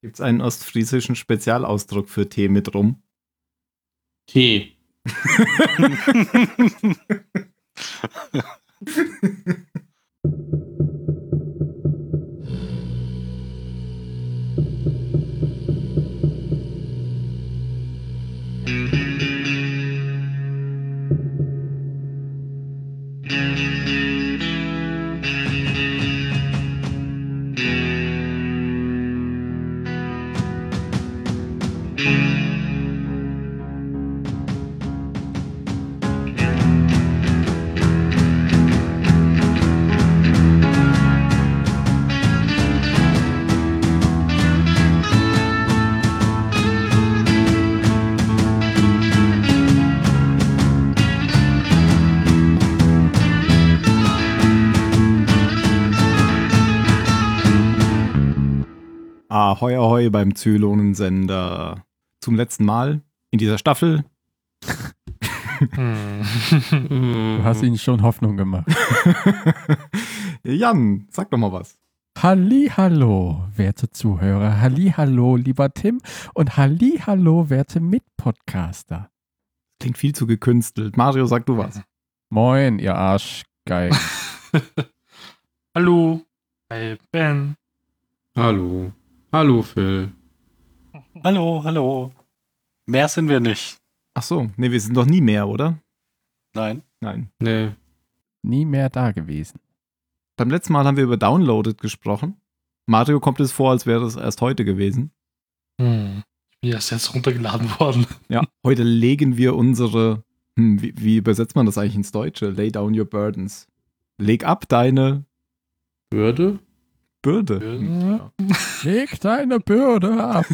Gibt es einen ostfriesischen Spezialausdruck für Tee mit rum? Tee. Ahoi, ahoi beim Zylonensender. Zum letzten Mal in dieser Staffel. Du hast ihnen schon Hoffnung gemacht. Jan, sag doch mal was. Hallo, werte Zuhörer. Hallo, lieber Tim. Und hallo, werte Mitpodcaster. Klingt viel zu gekünstelt. Mario, sag du was. Moin, ihr Arschgeil. Hallo. Hi, Ben. Hallo. Hallo, Phil. Hallo, hallo. Mehr sind wir nicht. Ach so, nee, wir sind doch nie mehr, oder? Nein. Nein. Nee. Nie mehr da gewesen. Beim letzten Mal haben wir über Downloaded gesprochen. Mario kommt es vor, als wäre es erst heute gewesen. Hm. Ich bin erst jetzt runtergeladen worden. Ja, heute legen wir unsere, hm, wie, wie übersetzt man das eigentlich ins Deutsche? Lay down your burdens. Leg ab deine Würde? Bürde. Bürde? Hm, Leg deine Bürde ab.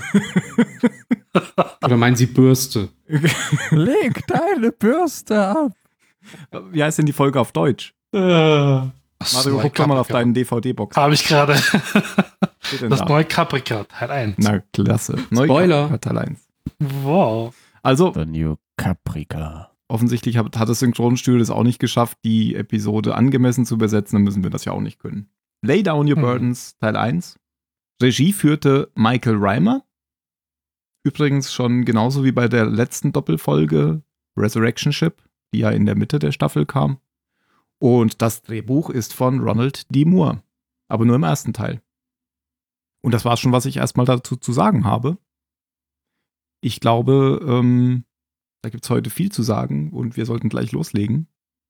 Oder meinen Sie Bürste? Leg deine Bürste ab. ja. Wie heißt denn die Folge auf Deutsch? Äh, das Mario, guck doch mal auf Caprica. deinen DVD-Box. Habe ich gerade. Das da? neue Caprica, Teil 1. Na, klasse. Neu Spoiler. Teil 1. Wow. Also, The New Caprica. offensichtlich hat, hat das Synchronstudio es auch nicht geschafft, die Episode angemessen zu übersetzen, dann müssen wir das ja auch nicht können. Lay Down Your Hm. Burdens, Teil 1. Regie führte Michael Reimer. Übrigens schon genauso wie bei der letzten Doppelfolge Resurrection Ship, die ja in der Mitte der Staffel kam. Und das Drehbuch ist von Ronald D. Moore, aber nur im ersten Teil. Und das war schon, was ich erstmal dazu zu sagen habe. Ich glaube, ähm, da gibt es heute viel zu sagen und wir sollten gleich loslegen.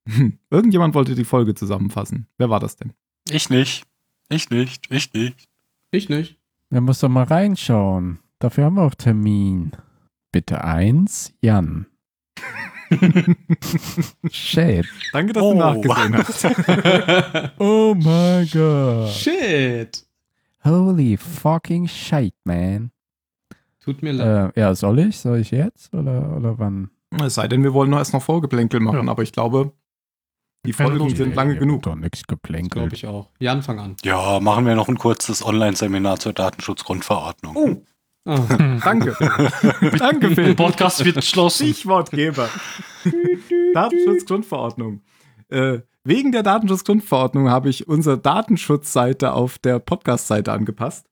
Irgendjemand wollte die Folge zusammenfassen. Wer war das denn? Ich nicht. Ich nicht. Ich nicht. Ich nicht. Da muss doch mal reinschauen. Dafür haben wir auch Termin. Bitte eins, Jan. Shit. Danke, dass Oh. du nachgesehen hast. Oh mein Gott. Shit. Holy fucking shit, man. Tut mir leid. Äh, ja, soll ich? Soll ich jetzt? Oder, oder wann? es sei denn, wir wollen noch erst noch Vorgeplänkel machen, Ja. aber ich glaube, die Folgen sind lange genug. Doch nichts Glaube geplänkelt. ich auch. Jan, fang an. Ja, machen wir noch ein kurzes Online-Seminar zur Datenschutzgrundverordnung. Oh, Ah. danke. danke, Der Phil. Podcast wird geschlossen. Stichwortgeber. Datenschutzgrundverordnung. Äh, wegen der Datenschutzgrundverordnung habe ich unsere Datenschutzseite auf der Podcast-Seite angepasst.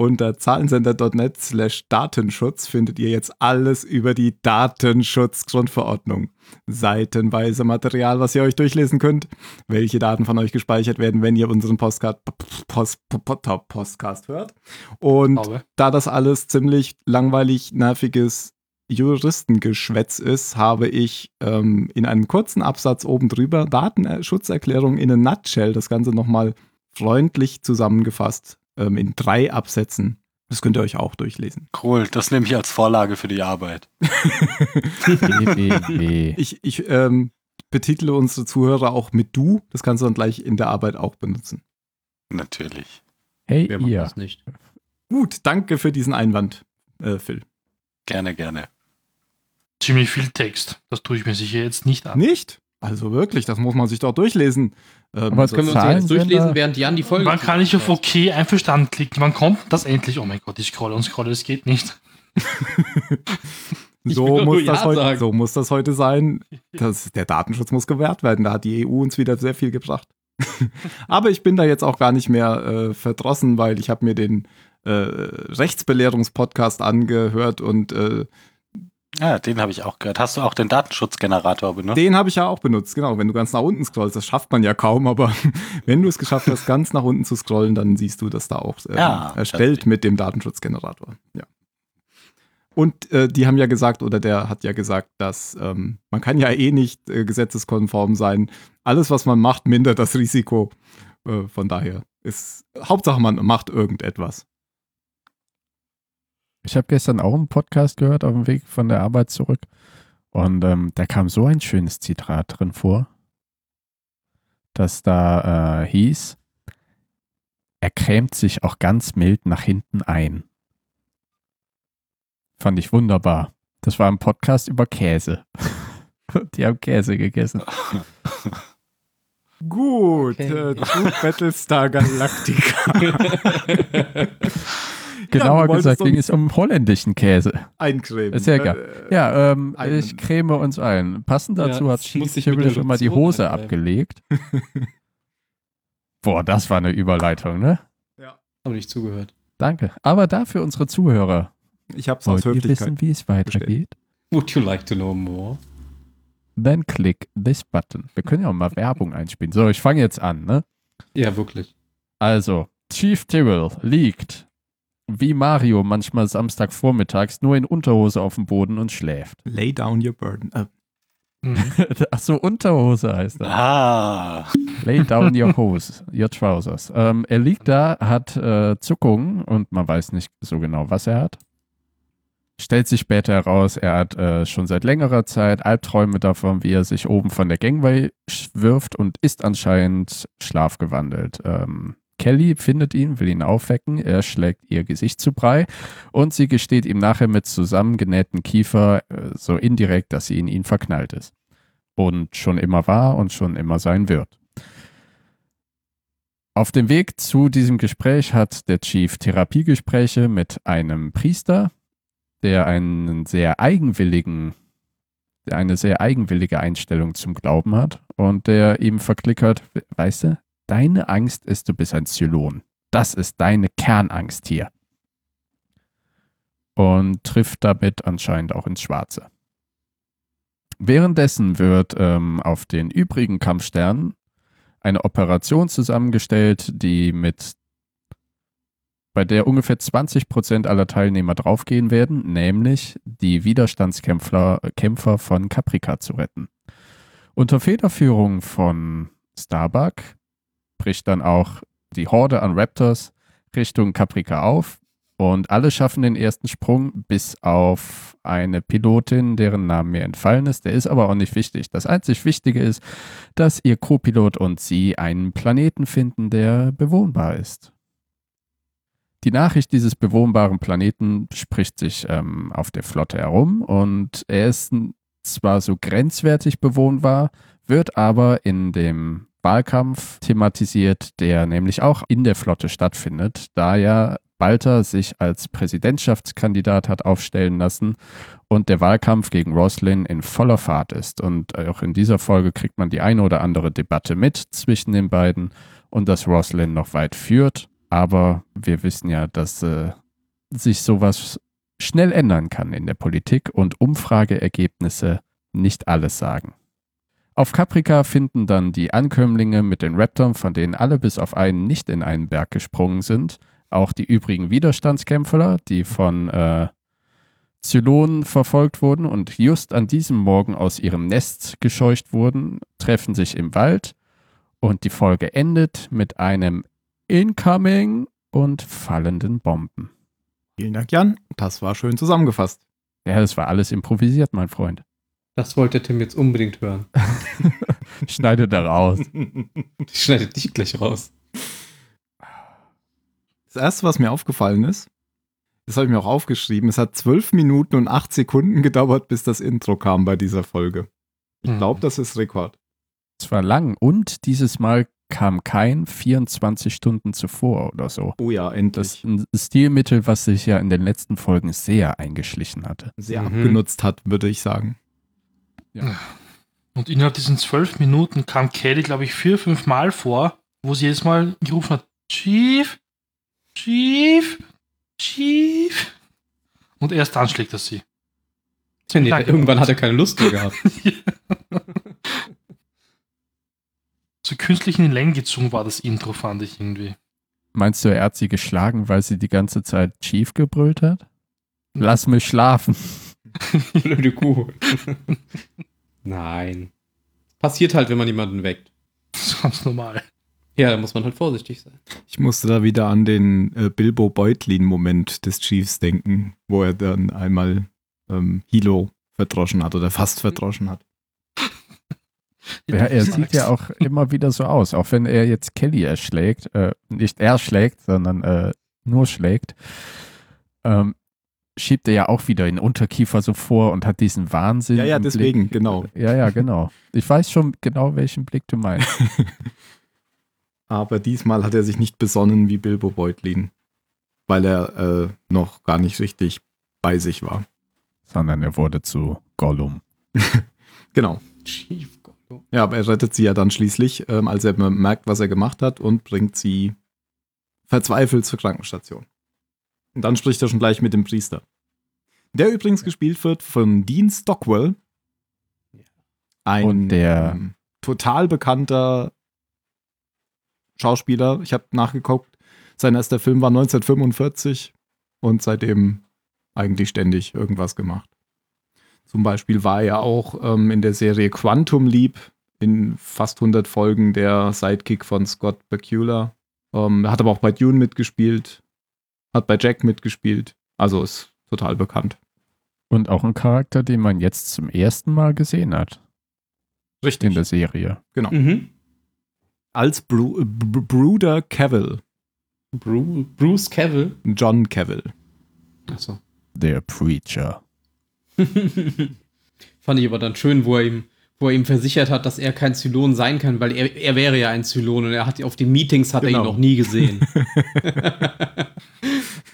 Unter zahlensender.net slash Datenschutz findet ihr jetzt alles über die Datenschutzgrundverordnung. Seitenweise Material, was ihr euch durchlesen könnt, welche Daten von euch gespeichert werden, wenn ihr unseren Postcard, Post, Post, Postcast hört. Und Glaube. da das alles ziemlich langweilig, nerviges Juristengeschwätz ist, habe ich ähm, in einem kurzen Absatz oben drüber Datenschutzerklärung in a nutshell, das Ganze nochmal freundlich zusammengefasst ähm, in drei Absätzen. Das könnt ihr euch auch durchlesen. Cool, das nehme ich als Vorlage für die Arbeit. Ich, ich ähm, betitle unsere Zuhörer auch mit du. Das kannst du dann gleich in der Arbeit auch benutzen. Natürlich. Hey, Wer macht ihr. das nicht? Gut, danke für diesen Einwand, äh, Phil. Gerne, gerne. Ziemlich viel Text. Das tue ich mir sicher jetzt nicht an. Nicht? Also wirklich, das muss man sich doch durchlesen. Ähm, Aber Das können wir uns ja jetzt durchlesen, während Jan die Folge. Wann kann ich auf OK einverstanden klicken? Wann kommt das endlich? Oh mein Gott, ich scrolle und scrolle, es geht nicht. Ich So muss, Ja heute, sagen. so muss das heute sein. Das, der Datenschutz muss gewährt werden. Da hat die EU uns wieder sehr viel gebracht. Aber ich bin da jetzt auch gar nicht mehr äh, verdrossen, weil ich habe mir den äh, Rechtsbelehrungspodcast angehört und äh, Ja, den habe ich auch gehört. Hast du auch den Datenschutzgenerator benutzt? den habe ich ja auch benutzt. Genau, wenn du ganz nach unten scrollst, das schafft man ja kaum, aber wenn du es geschafft hast, ganz nach unten zu scrollen, dann siehst du das da auch äh, Ja, erstellt mit dem Datenschutzgenerator. Ja. Und äh, die haben ja gesagt, oder der hat ja gesagt, dass ähm, man kann ja eh nicht äh, gesetzeskonform sein. Alles, was man macht, mindert das Risiko. Äh, von daher ist Hauptsache, man macht irgendetwas. Ich habe gestern auch einen Podcast gehört auf dem Weg von der Arbeit zurück. Und ähm, da kam so ein schönes Zitat drin vor, dass da äh, hieß, er krämt sich auch ganz mild nach hinten ein. Fand ich wunderbar. Das war ein Podcast über Käse. Die haben Käse gegessen. Gut, Okay. äh, True Battlestar Galactica. Genauer wolltest gesagt ging es um holländischen Käse. Eincremen. Ist ja egal. Äh, Ja, ähm, ich creme uns ein. Passend Ja, dazu hat mit der Tyrrell schon mal die Hose einbleiben. abgelegt. Boah, das war eine Überleitung, ne? Habe nicht zugehört. Danke. Aber dafür unsere Zuhörer. Ich hab's aus Wollt ihr Höflichkeit. wissen, wie es weitergeht? Would you like to know more? Then click this button. Wir können ja auch mal Werbung einspielen. So, ich fange jetzt an, ne? Ja, wirklich. Also, Chief Tyrrell liegt wie Mario manchmal Samstagvormittags nur in Unterhose auf dem Boden und schläft. Lay down your burden. Äh, Mhm. Ach so, Unterhose heißt das. Ah, Lay down your hose, your trousers. Ähm, er liegt da, hat äh, Zuckungen und man weiß nicht so genau, was er hat. Stellt sich später heraus, er hat äh, schon seit längerer Zeit Albträume davon, wie er sich oben von der Gangway wirft und ist anscheinend schlafgewandelt. Ähm, Kelly findet ihn, will ihn aufwecken, er schlägt ihr Gesicht zu Brei und sie gesteht ihm nachher mit zusammengenähten Kiefer äh, so indirekt, dass sie in ihn verknallt ist. Und schon immer war und schon immer sein wird. Auf dem Weg zu diesem Gespräch hat der Chief Therapiegespräche mit einem Priester, der einen sehr eigenwilligen, der eine sehr eigenwillige Einstellung zum Glauben hat und der ihm verklickert, weißt du, deine Angst ist, du bist ein Zylon. Das ist deine Kernangst hier. Und trifft damit anscheinend auch ins Schwarze. Währenddessen wird ähm, auf den übrigen Kampfsternen eine Operation zusammengestellt, die mit bei der ungefähr 20% aller Teilnehmer draufgehen werden, nämlich die Widerstandskämpfer Kämpfer von Caprica zu retten. Unter Federführung von Starbuck bricht dann auch die Horde an Raptors Richtung Caprica auf und alle schaffen den ersten Sprung, bis auf eine Pilotin, deren Name mir entfallen ist. Der ist aber auch nicht wichtig. Das einzig Wichtige ist, dass ihr Co-Pilot und sie einen Planeten finden, der bewohnbar ist. Die Nachricht dieses bewohnbaren Planeten spricht sich ähm, auf der Flotte herum und er ist zwar so grenzwertig bewohnbar, wird aber in dem Wahlkampf thematisiert, der nämlich auch in der Flotte stattfindet, da ja Balter sich als Präsidentschaftskandidat hat aufstellen lassen und der Wahlkampf gegen Roslin in voller Fahrt ist. Und auch in dieser Folge kriegt man die eine oder andere Debatte mit zwischen den beiden und dass Roslin noch weit führt. Aber wir wissen ja, dass äh, sich sowas schnell ändern kann in der Politik und Umfrageergebnisse nicht alles sagen. Auf Caprica finden dann die Ankömmlinge mit den Raptors, von denen alle bis auf einen nicht in einen Berg gesprungen sind, auch die übrigen Widerstandskämpfer, die von äh, Zylonen verfolgt wurden und just an diesem Morgen aus ihrem Nest gescheucht wurden, treffen sich im Wald und die Folge endet mit einem Incoming und fallenden Bomben. vielen Dank, Jan. Das war schön zusammengefasst. Ja, das war alles improvisiert, mein Freund. Das wollte Tim jetzt unbedingt hören. Schneide da raus. Ich schneide dich gleich raus. Das erste, was mir aufgefallen ist, das habe ich mir auch aufgeschrieben, es hat zwölf Minuten und acht Sekunden gedauert, bis das Intro kam bei dieser Folge. Ich Hm. glaube, das ist Rekord. Es war lang und dieses Mal kam kein 24 Stunden zuvor oder so. Oh ja, Das endlich. ist ein Stilmittel, was sich ja in den letzten Folgen sehr eingeschlichen hatte. Sehr Mhm. abgenutzt hat, würde ich sagen. Und innerhalb diesen zwölf Minuten kam Kelly, glaube ich, vier, fünf Mal vor, wo sie jedes Mal gerufen hat, Chief, Chief, Chief. Und erst dann schlägt er sie. Nee, Danke. irgendwann hat er keine Lust mehr gehabt. So künstlich in die Länge gezogen war das Intro, fand ich irgendwie. Meinst du, er hat sie geschlagen, weil sie die ganze Zeit Chief gebrüllt hat? Lass mich schlafen. Blöde Kuh. Nein. Passiert halt, wenn man jemanden weckt. Das ist ganz normal. Ja, da muss man halt vorsichtig sein. Ich musste da wieder an den äh, Bilbo Beutlin-Moment des Chiefs denken, wo er dann einmal ähm, Hilo verdroschen hat oder fast verdroschen hat. Ja, er sieht ja auch immer wieder so aus, auch wenn er jetzt Kelly erschlägt, äh, nicht er schlägt, sondern äh, nur schlägt, ähm, schiebt er ja auch wieder den Unterkiefer so vor und hat diesen Wahnsinn. Ja, ja, deswegen, Blick. genau. Ja, ja, genau. Ich weiß schon genau, welchen Blick du meinst. Aber diesmal hat er sich nicht besonnen wie Bilbo Beutlin, weil er äh, noch gar nicht richtig bei sich war. sondern er wurde zu Gollum. Genau. Chief Gollum. Ja, aber er rettet sie ja dann schließlich, ähm, als er merkt, was er gemacht hat und bringt sie verzweifelt zur Krankenstation. Und dann spricht er schon gleich mit dem Priester. Der übrigens gespielt wird von Dean Stockwell. Ein Und der- ähm, total bekannter Schauspieler. Ich habe nachgeguckt. Sein erster Film war 1945 und seitdem eigentlich ständig irgendwas gemacht. Zum Beispiel war er auch ähm, in der Serie Quantum Leap in fast 100 Folgen der Sidekick von Scott Bakula. Ähm, er hat aber auch bei Dune mitgespielt, hat bei Jack mitgespielt. Also ist total bekannt. Und auch ein Charakter, den man jetzt zum ersten Mal gesehen hat in der Serie. Genau. Mhm. Als Bru Bruder Cavill, Bru Bruce Cavill. John Cavill. Achso. Der Preacher. Fand ich aber dann schön, wo er ihm, wo er ihm versichert hat, dass er kein Zylon sein kann, weil er, er wäre ja ein Zylon und er hat auf den Meetings hat er Genau. ihn noch nie gesehen.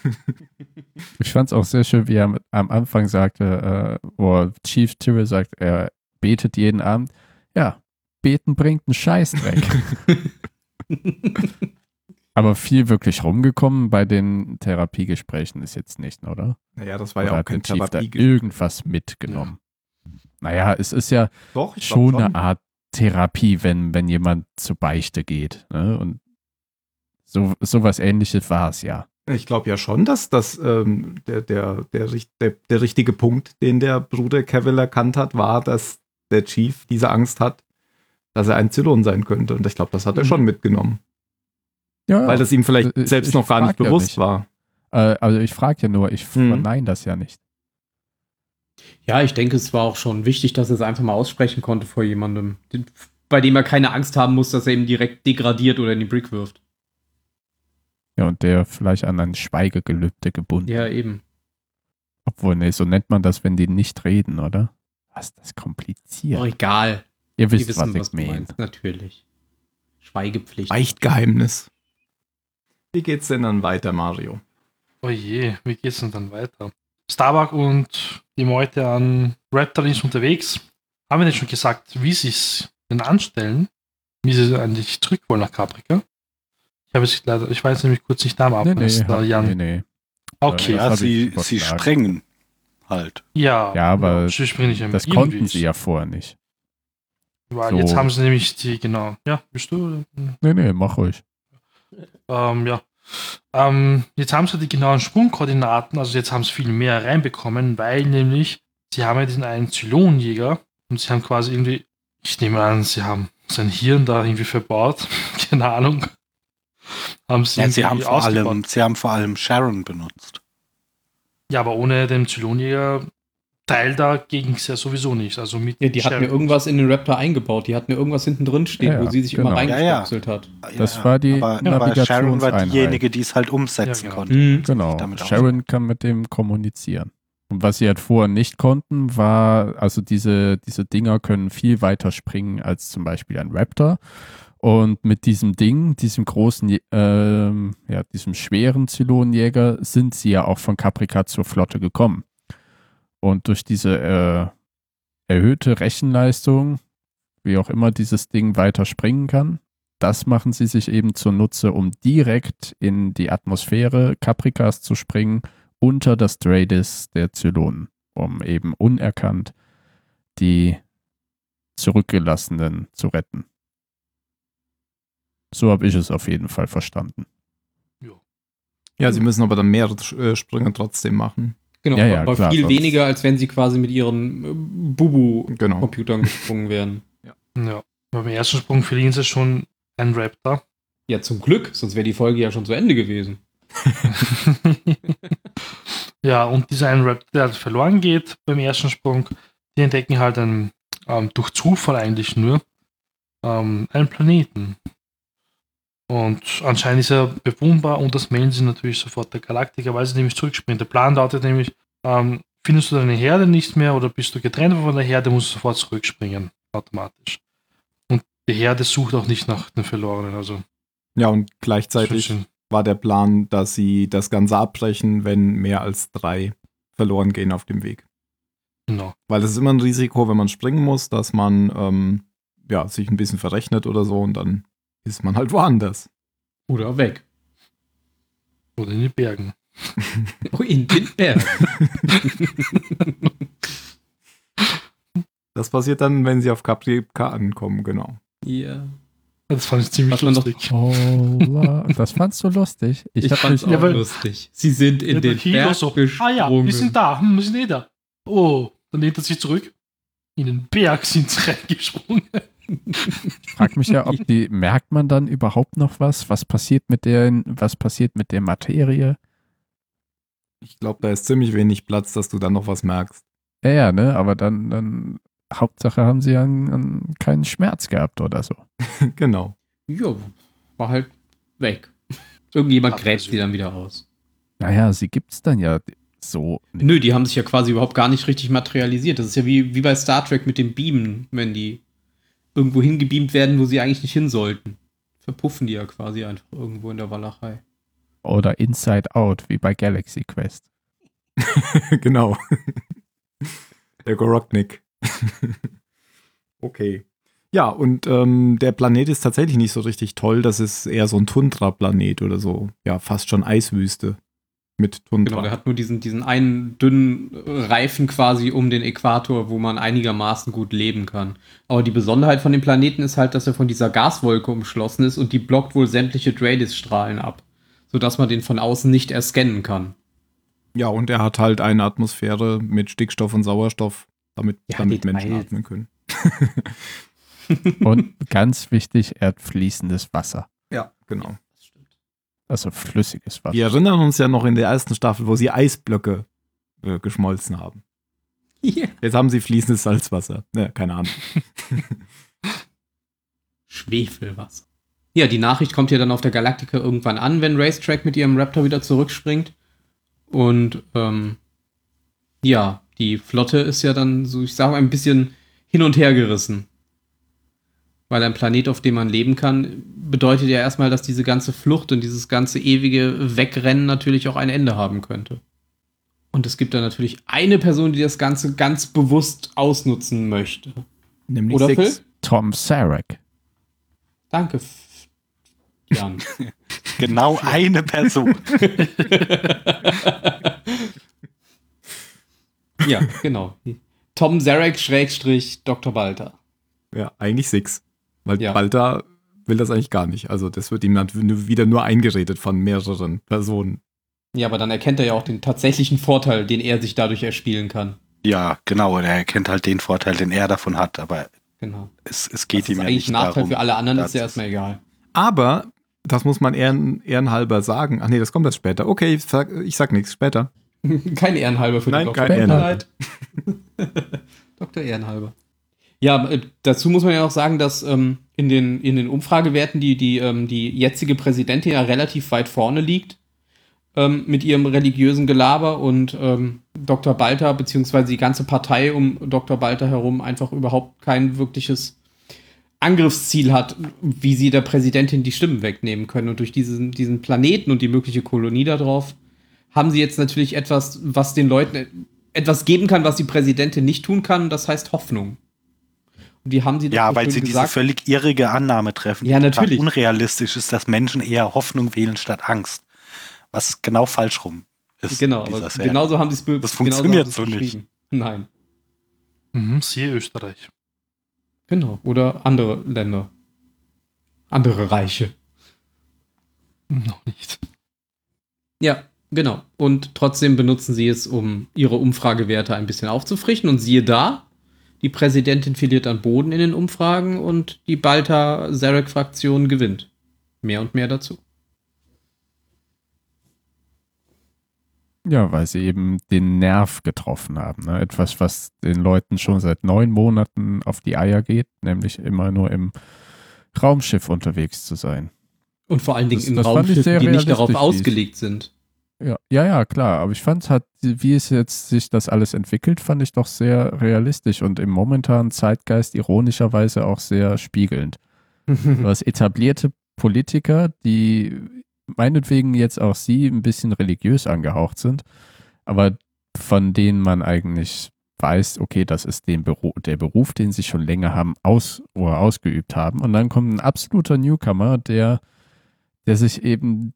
Ich fand es auch sehr schön, wie er am Anfang sagte, äh, wo Chief Tyrrell sagt, er betet jeden Abend. Ja, beten bringt einen Scheißdreck. Aber viel wirklich rumgekommen bei den Therapiegesprächen ist jetzt nicht, oder? Naja, das war Oder ja auch kein Chief da irgendwas mitgenommen? Naja, es ist ja Doch, schon eine Art Therapie, wenn, wenn jemand zur Beichte geht. Ne? Und so sowas ähnliches war es ja. Ich glaube ja schon, dass das ähm, der, der, der, der, der richtige Punkt, den der Bruder Cavill erkannt hat, war, dass der Chief diese Angst hat, dass er ein Zylon sein könnte. Und ich glaube, das hat er Mhm. schon mitgenommen. Ja, Weil das ihm vielleicht Äh, selbst noch gar nicht frag ja bewusst nicht. war. äh, also ich frage ja nur, ich Mhm. verneine das ja nicht. Ja, ich denke, es war auch schon wichtig, dass er es einfach mal aussprechen konnte vor jemandem, bei dem er keine Angst haben muss, dass er ihn direkt degradiert oder in die Brick wirft. Ja, und der vielleicht an ein Schweigegelübde gebunden. Ja, eben. Obwohl, nee, so nennt man das, wenn die nicht reden, oder? Was, das ist kompliziert. Oh, egal. Ihr Wir wisst, wissen, was was, ich du meine. meinst. Natürlich. Schweigepflicht. Beichtgeheimnis. Wie geht's denn dann weiter, Mario? Oh je, wie geht's denn dann weiter? Starbuck und die Meute an Raptor ist unterwegs. Haben wir nicht schon gesagt, wie sie es denn anstellen? Wie sie eigentlich zurück wollen nach Caprica? Ich habe es leider, ich weiß nämlich kurz nicht Namen Nee, ab. nee, ist da Jan. nee, nee. Okay, Ja, sie, sie strengen halt. ja. Ja, aber sie springen nicht Das irgendwie. konnten sie ja vorher nicht. Weil so. Jetzt haben sie nämlich die, genau. Ja, bist du? Nee, nee, mach ruhig. Ähm, ja. Ähm, jetzt haben sie die genauen Sprungkoordinaten, also jetzt haben sie viel mehr reinbekommen, weil nämlich sie haben ja diesen einen Zylonjäger und sie haben quasi irgendwie, ich nehme an, sie haben sein Hirn da irgendwie verbaut, keine Ahnung. Haben sie, Ja, sie, haben vor ausgebaut. allem, sie haben vor allem Sharon benutzt. Ja, aber ohne den Zylonjäger Teil da ging es ja sowieso nicht. Also mit Ja, die hatten ja irgendwas in den Raptor eingebaut. Die hatten ja irgendwas hinten drin stehen, Ja, wo sie sich genau. immer Ja, ja. hat. Das war die aber, aber Sharon war diejenige, die es halt umsetzen Ja, genau. konnte. Mhm. Genau. damit Sharon kann mit dem kommunizieren. Und was sie halt vorher nicht konnten, war, also diese, diese Dinger können viel weiter springen als zum Beispiel ein Raptor. Und mit diesem Ding, diesem großen, ähm, ja, diesem schweren Zylonenjäger, sind sie ja auch von Caprica zur Flotte gekommen. Und durch diese äh, erhöhte Rechenleistung, wie auch immer dieses Ding weiter springen kann, das machen sie sich eben zunutze, um direkt in die Atmosphäre Caprikas zu springen, unter das Dreadis der Zylonen, um eben unerkannt die Zurückgelassenen zu retten. So habe ich es auf jeden Fall verstanden. Ja, sie müssen aber dann mehrere äh, Sprünge trotzdem machen. Genau, Ja, ja, aber klar, viel sonst- weniger, als wenn sie quasi mit ihren äh, Bubu-Computern Genau. gesprungen wären. Ja. Beim ersten Sprung verlieren sie schon einen Raptor. Ja, zum Glück, sonst wäre die Folge ja schon zu Ende gewesen. ja, und dieser ein Raptor, der halt verloren geht beim ersten Sprung, die entdecken halt einen, ähm, durch Zufall eigentlich nur, ähm, einen Planeten. Und anscheinend ist er bewohnbar und das melden sie natürlich sofort der Galaktiker, weil sie nämlich zurückspringen. Der Plan lautet nämlich, ähm, findest du deine Herde nicht mehr oder bist du getrennt von der Herde, musst du sofort zurückspringen, automatisch. Und die Herde sucht auch nicht nach den Verlorenen, also Ja, und gleichzeitig war der Plan, dass sie das Ganze abbrechen, wenn mehr als drei verloren gehen auf dem Weg. Genau. Weil es ist immer ein Risiko, wenn man springen muss, dass man ähm, ja, sich ein bisschen verrechnet oder so und dann ist man halt woanders. Oder weg. Oder in den Bergen. Oh, in den Berg. Das passiert dann, wenn sie auf Caprica ankommen, genau. ja. Das fand ich ziemlich noch- lustig. Oh, das fandst du lustig. Ich, Ich, fand's auch Ja, lustig. Sie sind in Ja, den Berg so, gesprungen. Ah ja, wir sind da, hm, wir sind eh da. Oh, dann lehnt er sich zurück. In den Berg sind sie reingesprungen. Frag mich ja, ob die, merkt man dann überhaupt noch was? Was passiert mit der, was passiert mit der Materie? Ich glaube, da ist ziemlich wenig Platz, dass du dann noch was merkst. Ja, ja, ne, aber dann, dann, Hauptsache haben sie an keinen Schmerz gehabt oder so. genau. Ja, war halt weg. Irgendjemand gräbt sie dann wieder aus. Naja, sie gibt's dann ja so. nicht. Nö, die haben sich ja quasi überhaupt gar nicht richtig materialisiert. Das ist ja wie, wie bei Star Trek mit dem Beamen, wenn die irgendwo hingebeamt werden, wo sie eigentlich nicht hin sollten. Verpuffen die ja quasi einfach irgendwo in der Walachei. Oder Inside Out, wie bei Galaxy Quest. genau. der Goroknik. okay. Ja, und ähm, der Planet ist tatsächlich nicht so richtig toll. Das ist eher so ein Tundra-Planet oder so. Ja, fast schon Eiswüste. Mit Tundra. Genau, der hat nur diesen, diesen einen dünnen Reifen quasi um den Äquator, wo man einigermaßen gut leben kann. Aber die Besonderheit von dem Planeten ist halt, dass er von dieser Gaswolke umschlossen ist und die blockt wohl sämtliche Dreadis-Strahlen ab. Sodass man den von außen nicht erscannen kann. ja, und er hat halt eine Atmosphäre mit Stickstoff und Sauerstoff, damit, Ja, damit. Menschen atmen können. Und ganz wichtig, er hat fließendes Wasser. Ja, genau. Also flüssiges Wasser. Wir erinnern uns ja noch in der ersten Staffel, wo sie Eisblöcke äh, geschmolzen haben. Yeah. Jetzt haben sie fließendes Salzwasser. Ja, keine Ahnung. Schwefelwasser. Ja, die Nachricht kommt ja dann auf der Galaktika irgendwann an, wenn Racetrack mit ihrem Raptor wieder zurückspringt. Und ähm, ja, die Flotte ist ja dann so, ich sage mal, ein bisschen hin und her gerissen. Weil ein Planet, auf dem man leben kann, bedeutet ja erstmal, dass diese ganze Flucht und dieses ganze ewige Wegrennen natürlich auch ein Ende haben könnte. Und es gibt da natürlich eine Person, die das Ganze ganz bewusst ausnutzen möchte. Nämlich Oder Six. Phil? Tom Sarek. Danke, Jan. Genau eine Person. ja, genau. Tom Zarek Schrägstrich Dr. Balter. Ja, eigentlich Six. Weil Ja. Balta will das eigentlich gar nicht. Also das wird ihm dann wieder nur eingeredet von mehreren Personen. Ja, aber dann erkennt er ja auch den tatsächlichen Vorteil, den er sich dadurch erspielen kann. Ja, genau. Er erkennt halt den Vorteil, den er davon hat, aber Genau. es, es geht Das ihm ist ja eigentlich nicht ein Nachteil darum. für alle anderen, ist ja erstmal egal. Aber, das muss man ehren, ehrenhalber sagen. Ach nee, das kommt erst später. Okay, ich sag, ich sag nichts, später. kein Ehrenhalber für Nein, den kein Doktor. Ehrenhalber. Dr. Ehrenhalber. Ja, äh, dazu muss man ja auch sagen, dass ähm, in, den, in den Umfragewerten die, die, ähm, die jetzige Präsidentin ja relativ weit vorne liegt ähm, mit ihrem religiösen Gelaber und ähm, Dr. Balter beziehungsweise die ganze Partei um Dr. Balter herum einfach überhaupt kein wirkliches Angriffsziel hat, wie sie der Präsidentin die Stimmen wegnehmen können. Und durch diesen, diesen Planeten und die mögliche Kolonie darauf haben sie jetzt natürlich etwas, was den Leuten etwas geben kann, was die Präsidentin nicht tun kann. Das heißt Hoffnung. Die haben sie doch Ja, so weil schön sie diese gesagt. völlig irrige Annahme treffen, Ja, natürlich. unrealistisch ist, dass Menschen eher Hoffnung wählen statt Angst. Was genau falsch rum ist. Genau, aber Serie. genauso haben sie es be- Das funktioniert so nicht. Nein, Mhm, siehe Österreich. genau. Oder andere Länder. Andere Reiche. Noch nicht. Ja, genau. Und trotzdem benutzen sie es, um ihre Umfragewerte ein bisschen aufzufrischen. Und siehe da, die Präsidentin verliert an Boden in den Umfragen und die Balta-Zarek-Fraktion gewinnt. Mehr und mehr dazu. Ja, weil sie eben den Nerv getroffen haben. Ne? Etwas, was den Leuten schon seit neun Monaten auf die Eier geht, nämlich immer nur im Raumschiff unterwegs zu sein. Und vor allen Dingen Das- in das sehr die nicht darauf ausgelegt sind. Ja, ja, ja, klar. Aber ich fand halt, wie es jetzt sich das alles entwickelt, fand ich doch sehr realistisch und im momentanen Zeitgeist ironischerweise auch sehr spiegelnd. Hast etablierte Politiker, die meinetwegen jetzt auch sie ein bisschen religiös angehaucht sind, aber von denen man eigentlich weiß, okay, das ist den Beruf, der Beruf, den sie schon länger haben, aus oder ausgeübt haben. Und dann kommt ein absoluter Newcomer, der, der sich eben,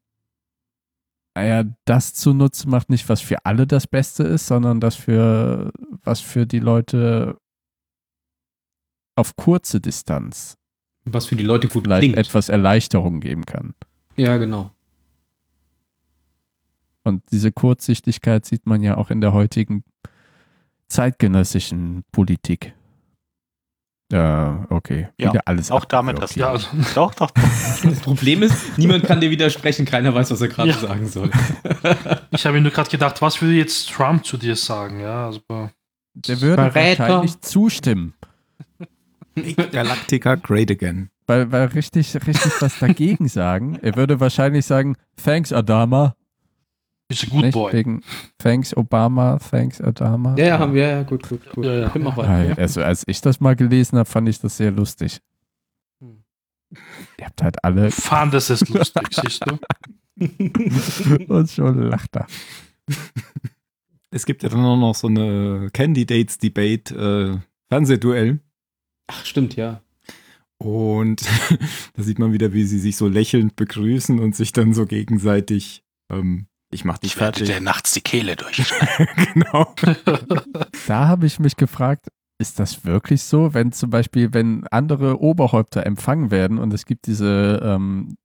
naja, das zunutze macht, nicht was für alle das Beste ist, sondern das für, was für die Leute auf kurze Distanz Was für die Leute gut vielleicht klingt. etwas Erleichterung geben kann. Ja, genau. Und diese Kurzsichtigkeit sieht man ja auch in der heutigen zeitgenössischen Politik. Ja, okay. Ja, alles auch damit hast Ja, also, Doch, doch, doch. Das Problem ist, niemand kann dir widersprechen, keiner weiß, was er gerade Ja. sagen soll. ich habe mir nur gerade gedacht, was würde jetzt Trump zu dir sagen? Ja, also, Der würde Verräter. wahrscheinlich zustimmen, Galactica great again. weil, weil richtig, richtig was dagegen sagen. Er würde wahrscheinlich sagen, thanks Adama. Ist a good nicht? boy. Wegen thanks Obama, thanks Adama. Ja, ja, haben wir, ja, gut, gut, gut. Ja, ja. Können wir weiter. Also als ich das mal gelesen habe, fand ich das sehr lustig. Hm. Ihr habt halt alle Fand es ist lustig, siehst du? und schon lacht er. Es gibt ja dann auch noch so eine Candidates-Debate, äh, Fernsehduell. Ach, stimmt, ja. Und da sieht man wieder, wie sie sich so lächelnd begrüßen und sich dann so gegenseitig, ähm, ich mach dich Ich werde fertig. dir nachts die Kehle durch. genau. Da habe ich mich gefragt, ist das wirklich so, wenn zum Beispiel, wenn andere Oberhäupter empfangen werden und es gibt diese ähm,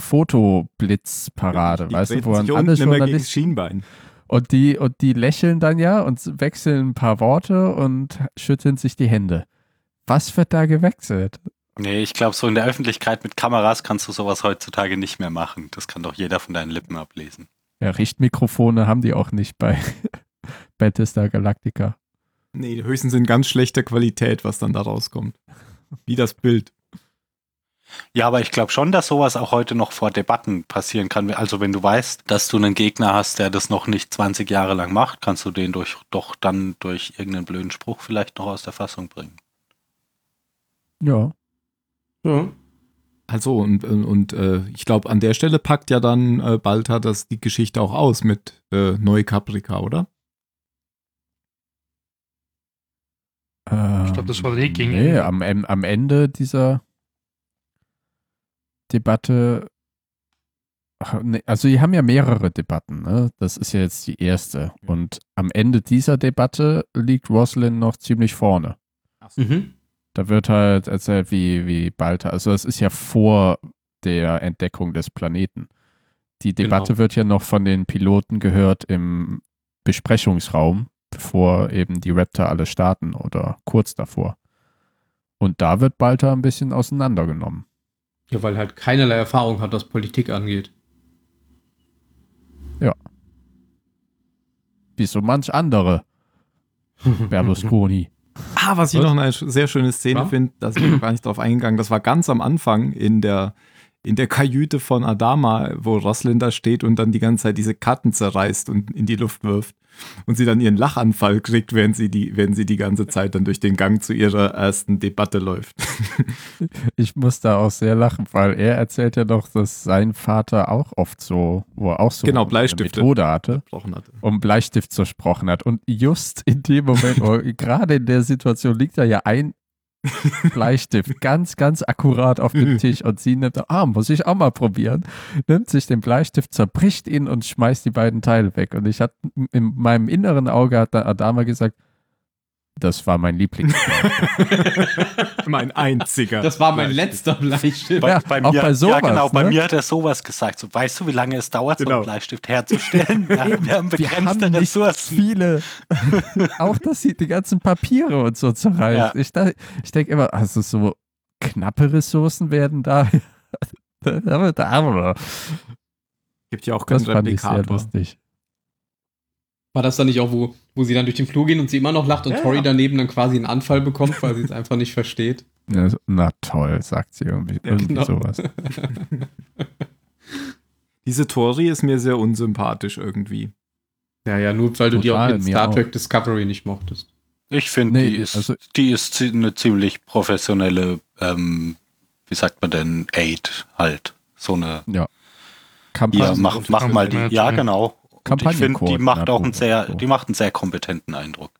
Fotoblitzparade, Die weißt du, wo dann alle Journalisten Schienbein. und die, und die lächeln dann ja und wechseln ein paar Worte und schütteln sich die Hände. Was wird da gewechselt? Nee, ich glaube, so in der Öffentlichkeit mit Kameras kannst du sowas heutzutage nicht mehr machen. Das kann doch jeder von deinen Lippen ablesen. Ja, Richtmikrofone haben die auch nicht bei Battlestar Galactica. Nee, höchstens in ganz schlechter Qualität, was dann da rauskommt. Wie das Bild. Ja, aber ich glaube schon, dass sowas auch heute noch vor Debatten passieren kann. Also wenn du weißt, dass du einen Gegner hast, der das noch nicht 20 Jahre lang macht, kannst du den durch, doch dann durch irgendeinen blöden Spruch vielleicht noch aus der Fassung bringen. Ja. ja. Also, und, und, und äh, ich glaube, an der Stelle packt ja dann äh, Balta das die Geschichte auch aus mit äh, Neukaprika, oder? Ich glaub, das war eh gegen Nee, am, am Ende dieser Debatte. Ach, nee, Also, die haben ja mehrere Debatten, ne? Das ist ja jetzt die erste. Und am Ende dieser Debatte liegt Roslyn noch ziemlich vorne. Mhm. Da wird halt erzählt, wie, wie Balta, also das ist ja vor der Entdeckung des Planeten. Die Debatte Genau. wird ja noch von den Piloten gehört im Besprechungsraum, bevor eben die Raptor alle starten oder kurz davor. Und da wird Balta ein bisschen auseinandergenommen. Ja, weil halt keinerlei Erfahrung hat, was Politik angeht. Wie so manch andere Berlusconi. Ah, was ich Was? noch eine sehr schöne Szene Ja? finde, da sind wir noch gar nicht drauf eingegangen. Das war ganz am Anfang in der, in der Kajüte von Adama, wo Roslin da steht und dann die ganze Zeit diese Karten zerreißt und in die Luft wirft. Und sie dann ihren Lachanfall kriegt, während sie die, während sie die ganze Zeit dann durch den Gang zu ihrer ersten Debatte läuft. Ich muss da auch sehr lachen, weil er erzählt ja doch, dass sein Vater auch oft so, wo er auch so Genau, eine Bleistifte. Methode hatte. Hatte. um Bleistift zersprochen hat. Und just in dem Moment, gerade in der Situation liegt da ja ein Bleistift ganz, ganz akkurat auf dem Tisch und sie nimmt, ah, muss ich auch mal probieren, nimmt sich den Bleistift, zerbricht ihn und schmeißt die beiden Teile weg. Und ich hatte in meinem inneren Auge hat da Adama gesagt, das war mein Lieblings. mein einziger. Das war mein letzter Bleistift. Ja, auch bei sowas, ja, genau, bei ne? mir hat er sowas gesagt. So, weißt du, wie lange es dauert, so Genau. einen Bleistift herzustellen? Ja, wir haben Wir haben begrenzte nicht Ressourcen. viele. auch dass sie die ganzen Papiere und so zerreißt. Ja. Ich, ich denke immer, also so knappe Ressourcen werden da. da, da Gibt ja auch keinen das fand ich sehr lustig. War das dann nicht auch, wo, wo sie dann durch den Flur gehen und sie immer noch lacht und Ja, Tori ja. daneben dann quasi einen Anfall bekommt, weil sie es einfach nicht versteht? Ja, Na toll, sagt sie irgendwie, Ja, irgendwie genau. sowas. Diese Tori ist mir sehr unsympathisch irgendwie. Ja, ja, nur weil du die auch Total, in Star auch. Trek Discovery nicht mochtest. Ich finde, Nee, die, ist, also- die ist eine ziemlich professionelle, ähm, wie sagt man denn, Aid halt. So eine, Ja. ja, Kampagne. mach, mach mal die, ja genau. Und ich finde, die macht auch einen sehr, die macht einen sehr kompetenten Eindruck.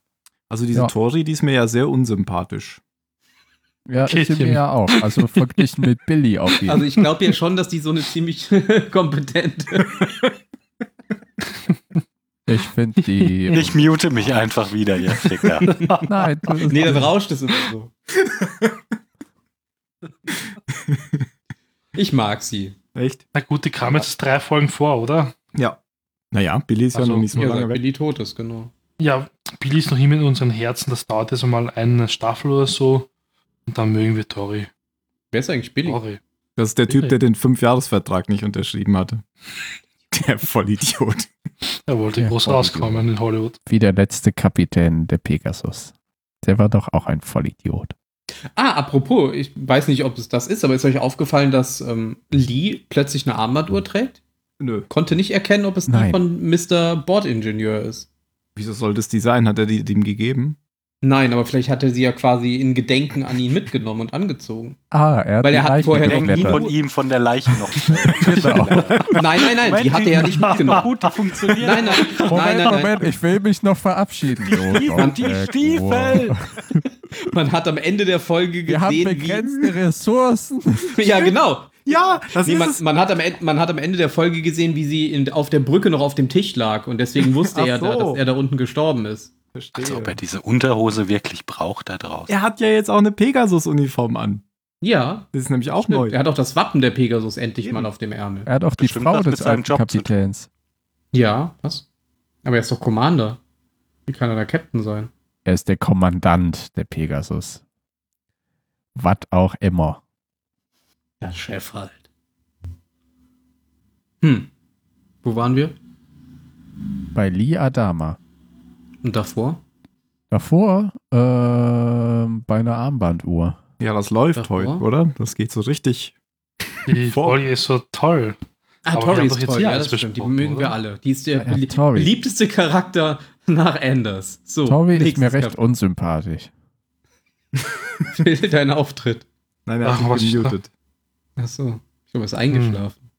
Also diese Ja. Tori, die ist mir ja sehr unsympathisch. Ja, Käthchen. mir ja auch. Also verglichen mit Billy auf jeden Also ich glaube ja schon, dass die so eine ziemlich kompetente. Ich finde die. Ich mute mich einfach wieder jetzt, Dicker. Nein, du, nee, dann rauscht es immer so. Ich mag sie. Echt? Na gut, die kam jetzt drei Folgen vor, oder? Ja. Naja, Billy ist Also, ja noch nicht so Ja, lange seit weg. Billy tot ist, genau. Ja, Billy ist noch immer in unseren Herzen. Das dauert jetzt mal eine Staffel oder so. Und dann mögen wir Tori. Wer ist eigentlich Billy? Tori. Das ist der Typ, der den Fünfjahresvertrag nicht unterschrieben hatte. Der Vollidiot. Er wollte Ja, groß Tori. rauskommen in Hollywood. wie der letzte Kapitän der Pegasus. Der war doch auch ein Vollidiot. Ah, apropos, ich weiß nicht, ob es das ist, aber ist euch aufgefallen, dass ähm, Lee plötzlich eine Armbanduhr trägt? Nö. Konnte nicht erkennen, ob es die Nein. von Mr. Bordingenieur ist. Wieso soll das die sein? Hat er die dem gegeben? Nein, aber vielleicht hat er sie ja quasi in Gedenken an ihn mitgenommen und angezogen. Ah, er hat Weil die er hat vorher noch geklettert. von ihm, von der Leiche noch. Genau. Nein, nein, nein, die hat er ja nicht mitgenommen. Gut, die funktioniert. Nein, nein, nein, Moment, nein, nein. Moment, ich will mich noch verabschieden. Stiefel, Oh, die. Stiefel. Man hat am Ende der Folge Wir haben gesehen, begrenzte Ressourcen. wie. Ja, genau. Ja, das Nee, ist man, es. man, hat am Ende, man hat am Ende der Folge gesehen, wie sie in, auf der Brücke noch auf dem Tisch lag und deswegen wusste er, da, so. dass er da unten gestorben ist. Verstehe. Als ob er diese Unterhose wirklich braucht da draußen. Er hat ja jetzt auch eine Pegasus-Uniform an. Ja, Das ist nämlich auch stimmt. neu. er hat auch das Wappen der Pegasus endlich Eben. mal auf dem Ärmel. Er hat auch die Bestimmt Frau des alten. Kapitäns. Ja, was? Aber er ist doch Commander. Wie kann er da Captain sein? Er ist der Kommandant der Pegasus. Was auch immer. Ja, Chef halt. Hm. Wo waren wir? Bei Lee Adama. Und davor? Davor ähm, bei einer Armbanduhr. Ja, das läuft Davor? heute, oder? Das geht so richtig. Die Vor- Folge ist so toll. Ah, Aber wir Tori ist doch jetzt toll. hier Ja, das stimmt. Die mögen wir oder? alle. Die ist der Ja, Tori. beliebteste Charakter nach Anders. So, Tori ist mir recht Charakter. unsympathisch. Dein Auftritt. Nein, er Ach, hat sich ist gemutet. Ach so. Ich er ist eingeschlafen.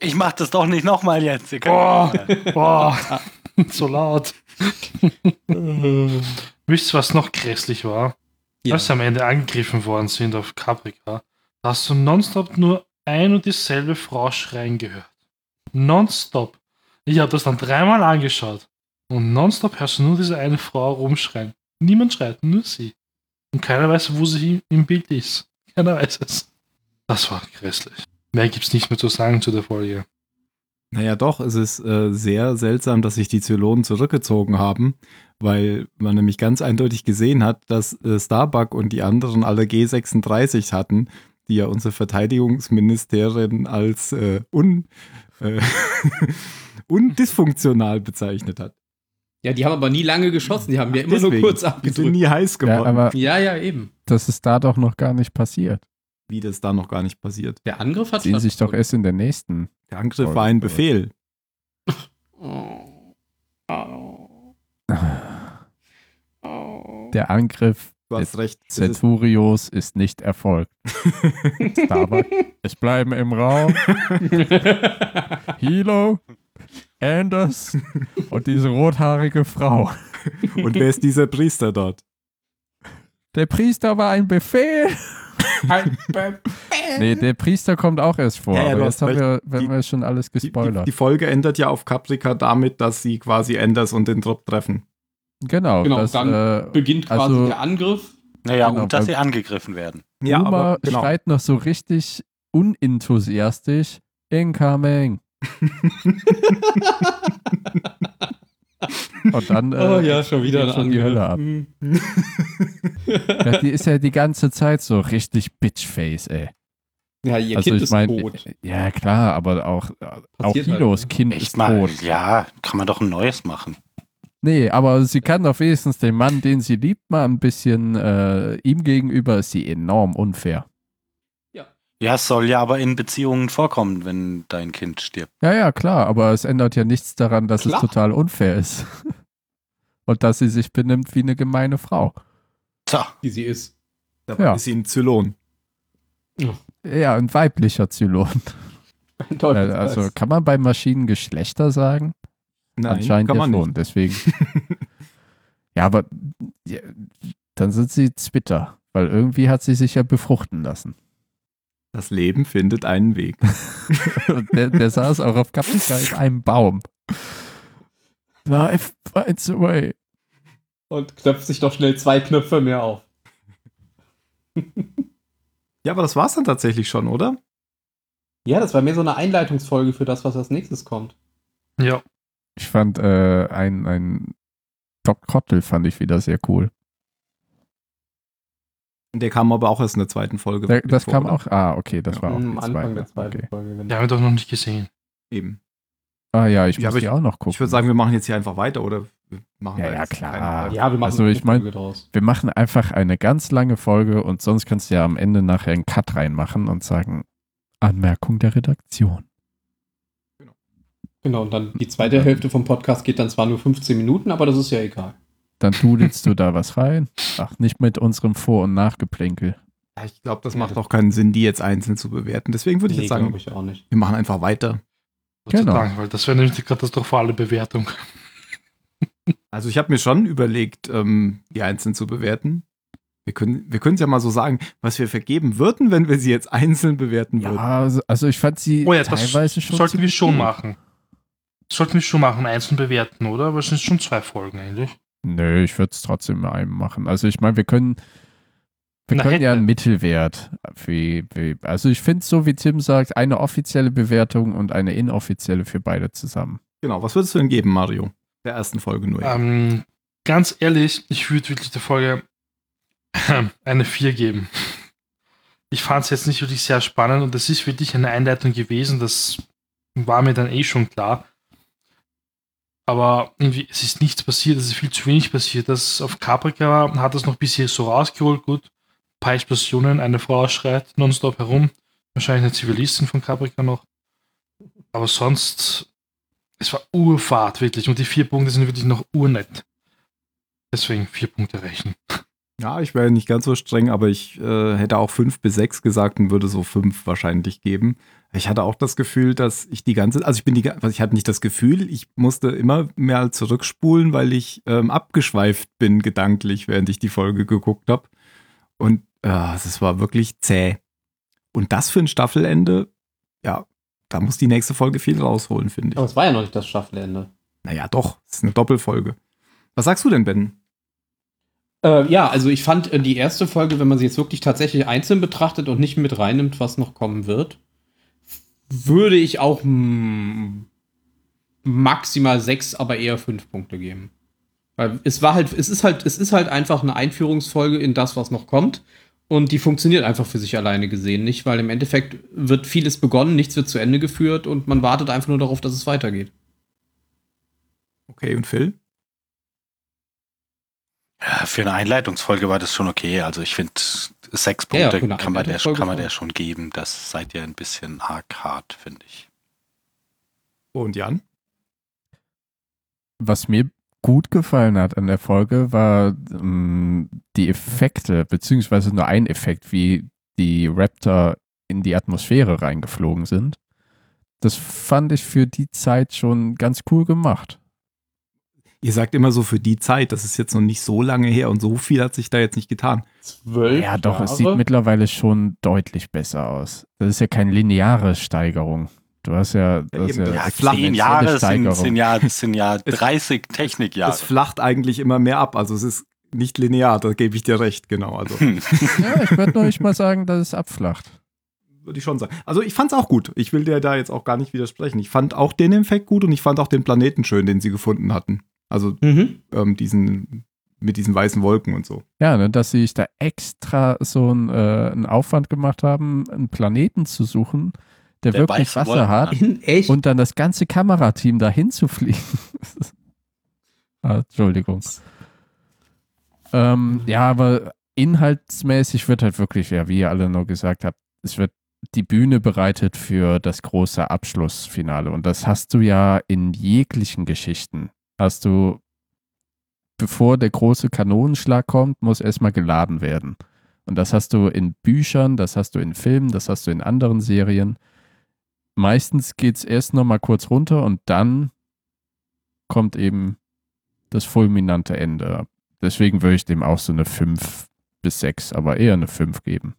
Ich mach das doch nicht nochmal jetzt. Ihr könnt- Boah, boah, so laut. Wisst ihr, was noch grässlich war? Ja. Als sie am Ende angegriffen worden sind auf Caprica, da hast du nonstop nur ein und dieselbe Frau schreien gehört. Nonstop. Ich habe das dann dreimal angeschaut. Und nonstop hörst du nur diese eine Frau rumschreien. Niemand schreit, nur sie. Und keiner weiß, wo sie im Bild ist. Keiner weiß es. Das war grässlich. Mehr gibt's nicht mehr zu sagen zu der Folge. Naja, doch, es ist äh, sehr seltsam, dass sich die Zylonen zurückgezogen haben, weil man nämlich ganz eindeutig gesehen hat, dass äh, Starbuck und die anderen alle G36 hatten, die ja unsere Verteidigungsministerin als äh, un, äh, undysfunktional bezeichnet hat. Ja, die haben aber nie lange geschossen. Die haben ja immer nur Deswegen, kurz Die sind abgedrückt. nie heiß Ja, geworden. aber Ja, ja, eben. das ist da doch noch gar nicht passiert. Wie das da noch gar nicht passiert. Der Angriff hat Sehen sich doch erst in der nächsten. Der Angriff Voll, war ein. Befehl. Oh. Oh. Oh. Der Angriff Du hast recht. Es ist, Centurios ist nicht erfolgt. Starbuck, es bleiben im Raum Hilo, Anders und diese rothaarige Frau. und wer ist dieser Priester dort? Der Priester war ein Befehl. nee, der Priester kommt auch erst vor. Ja, ja, aber jetzt haben wir, wenn Die- wir schon alles Die, die, gespoilert. die Folge endet ja auf Caprica damit, dass sie quasi Enders und den Trupp treffen. genau, Genau, das, dann äh, Beginnt quasi Also- der Angriff. Naja, Genau, und dass sie angegriffen werden. Ja, Uma aber genau. schreit noch so richtig unenthusiastisch Incoming. Und dann äh, oh ja, schon wieder schon die. Hölle ab. Hm. Ja, die ist ja die ganze Zeit so richtig Bitchface, ey. Ja, ihr also Kind ich ist meine, tot. ja klar, aber auch, auch Passiert halt, Hilos ne? Kind Echt ist mal, tot. ja, kann man doch ein neues machen. Nee, aber sie kann doch wenigstens den Mann, den sie liebt, mal ein bisschen, äh, ihm gegenüber ist sie enorm unfair. Ja, es soll ja aber in Beziehungen vorkommen, wenn dein Kind stirbt. Ja, ja, klar, aber es ändert ja nichts daran, dass Klar. es total unfair ist. Und dass sie sich benimmt wie eine gemeine Frau. So, Wie sie ist. Dabei Ja. ist sie ein Zylon. Ja, ein weiblicher Zylon. Ein Äh. Also kann man bei Maschinen Geschlechter sagen? Nein, Anscheinend kann ja man schon, nicht. deswegen. ja, aber ja, dann sind sie Zwitter, weil irgendwie hat sie sich ja befruchten lassen. Das Leben findet einen Weg. Und der, der saß auch auf Caprica in einem Baum. Life finds a way. Und knöpft sich doch schnell zwei Knöpfe mehr auf. Ja, aber das war's dann tatsächlich schon, oder? Ja, das war mehr so eine Einleitungsfolge für das, was als nächstes kommt. Ja. Ich fand äh, ein, ein Doc Trottel fand ich wieder sehr cool. Der kam aber auch erst in der zweiten Folge. Der, das vor, kam oder? auch, ah, okay, das war auch Am die Anfang zweite. der zweiten Okay. Folge. Die Genau. haben wir doch noch nicht gesehen. Eben. Ah ja, ich Ja, muss die auch noch gucken. Ich würde sagen, wir machen jetzt hier einfach weiter, oder? Wir machen Ja, ja, klar. Ja, wir machen Also, eine ich mein- Folge draus. wir machen einfach eine ganz lange Folge und sonst kannst du ja am Ende nachher einen Cut reinmachen und sagen, Anmerkung der Redaktion. Genau, und dann die zweite Hälfte vom Podcast geht dann zwar nur 15 Minuten, aber das ist ja egal. Dann dudelst du da was rein. Ach, nicht mit unserem Vor- und Nachgeplänkel. Ja, ich glaube, das Ja, macht auch keinen Sinn, die jetzt einzeln zu bewerten. Deswegen würde ich jetzt sagen, ich auch nicht. wir machen einfach weiter. Genau. Dank, weil das wäre nämlich die katastrophale Bewertung. Also ich habe mir schon überlegt, ähm, die einzeln zu bewerten. Wir können wir es ja mal so sagen, was wir vergeben würden, wenn wir sie jetzt einzeln bewerten Ja, würden. also, also ich fand sie Oh ja, das teilweise schon. sollten wir schon machen. Sollten wir schon machen, einzeln bewerten, oder? Aber es sind schon zwei Folgen eigentlich. Nö, ich würde es trotzdem in einem machen. Also ich meine, wir können, wir Na, können ja einen Mittelwert. Für, für, also ich finde es so, wie Tim sagt, eine offizielle Bewertung und eine inoffizielle für beide zusammen. Genau, was würdest du denn geben, Mario? Der ersten Folge nur. Ähm, ganz ehrlich, ich würde wirklich der Folge eine 4 geben. Ich fand es jetzt nicht wirklich sehr spannend und es ist wirklich eine Einleitung gewesen, das war mir dann eh schon klar. Aber irgendwie, es ist nichts passiert, es ist viel zu wenig passiert. Das auf Caprica hat das noch bis hier so rausgeholt, gut. Ein paar Explosionen, eine Frau schreit nonstop herum. Wahrscheinlich eine Zivilistin von Caprica noch. Aber sonst, es war urfahrt, wirklich. Und die vier Punkte sind wirklich noch urnett. Deswegen vier Punkte rechnen. Ja, ich wäre nicht ganz so streng, aber ich äh, hätte auch fünf bis sechs gesagt und würde so fünf wahrscheinlich geben. Ich hatte auch das Gefühl, dass ich die ganze, also ich bin die, also ich hatte nicht das Gefühl, ich musste immer mehr zurückspulen, weil ich ähm, abgeschweift bin gedanklich, während ich die Folge geguckt habe. Und äh, es war wirklich zäh. Und das für ein Staffelende, ja, da muss die nächste Folge viel rausholen, finde Aber ich. es war ja noch nicht das Staffelende. Naja, doch, es ist eine Doppelfolge. Was sagst du denn, Ben? Äh, ja, also ich fand äh, die erste Folge, wenn man sie jetzt wirklich tatsächlich einzeln betrachtet und nicht mit reinnimmt, was noch kommen wird, würde ich auch maximal sechs, aber eher fünf Punkte geben. Weil es war halt, es ist halt, es ist halt einfach eine Einführungsfolge in das, was noch kommt. Und die funktioniert einfach für sich alleine gesehen nicht, weil im Endeffekt wird vieles begonnen, nichts wird zu Ende geführt und man wartet einfach nur darauf, dass es weitergeht. Okay, und Phil? Ja, für eine Einleitungsfolge war das schon okay. Also ich finde, sechs Ja, ja, Punkte für eine kann, man der, kann man schon. der schon geben. Das seid ihr ein bisschen arg hart, finde ich. Und Jan? Was mir gut gefallen hat an der Folge, war ähm, die Effekte, beziehungsweise nur ein Effekt, wie die Raptor in die Atmosphäre reingeflogen sind. Das fand ich für die Zeit schon ganz cool gemacht. Ihr sagt immer so für die Zeit, das ist jetzt noch nicht so lange her und so viel hat sich da jetzt nicht getan. Zwölf Ja, doch, Jahre? es sieht mittlerweile schon deutlich besser aus. Das ist ja keine lineare Steigerung. Du hast ja, eben, ja, ja, zehn Jahre sind, Steigerung. sind, ja, sind ja 30 Technikjahre. Es flacht eigentlich immer mehr ab. Also es ist nicht linear, da gebe ich dir recht, genau. Also Ja, ich würde noch nicht mal sagen, dass es abflacht. würde ich schon sagen. Also ich fand es auch gut. Ich will dir da jetzt auch gar nicht widersprechen. Ich fand auch den Effekt gut und ich fand auch den Planeten schön, den sie gefunden hatten. Also Mhm. ähm, diesen mit diesen weißen Wolken und so. Ja, ne, dass sie sich da extra so ein, äh, einen Aufwand gemacht haben, einen Planeten zu suchen, der, Der wirklich Wasser Wolken hat hat. In echt? und dann das ganze Kamerateam dahin zu fliegen. ah, Entschuldigung. Ähm, ja, aber inhaltsmäßig wird halt wirklich, ja, wie ihr alle nur gesagt habt, es wird die Bühne bereitet für das große Abschlussfinale. Und das hast du ja in jeglichen Geschichten. Hast du, bevor der große Kanonenschlag kommt, muss erstmal geladen werden. Und das hast du in Büchern, das hast du in Filmen, das hast du in anderen Serien. Meistens geht es erst nochmal kurz runter und dann kommt eben das fulminante Ende. Deswegen würde ich dem auch so eine 5 bis 6, aber eher eine 5 geben.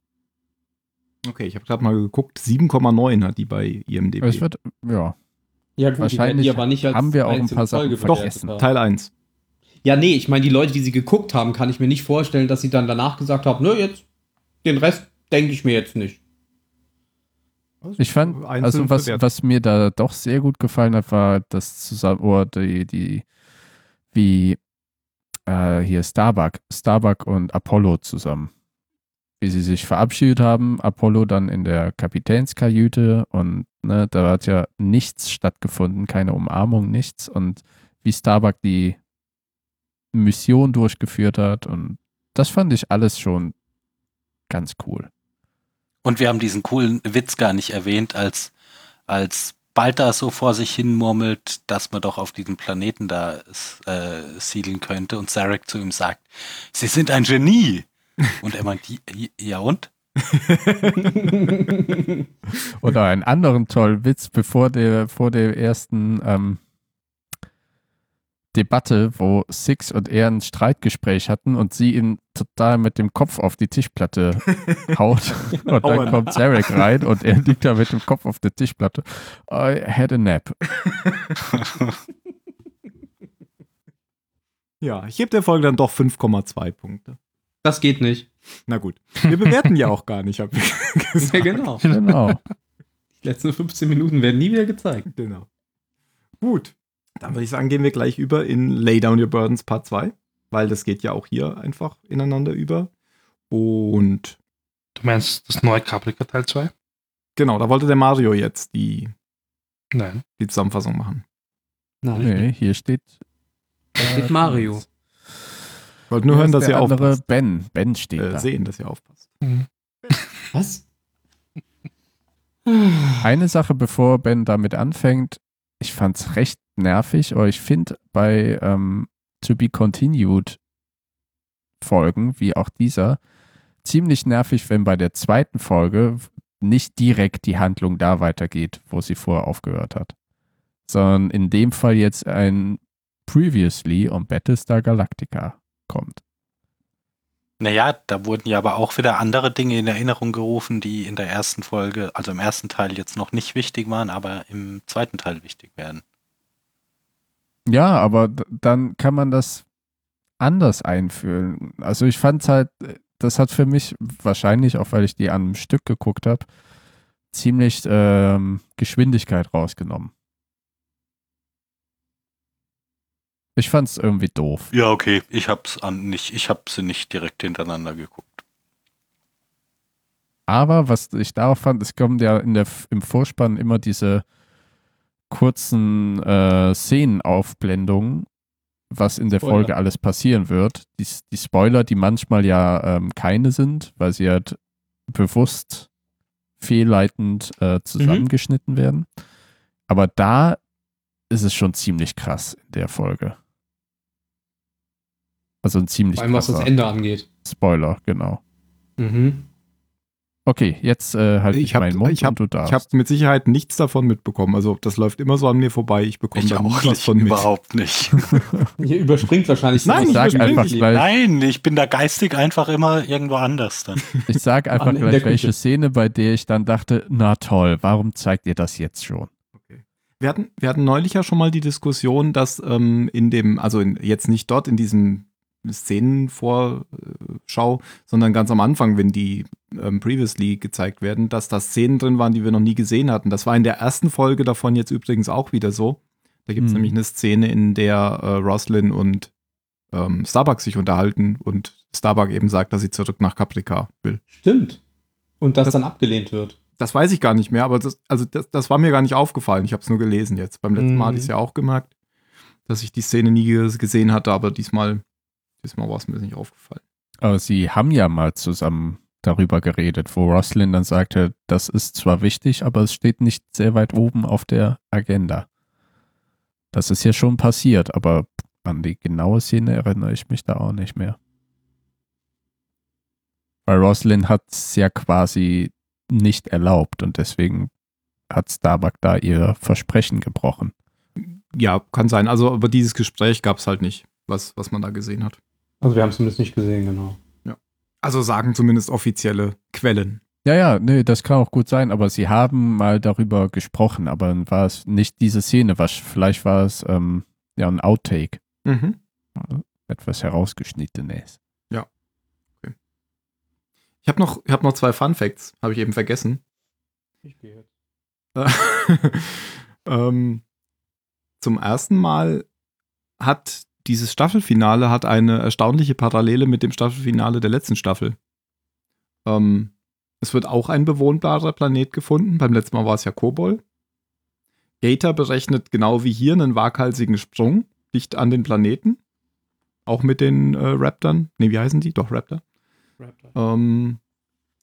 Okay, ich habe gerade mal geguckt. 7,9 hat die bei IMDb. Es wird, ja. Ja, gut, wahrscheinlich die aber nicht als haben wir auch ein paar Sachen Folge vergessen. haben. Teil 1. Ja, nee, ich meine, die Leute, die sie geguckt haben, kann ich mir nicht vorstellen, dass sie dann danach gesagt haben, nö, jetzt, den Rest denke ich mir jetzt nicht. Ich fand, also was, was mir da doch sehr gut gefallen hat, war das zusammen, oder die, die, wie äh, hier Starbuck, Starbuck und Apollo zusammen. Wie sie sich verabschiedet haben, Apollo dann in der Kapitänskajüte und ne, da hat ja nichts stattgefunden, keine Umarmung, nichts und wie Starbuck die Mission durchgeführt hat und das fand ich alles schon ganz cool. Und wir haben diesen coolen Witz gar nicht erwähnt, als, als Balta so vor sich hin murmelt, dass man doch auf diesem Planeten da äh, siedeln könnte und Zarek zu ihm sagt, Sie sind ein Genie. Und er meint, "Ja- und? Oder einen anderen tollen Witz, bevor der, vor der ersten ähm, Debatte, wo Six und er ein Streitgespräch hatten und sie ihn total mit dem Kopf auf die Tischplatte haut. Und dann Aua. kommt Zarek rein und er liegt da mit dem Kopf auf der Tischplatte. I had a nap. Ja, ich gebe der Folge dann doch 5,2 Punkte. Das geht nicht. Na gut. Wir bewerten ja auch gar nicht, hab ich gesagt. Ja, genau. Genau. Die letzten 15 Minuten werden nie wieder gezeigt. Genau. Gut. Dann würde ich sagen, gehen wir gleich über in Lay Down Your Burdens Part 2, weil das geht ja auch hier einfach ineinander über. Und Du meinst das neue Caprica Teil 2? genau, da wollte der Mario jetzt die, Nein. die Zusammenfassung machen. Nein, Nee, hier steht. da steht Mario. Ich wollte nur hören, dass ihr aufpasst. Ben. Ben steht Äh, da. sehen, dass ihr aufpasst. Mhm. Was? Eine Sache, bevor Ben damit anfängt, ich fand's recht nervig, aber ich finde bei ähm, To Be Continued Folgen, wie auch dieser, ziemlich nervig, wenn bei der zweiten Folge nicht direkt die Handlung da weitergeht, wo sie vorher aufgehört hat. Sondern in dem Fall jetzt ein Previously on Battlestar Galactica kommt. Naja, da wurden ja aber auch wieder andere Dinge in Erinnerung gerufen, die in der ersten Folge, also im ersten Teil jetzt noch nicht wichtig waren, aber im zweiten Teil wichtig werden. Ja, aber dann kann man das anders einführen. Also ich fand halt, äh, das hat für mich wahrscheinlich, auch weil ich die an einem Stück geguckt habe, ziemlich ähm, Geschwindigkeit rausgenommen. Ich fand es irgendwie doof. Ja, okay, ich hab's an nicht, ich hab sie nicht direkt hintereinander geguckt. Aber was ich darauf fand, es kommen ja in der, im Vorspann immer diese kurzen äh, Szenenaufblendungen, was in der Spoiler. Folge alles passieren wird. Die, die Spoiler, die manchmal ja ähm, keine sind, weil sie halt bewusst fehlleitend äh, zusammengeschnitten werden. Aber da ist es schon ziemlich krass in der Folge. Also ein ziemlich Vor allem, was das Ende angeht. Spoiler, genau. Mhm. Okay, jetzt äh, halte ich, Ich habe meinen Mund ich hab, und du darfst. ich hab mit Sicherheit nichts davon mitbekommen. Also das läuft immer so an mir vorbei. Ich bekomme Ich da auch was nicht, von mit. überhaupt nicht. Hier überspringt wahrscheinlich Nein, ich sage überspringe einfach die. gleich, Nein, ich bin da geistig einfach immer irgendwo anders dann. ich sag einfach An- gleich, welche Küche. Szene, bei der ich dann dachte, na toll, warum zeigt ihr das jetzt schon? Wir hatten, wir hatten neulich ja schon mal die Diskussion, dass ähm, in dem, also in, jetzt nicht dort in diesem Szenenvorschau, sondern ganz am Anfang, wenn die ähm, previously gezeigt werden, dass da Szenen drin waren, die wir noch nie gesehen hatten. Das war in der ersten Folge davon jetzt übrigens auch wieder so. Da gibt es Hm. nämlich eine Szene, in der äh, Roslyn und ähm, Starbuck sich unterhalten und Starbuck eben sagt, dass sie zurück nach Caprica will. Stimmt. Und das, Das- dann abgelehnt wird. Das weiß ich gar nicht mehr, aber das, also das, das war mir gar nicht aufgefallen. Ich habe es nur gelesen jetzt. Beim letzten Mal Mhm. hatte ich es ja auch gemerkt, dass ich die Szene nie ges- gesehen hatte, aber diesmal, diesmal war es mir nicht aufgefallen. Aber sie haben ja mal zusammen darüber geredet, wo Roslyn dann sagte, das ist zwar wichtig, aber es steht nicht sehr weit oben auf der Agenda. Das ist ja schon passiert, aber an die genaue Szene erinnere ich mich da auch nicht mehr. Weil Roslyn hat es ja quasi nicht erlaubt und deswegen hat Starbuck da ihr Versprechen gebrochen. Ja, kann sein. Also, aber dieses Gespräch gab es halt nicht, was, was man da gesehen hat. Also wir haben es zumindest nicht gesehen, genau. Also sagen zumindest offizielle Quellen. Ja, ja, nee, das kann auch gut sein, aber sie haben mal darüber gesprochen, aber dann war es nicht diese Szene, was, vielleicht war es ähm, ja ein Outtake, Mhm. etwas herausgeschnittenes. Ich habe noch, ich hab noch zwei Fun Facts, habe ich eben vergessen. Ich gehe jetzt. ähm, zum ersten Mal hat dieses Staffelfinale hat eine erstaunliche Parallele mit dem Staffelfinale der letzten Staffel. Ähm, es wird auch ein bewohnbarer Planet gefunden. Beim letzten Mal war es ja Kobol. Gator berechnet genau wie hier einen waghalsigen Sprung dicht an den Planeten. Auch mit den äh, Raptern. Ne, wie heißen die? Doch, Raptor. Ähm,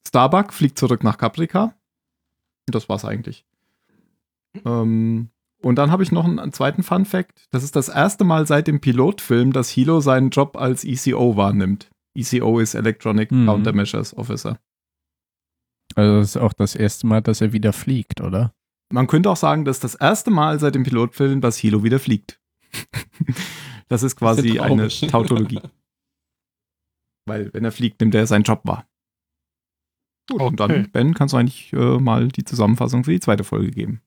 Starbuck fliegt zurück nach Caprica. Und das war's eigentlich. Ähm, und dann habe ich noch einen, zweiten Fun Fact. Das ist das erste Mal seit dem Pilotfilm, dass Hilo seinen Job als ECO wahrnimmt. ECO ist Electronic Mhm. Countermeasures Officer. Also das ist auch das erste Mal, dass er wieder fliegt, oder? Man könnte auch sagen, das ist das erste Mal seit dem Pilotfilm, dass Hilo wieder fliegt. das ist quasi ja eine traurig. Tautologie. Weil, wenn er fliegt, nimmt er seinen Job wahr. Gut, und Okay. dann, Ben, kannst du eigentlich äh, mal die Zusammenfassung für die zweite Folge geben.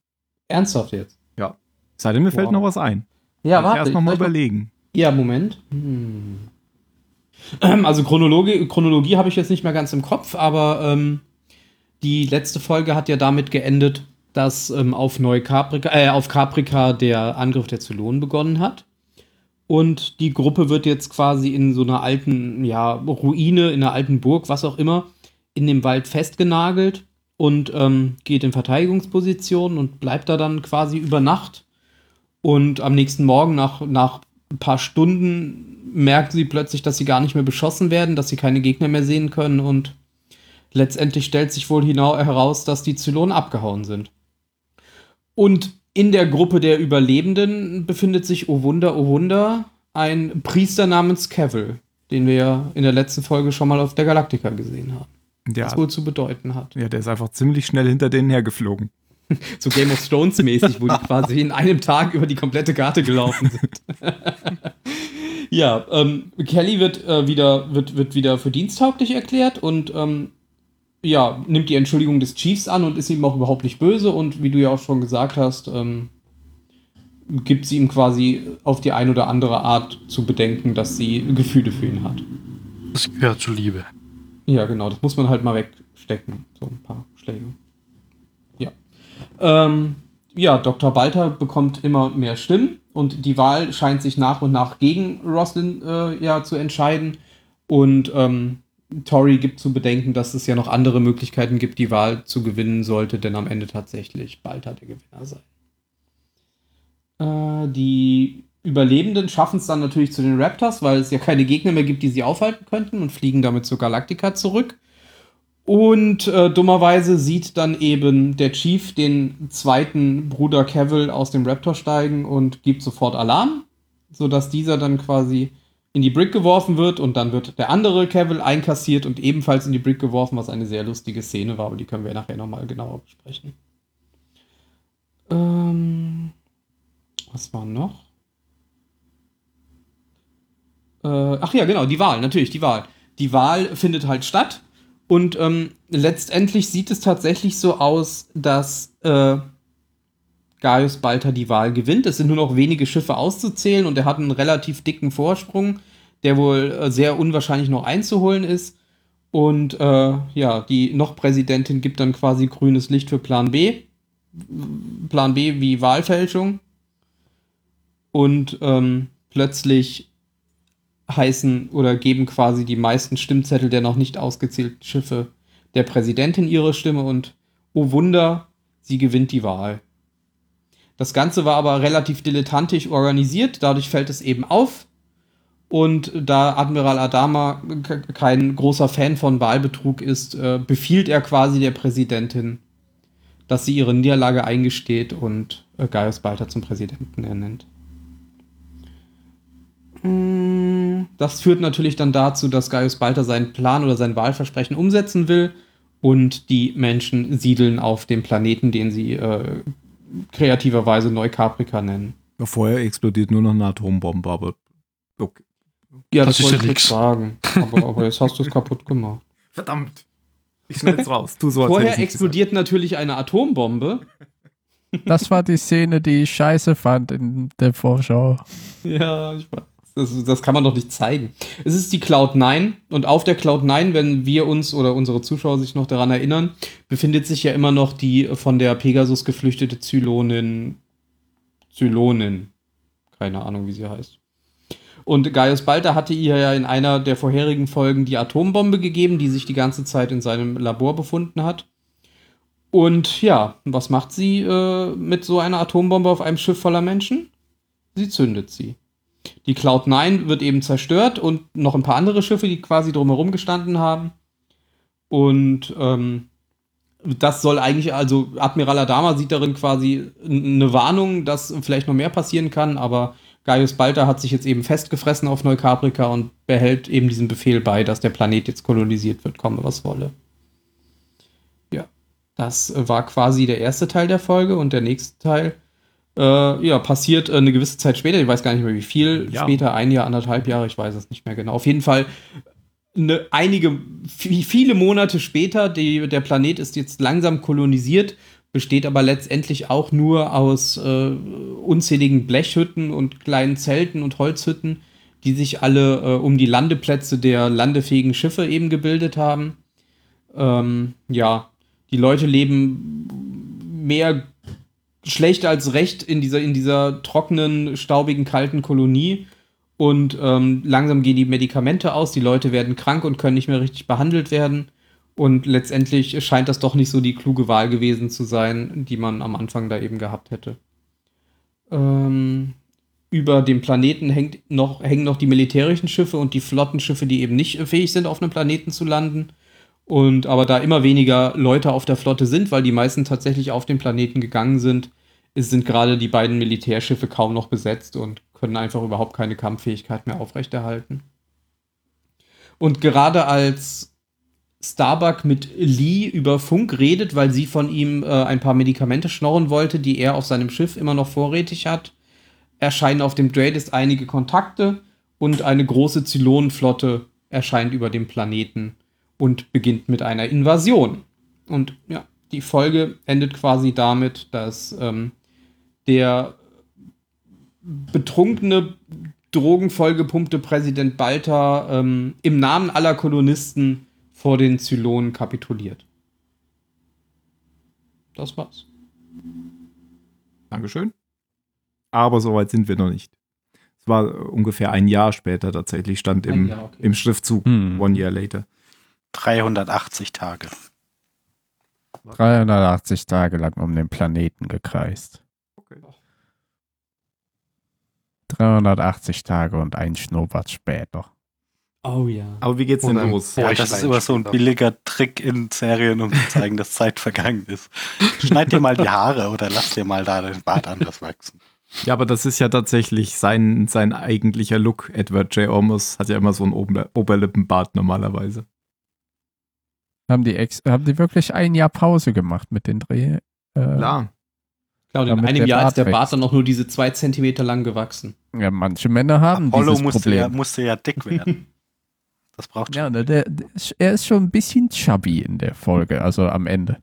Ernsthaft jetzt? Es sei denn, mir fällt Wow. noch was ein. Ja, ich erst noch mal soll ich überlegen. Ja, Moment. Hm. Also Chronologie, Chronologie habe ich jetzt nicht mehr ganz im Kopf, aber ähm, die letzte Folge hat ja damit geendet, dass ähm, auf Neukaprika, äh, auf Caprica der Angriff der Zylonen begonnen hat. Und die Gruppe wird jetzt quasi in so einer alten, ja, Ruine, in einer alten Burg, was auch immer, in dem Wald festgenagelt und ähm, geht in Verteidigungsposition und bleibt da dann quasi über Nacht. Und am nächsten Morgen, nach, nach ein paar Stunden, merken sie plötzlich, dass sie gar nicht mehr beschossen werden, dass sie keine Gegner mehr sehen können und letztendlich stellt sich wohl heraus, dass die Zylonen abgehauen sind. Und in der Gruppe der Überlebenden befindet sich, oh Wunder, oh Wunder, ein Priester namens Cavill, den wir ja in der letzten Folge schon mal auf der Galaktika gesehen haben. Der, Was wohl zu bedeuten hat. ja, der ist einfach ziemlich schnell hinter denen hergeflogen. So Game of Thrones mäßig, wo die quasi in einem Tag über die komplette Karte gelaufen sind. ja, ähm, Kelly wird, äh, wieder, wird, wird wieder für diensttauglich erklärt und ähm, ja, nimmt die Entschuldigung des Chiefs an und ist ihm auch überhaupt nicht böse und wie du ja auch schon gesagt hast, ähm, gibt sie ihm quasi auf die ein oder andere Art zu bedenken, dass sie Gefühle für ihn hat. Das gehört zur Liebe. Ja, genau, das muss man halt mal wegstecken. So ein paar Schläge. Ja. Ähm, ja, Dr. Balter bekommt immer mehr Stimmen und die Wahl scheint sich nach und nach gegen Roslin äh, ja, zu entscheiden. Und ähm, Tory gibt zu bedenken, dass es ja noch andere Möglichkeiten gibt, die Wahl zu gewinnen sollte, denn am Ende tatsächlich Balter der Gewinner sein. Äh, die Überlebenden schaffen es dann natürlich zu den Raptors, weil es ja keine Gegner mehr gibt, die sie aufhalten könnten und fliegen damit zur Galaktika zurück. Und äh, dummerweise sieht dann eben der Chief den zweiten Bruder Cavill aus dem Raptor steigen und gibt sofort Alarm, sodass dieser dann quasi in die Brick geworfen wird und dann wird der andere Cavill einkassiert und ebenfalls in die Brick geworfen, was eine sehr lustige Szene war, aber die können wir nachher nochmal genauer besprechen. Ähm, was war noch? Äh, ach ja, genau, die Wahl, natürlich, die Wahl. Die Wahl findet halt statt und ähm, letztendlich sieht es tatsächlich so aus, dass äh, Gaius Balter die Wahl gewinnt. Es sind nur noch wenige Schiffe auszuzählen und er hat einen relativ dicken Vorsprung, der wohl äh, sehr unwahrscheinlich noch einzuholen ist. Und äh, ja, die noch Präsidentin gibt dann quasi grünes Licht für Plan B. Plan B wie Wahlfälschung. Und ähm, plötzlich heißen oder geben quasi die meisten Stimmzettel der noch nicht ausgezählten Schiffe der Präsidentin ihre Stimme und oh Wunder, sie gewinnt die Wahl. Das Ganze war aber relativ dilettantisch organisiert, dadurch fällt es eben auf. Und da Admiral Adama kein großer Fan von Wahlbetrug ist, äh, befiehlt er quasi der Präsidentin, dass sie ihre Niederlage eingesteht und äh, Gaius Balter zum Präsidenten ernennt. Mm, das führt natürlich dann dazu, dass Gaius Balter seinen Plan oder sein Wahlversprechen umsetzen will und die Menschen siedeln auf dem Planeten, den sie äh, kreativerweise Neukaprika nennen. Vorher explodiert nur noch eine Atombombe, aber okay. Ja, Das das, ist wollte ja ich jetzt sagen. Aber, aber jetzt hast du es kaputt gemacht. Verdammt. Ich schneid's raus. Tu so, als Vorher explodiert natürlich eine Atombombe. Das war die Szene, die ich scheiße fand in der Vorschau. Ja, ich weiß. Das, das kann man doch nicht zeigen. Es ist die Cloud 9 und auf der Cloud 9, wenn wir uns oder unsere Zuschauer sich noch daran erinnern, befindet sich ja immer noch die von der Pegasus geflüchtete Zylonin. Zylonin. Keine Ahnung, wie sie heißt. Und Gaius Balter hatte ihr ja in einer der vorherigen Folgen die Atombombe gegeben, die sich die ganze Zeit in seinem Labor befunden hat. Und ja, was macht sie äh, mit so einer Atombombe auf einem Schiff voller Menschen? Sie zündet sie. Die Cloud 9 wird eben zerstört und noch ein paar andere Schiffe, die quasi drumherum gestanden haben. Und ähm, das soll eigentlich, also Admiral Adama sieht darin quasi eine Warnung, dass vielleicht noch mehr passieren kann, aber Gaius Balter hat sich jetzt eben festgefressen auf Neukaprika und behält eben diesen Befehl bei, dass der Planet jetzt kolonisiert wird, komme was wolle. Ja, das war quasi der erste Teil der Folge und der nächste Teil äh, ja, passiert äh, eine gewisse Zeit später, ich weiß gar nicht mehr wie viel, Ja. später, ein Jahr, anderthalb Jahre, ich weiß es nicht mehr genau. Auf jeden Fall eine, einige, vi- viele Monate später, die, der Planet ist jetzt langsam kolonisiert, besteht aber letztendlich auch nur aus äh, unzähligen Blechhütten und kleinen Zelten und Holzhütten, die sich alle äh, um die Landeplätze der landefähigen Schiffe eben gebildet haben. Ähm, ja, die Leute leben mehr schlecht als recht in dieser, in dieser trockenen, staubigen, kalten Kolonie. Und ähm, langsam gehen die Medikamente aus, die Leute werden krank und können nicht mehr richtig behandelt werden. Und letztendlich scheint das doch nicht so die kluge Wahl gewesen zu sein, die man am Anfang da eben gehabt hätte. Ähm, über dem Planeten hängt noch, hängen noch die militärischen Schiffe und die Flottenschiffe, die eben nicht fähig sind, auf einem Planeten zu landen. Und aber da immer weniger Leute auf der Flotte sind, weil die meisten tatsächlich auf den Planeten gegangen sind, sind gerade die beiden Militärschiffe kaum noch besetzt und können einfach überhaupt keine Kampffähigkeit mehr aufrechterhalten. Und gerade als Starbuck mit Lee über Funk redet, weil sie von ihm äh, ein paar Medikamente schnorren wollte, die er auf seinem Schiff immer noch vorrätig hat, erscheinen auf dem Dreadist einige Kontakte und eine große Zylonenflotte erscheint über dem Planeten und beginnt mit einer Invasion. Und ja, die Folge endet quasi damit, dass ähm, der betrunkene, drogenvollgepumpte Präsident Balta ähm, im Namen aller Kolonisten vor den Zylonen kapituliert. Das war's. Dankeschön. Aber so weit sind wir noch nicht. Es war ungefähr ein Jahr später tatsächlich, stand im, Jahr, okay. im Schriftzug Hm. One Year Later. 380 Tage. 380 Tage lang um den Planeten gekreist. Okay. 380 Tage und ein Schnurrbart später. Oh ja. Aber wie geht's denn los? Ja, das ist immer so ein billiger Trick in Serien, um zu zeigen, dass Zeit vergangen ist. Schneid dir mal die Haare oder lass dir mal da den Bart anders wachsen. Ja, aber das ist ja tatsächlich sein, sein eigentlicher Look. Edward J. Olmos hat ja immer so einen Ober Oberlippenbart normalerweise. Haben die, ex haben die wirklich ein Jahr Pause gemacht mit den Dreh? Äh, Klar. Klar, und in einem Jahr Bart ist der Bart wächst. dann noch nur diese zwei Zentimeter lang gewachsen. Ja, manche Männer haben Apollo dieses musste ja, Problem. musste ja dick werden. Das braucht schon. Ja, der, der, er ist schon ein bisschen chubby in der Folge, also am Ende.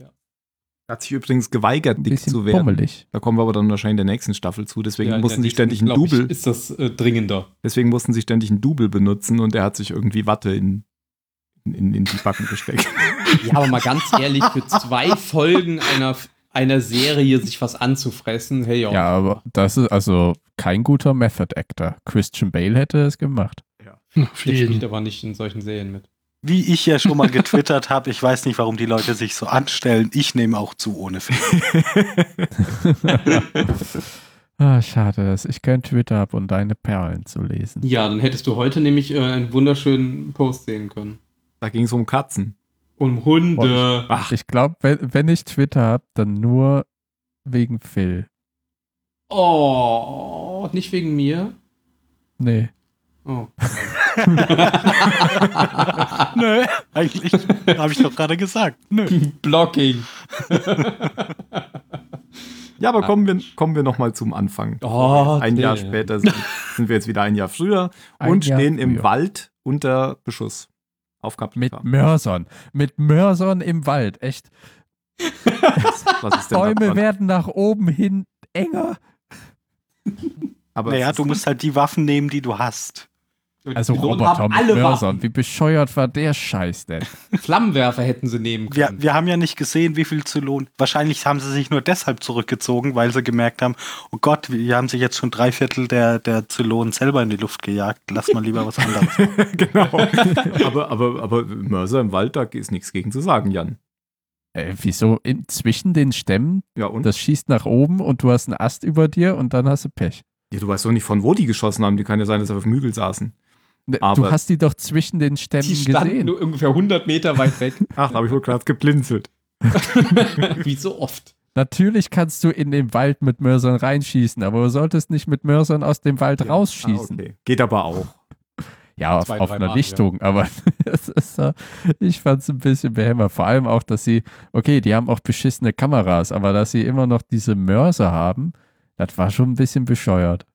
Er hat sich übrigens geweigert, dick zu werden. pummelig. Da kommen wir aber dann wahrscheinlich in der nächsten Staffel zu. Deswegen Ja, mussten ja, sie ständig ein glaub ich, Double, Ist das äh, dringender? deswegen mussten sie ständig ein Double benutzen und er hat sich irgendwie Watte in, in, in die Backen gesteckt. Ja, aber mal ganz ehrlich, für zwei Folgen einer, einer Serie sich was anzufressen, hey, ja. Ja, aber das ist also kein guter Method Actor. Christian Bale hätte es gemacht. Auf Der spielt aber nicht in solchen Serien mit. Wie ich ja schon mal getwittert habe, ich weiß nicht, warum die Leute sich so anstellen. Ich nehme auch zu ohne Film. ah, schade, dass ich kein Twitter habe, um deine Perlen zu lesen. Ja, dann hättest du heute nämlich äh, einen wunderschönen Post sehen können. da ging es um Katzen. Um Hunde. Ach, Ich glaube, wenn, wenn ich Twitter habe, dann nur wegen Phil. Oh, nicht wegen mir. Nee. Oh. Nö, eigentlich habe ich doch gerade gesagt. Nö. Blocking. ja, aber kommen wir, kommen wir nochmal zum Anfang. Oh, ein Jahr später sind, sind wir jetzt wieder ein Jahr früher Ein und Jahr stehen im früher. Wald unter Beschuss. Auf Mit Caprica. Mörsern. Mit Mörsern im Wald. Echt. Was ist denn da Bäume werden nach oben hin enger. Aber Naja, du musst halt die Waffen nehmen, die du hast. Also Roboter haben mit alle Mörsern. Wie bescheuert war der Scheiß denn? Flammenwerfer hätten sie nehmen Wir, können. wir haben ja nicht gesehen, wie viel Zylon. Wahrscheinlich haben sie sich nur deshalb zurückgezogen, weil sie gemerkt haben, oh Gott, wir haben sich jetzt schon drei Viertel der, der Zylonen selber in die Luft gejagt. Lass mal lieber was anderes machen. genau. aber, aber, aber Mörser im Wald, da ist nichts gegen zu sagen, Jan. Äh, wieso? In, zwischen den Stämmen, Ja, und? das schießt nach oben und du hast einen Ast über dir und dann hast du Pech. ja, du weißt doch nicht, von wo die geschossen haben. Die kann ja sein, dass sie auf dem Hügel saßen. Ne, Aber- du hast die doch zwischen den Stämmen Die standen gesehen. nur ungefähr 100 Meter weit weg. Ach, da habe ich wohl gerade geblinzelt. Wie so oft. Natürlich kannst du in den Wald mit Mörsern reinschießen, aber du solltest nicht mit Mörsern aus dem Wald rausschießen. Ah, okay. Geht aber auch. Ja, auf, Zwei, auf drei einer Mal, Lichtung, aber es ist, ich fand es ein bisschen behämmert. Vor allem auch, dass sie, okay, die haben auch beschissene Kameras, aber dass sie immer noch diese Mörser haben, das war schon ein bisschen bescheuert.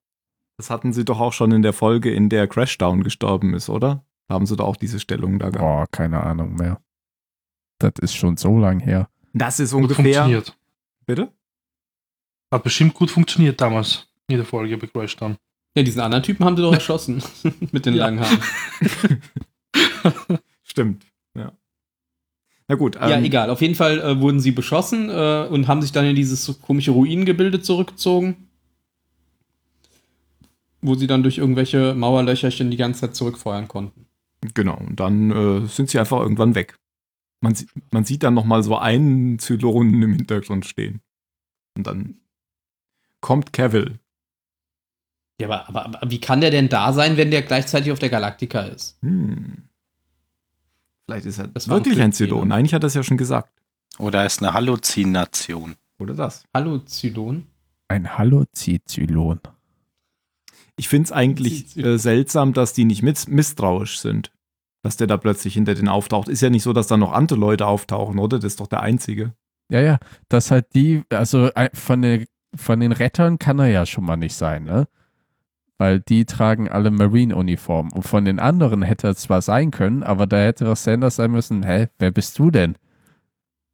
Das hatten sie doch auch schon in der Folge, in der Crashdown gestorben ist, oder? Da haben sie doch auch diese Stellung da gehabt. Boah, keine Ahnung mehr. Das ist schon so lang her. Das ist Gut ungefähr. funktioniert. Bitte? Hat bestimmt gut funktioniert damals. Jede Folge bei Crashdown. Ja, diesen anderen Typen haben sie doch erschossen. Mit den Ja. langen Haaren. Stimmt. Ja. Na gut. ja, ähm, egal. Auf jeden Fall äh, wurden sie beschossen äh, und haben sich dann in dieses komische Ruinengebilde zurückgezogen. Wo sie dann durch irgendwelche Mauerlöcherchen die ganze Zeit zurückfeuern konnten. Genau. Und dann äh, sind sie einfach irgendwann weg. Man, sieht- man sieht dann noch mal so einen Zylonen im Hintergrund stehen. Und dann kommt Cavill. Ja, aber, aber, aber wie kann der denn da sein, wenn der gleichzeitig auf der Galaktika ist? Hm. Vielleicht ist er Das wirklich ein. Zylon. Eigentlich hat er es ja schon gesagt. Oder ist eine Halluzination. Oder das. Hallo, Zylon? Ein Hallozizylon. Ich finde es eigentlich äh, seltsam, dass die nicht mis misstrauisch sind. Dass der da plötzlich hinter den auftaucht. Ist ja nicht so, dass da noch andere Leute auftauchen, oder? Das ist doch der Einzige. Ja, ja, dass halt die, also äh, von den, von den Rettern kann er ja schon mal nicht sein, ne? Weil die tragen alle Marine-Uniformen. Und von den anderen hätte er zwar sein können, aber da hätte doch Sanders sein müssen, hä, wer bist du denn?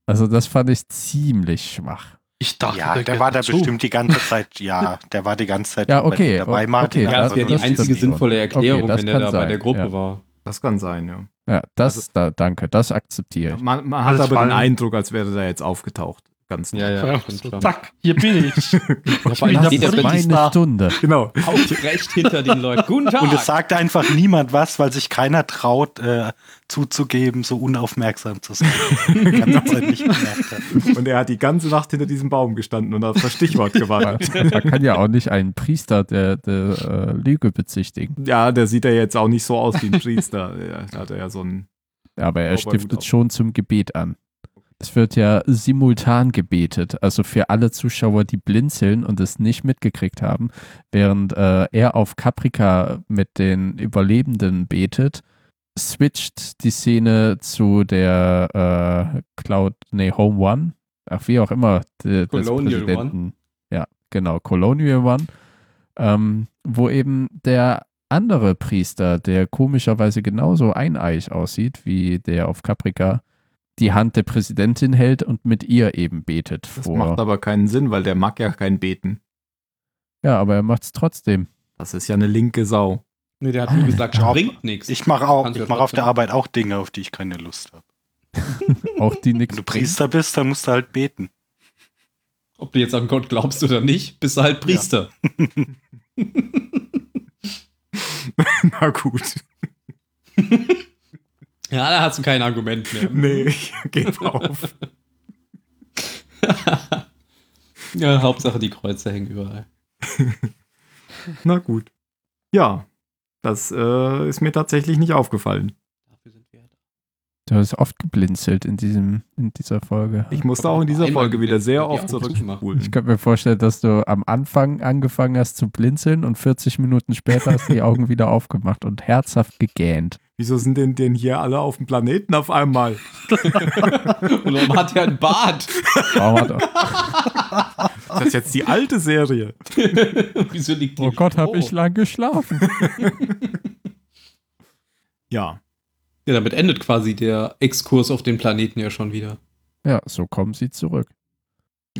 Also das fand ich ziemlich schwach. Ich dachte, Ja, der gehört war da dazu. bestimmt die ganze Zeit, ja, der war die ganze Zeit Ja, bei- okay, dabei, Martin. okay, Ja, das- das wäre die das einzige sinnvolle Erklärung, Okay, das wenn der kann da bei sein, der Gruppe ja. war. Das kann sein, ja. Ja, das, Also- da, danke, das akzeptiere ich. Man, man hat aber den. Eindruck, als wäre der jetzt aufgetaucht. Ganz Ja, ja, Ja, so, zack, hier bin ich. vor allem bin der er Prinz wirklich Meine. Stunde. Genau. aufrecht hinter den Leuten. Guten Tag! Und es sagt einfach niemand was, weil sich keiner traut, äh, zuzugeben, so unaufmerksam zu sein. Hat. Und er hat die ganze Nacht hinter diesem Baum gestanden und auf das Stichwort gewartet. Man kann ja auch nicht einen Priester der, der äh, Lüge bezichtigen. ja, der sieht ja jetzt auch nicht so aus wie ein Priester. Ja, da hat er ja so ein. Aber er Aber gut stiftet schon zum Gebet an. es wird ja simultan gebetet, also für alle Zuschauer, die blinzeln und es nicht mitgekriegt haben, während äh, er auf Caprica mit den Überlebenden betet, switcht die Szene zu der äh, Cloud, nee, Home One, ach wie auch immer, de, Colonial Präsidenten. Ja, genau, Colonial One, ähm, wo eben der andere Priester, der komischerweise genauso eineich aussieht wie der auf Caprica, die Hand der Präsidentin hält und mit ihr eben betet. Das vor. macht aber keinen Sinn, weil der mag ja kein Beten. ja, aber er macht es trotzdem. Das ist ja eine linke Sau. Nee, der hat nur gesagt, Ja, bringt nichts. Ich mache auch, Kannst ich ja mache auf der. Arbeit auch Dinge, auf die ich keine Lust habe. Auch die nix Wenn du Priester bist, dann musst du halt beten. Ob du jetzt an Gott glaubst oder nicht, bist du halt Priester. Na gut. Ja, da hast du kein Argument mehr. Nee, ich gebe auf. Ja, Hauptsache die Kreuze hängen überall. Na gut. Ja, das äh, ist mir tatsächlich nicht aufgefallen. Dafür sind wir da. Du hast oft geblinzelt in, diesem, in dieser Folge. Ich musste auch in dieser Folge wieder sehr oft zurückspulen. Ich könnte mir vorstellen, dass du am Anfang angefangen hast zu blinzeln und 40 Minuten später hast du die Augen wieder aufgemacht und herzhaft gegähnt. Wieso sind denn, denn hier alle auf dem Planeten auf einmal? Und warum hat er einen Bart? Warum hat er- Das ist jetzt die alte Serie. Wieso liegt die oh Gott, habe ich lang geschlafen. Ja, Ja, damit endet quasi der Exkurs auf den Planeten ja schon wieder. Ja, so kommen sie zurück.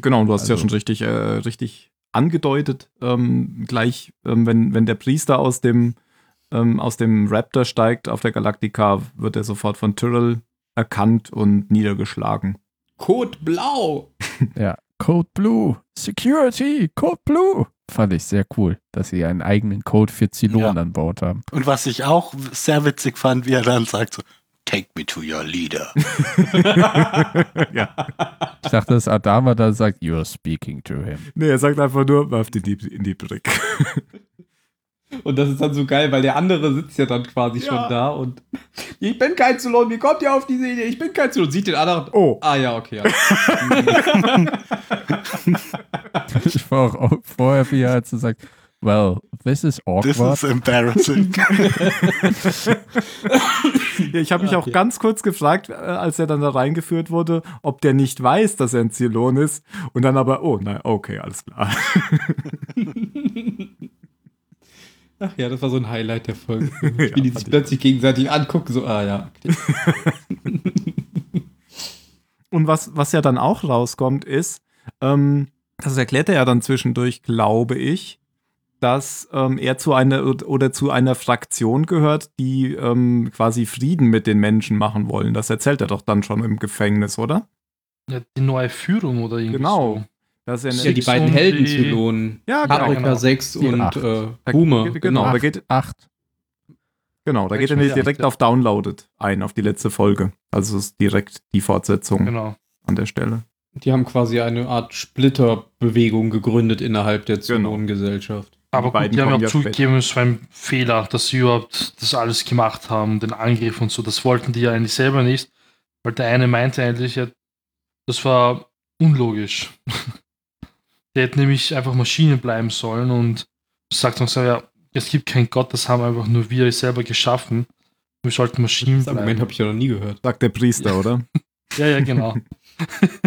genau, du hast ja Also- schon richtig, äh, richtig angedeutet. Ähm, gleich, ähm, wenn, wenn der Priester aus dem, ähm, aus dem Raptor steigt auf der Galactica, wird er sofort von Tyrrell erkannt und niedergeschlagen. Code Blau! Ja, Code Blue, Security, Code Blue. Fand ich sehr cool, dass sie einen eigenen Code für Zylonen Ja. an Bord haben. Und was ich auch sehr witzig fand, wie er dann sagt so, take me to your leader. ja. Ich dachte, dass Adama dann sagt, you're speaking to him. Nee, er sagt einfach nur, werft in die, in die Brick. Und das ist dann so geil, weil der andere sitzt ja dann quasi Ja. schon da und ich bin kein Zylon, wie kommt ihr auf diese Idee? Ich bin kein Zylon. Sieht den anderen. Oh. Ah ja, okay. Ja. Ich war auch vorher, wie er so sagt, well, this is This awkward. is embarrassing. Ja, ich habe mich auch ganz kurz gefragt, äh, als er dann da reingeführt wurde, ob der nicht weiß, dass er ein Zylon ist. Und dann aber, oh, nein, okay, alles klar. Ach ja, das war so ein Highlight der Folge. Ja, Wie die fand sich ich plötzlich gegenseitig angucken, so, ah ja. Und was, was ja dann auch rauskommt, ist, ähm, das erklärt er ja dann zwischendurch, glaube ich, dass ähm, er zu einer oder zu einer Fraktion gehört, die ähm, quasi Frieden mit den Menschen machen wollen. Das erzählt er doch dann schon im Gefängnis, oder? Ja, die neue Führung oder irgendwie Genau. so. Dass er Ja, die Six beiden und Helden-Zylonen. Ja, genau, Paprika genau. 6 Die und äh, Da- Boomer. Genau, da Acht, geht, acht. genau, da geht er Ja, nicht direkt ja. auf Downloaded ein, auf die letzte Folge. Also es ist direkt die Fortsetzung Genau. an der Stelle. Die haben quasi eine Art Splitterbewegung gegründet innerhalb der Genau. Zylonengesellschaft. Aber gut, beiden die haben ja ja zugegeben, es war ein Fehler, dass sie überhaupt das alles gemacht haben, den Angriff und so. Das wollten die ja eigentlich selber nicht, weil der eine meinte eigentlich, ja, das war unlogisch. Der hätte nämlich einfach Maschine bleiben sollen und sagt uns so, ja, es gibt keinen Gott, das haben einfach nur wir selber geschaffen. Wir sollten Maschinen Das Argument bleiben. habe ich ja noch nie gehört. Sagt der Priester, oder? Ja, ja, genau.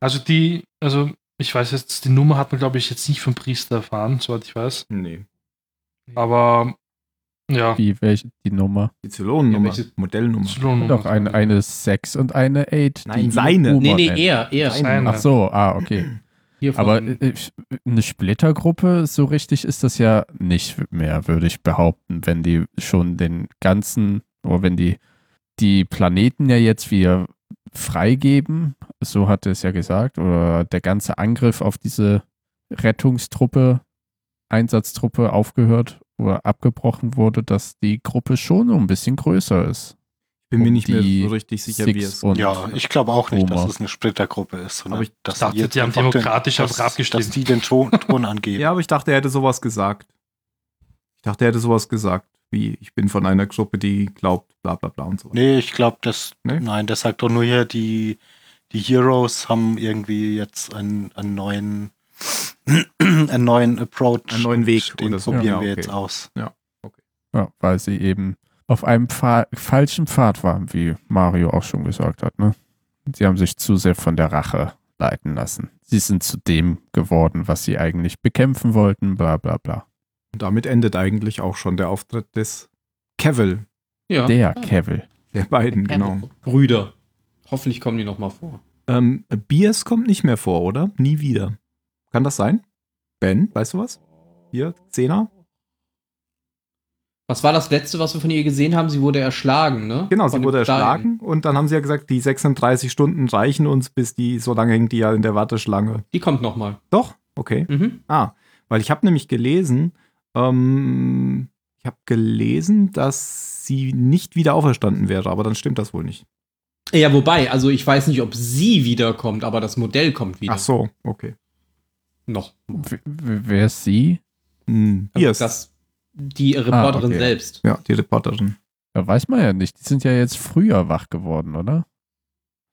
also die, also ich weiß jetzt, die Nummer hat man, glaube ich, jetzt nicht vom Priester erfahren, soweit ich weiß. Nee. Aber ja, Wie, welche, die Nummer? Die Zylonennummer, Ja, welche- Modellnummer. Zylonennummer. Doch, eine, eine 6 und eine 8. Nein, die seine. Boomer Nee, nee, er, er. Seine. Ach so, ah, okay. Aber äh, eine Splittergruppe, so richtig ist das ja nicht mehr, würde ich behaupten, wenn die schon den ganzen, oder wenn die die Planeten ja jetzt wieder freigeben, so hat er es ja gesagt, oder der ganze Angriff auf diese Rettungstruppe, Einsatztruppe aufgehört oder abgebrochen wurde, dass die Gruppe schon so ein bisschen größer ist. Bin mir Um nicht mehr so richtig sicher, Six wie es. und- ja, ich glaube auch nicht, dass Boomer. es eine Splittergruppe ist, sondern Aber ich dass dachte, jetzt die haben demokratisch den, dass, abgestimmt. dass die den Ton, Ton angeben. Ja, aber ich dachte, er hätte sowas gesagt. Ich dachte, er hätte sowas gesagt. wie ich bin von einer Gruppe, die glaubt, bla bla bla und so. Nee, ich glaube, das. Nee? Nein, das sagt doch nur hier, die, die Heroes haben irgendwie jetzt einen, einen neuen einen neuen Approach. Einen neuen Weg Den oder so. probieren Ja, wir okay. jetzt aus. Ja, weil sie eben auf einem Pfad, falschen Pfad waren, wie Mario auch schon gesagt hat. Ne? Sie haben sich zu sehr von der Rache leiten lassen. Sie sind zu dem geworden, was sie eigentlich bekämpfen wollten, bla bla bla. Und damit endet eigentlich auch schon der Auftritt des Cavill, Ja. Der Kevil. der beiden, genau. Brüder. Hoffentlich kommen die noch mal vor. Ähm, Biers kommt nicht mehr vor, oder? Nie wieder. Kann das sein? Ben, weißt du was? Hier, Zehner? Was war das letzte, was wir von ihr gesehen haben? Sie wurde erschlagen, ne? Genau, Von sie wurde Stein. erschlagen und dann haben sie ja gesagt, die 36 Stunden reichen uns, bis die, so lange hängt die ja in der Warteschlange. Die kommt noch mal. Doch? Okay. Mhm. Ah, weil ich habe nämlich gelesen, ähm, ich habe gelesen, dass sie nicht wieder auferstanden wäre, aber dann stimmt das wohl nicht. Ja, wobei, also ich weiß nicht, ob sie wiederkommt, aber das Modell kommt wieder. Ach so, okay. Noch. W- Wer ist sie? Hm, Also Biers. das, die Reporterin okay. selbst. ja, die Reporterin. Ja, weiß man ja nicht. Die sind ja jetzt früher wach geworden, oder?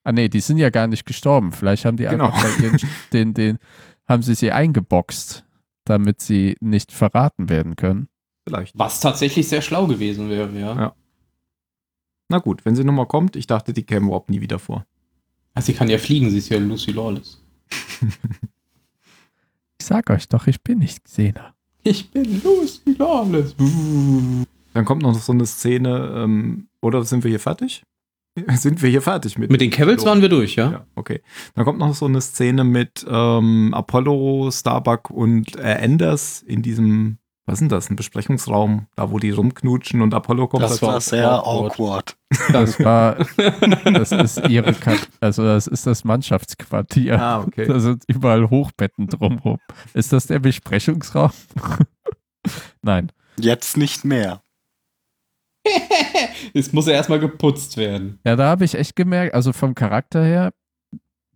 Ah nee, die sind ja gar nicht gestorben. Vielleicht haben die Genau. einfach ihren, den, den, haben sie sie eingeboxt, damit sie nicht verraten werden können. Vielleicht. Was tatsächlich sehr schlau gewesen wäre, ja. Ja. Na gut, wenn sie nochmal kommt, ich dachte, die käme überhaupt nie wieder vor. Also sie kann ja fliegen, sie ist ja Lucy Lawless. Ich sag euch doch, ich bin nicht Xena. Ich bin Lucy Lawless. Dann kommt noch so eine Szene, ähm, oder sind wir hier fertig? Sind wir hier fertig mit? Mit den Cavills waren wir durch, ja? Ja, okay. Dann kommt noch so eine Szene mit ähm, Apollo, Starbuck und äh, Anders in diesem, was ist denn das, ein Besprechungsraum, da wo die rumknutschen und Apollo kommt Das. Das war war sehr awkward. awkward. Das war, das ist ihre, Kat also das ist das Mannschaftsquartier. Ah, okay. Da sind überall Hochbetten drumherum. Ist das der Besprechungsraum? Nein. Jetzt nicht mehr. Es muss ja erstmal geputzt werden. Ja, da habe ich echt gemerkt, also vom Charakter her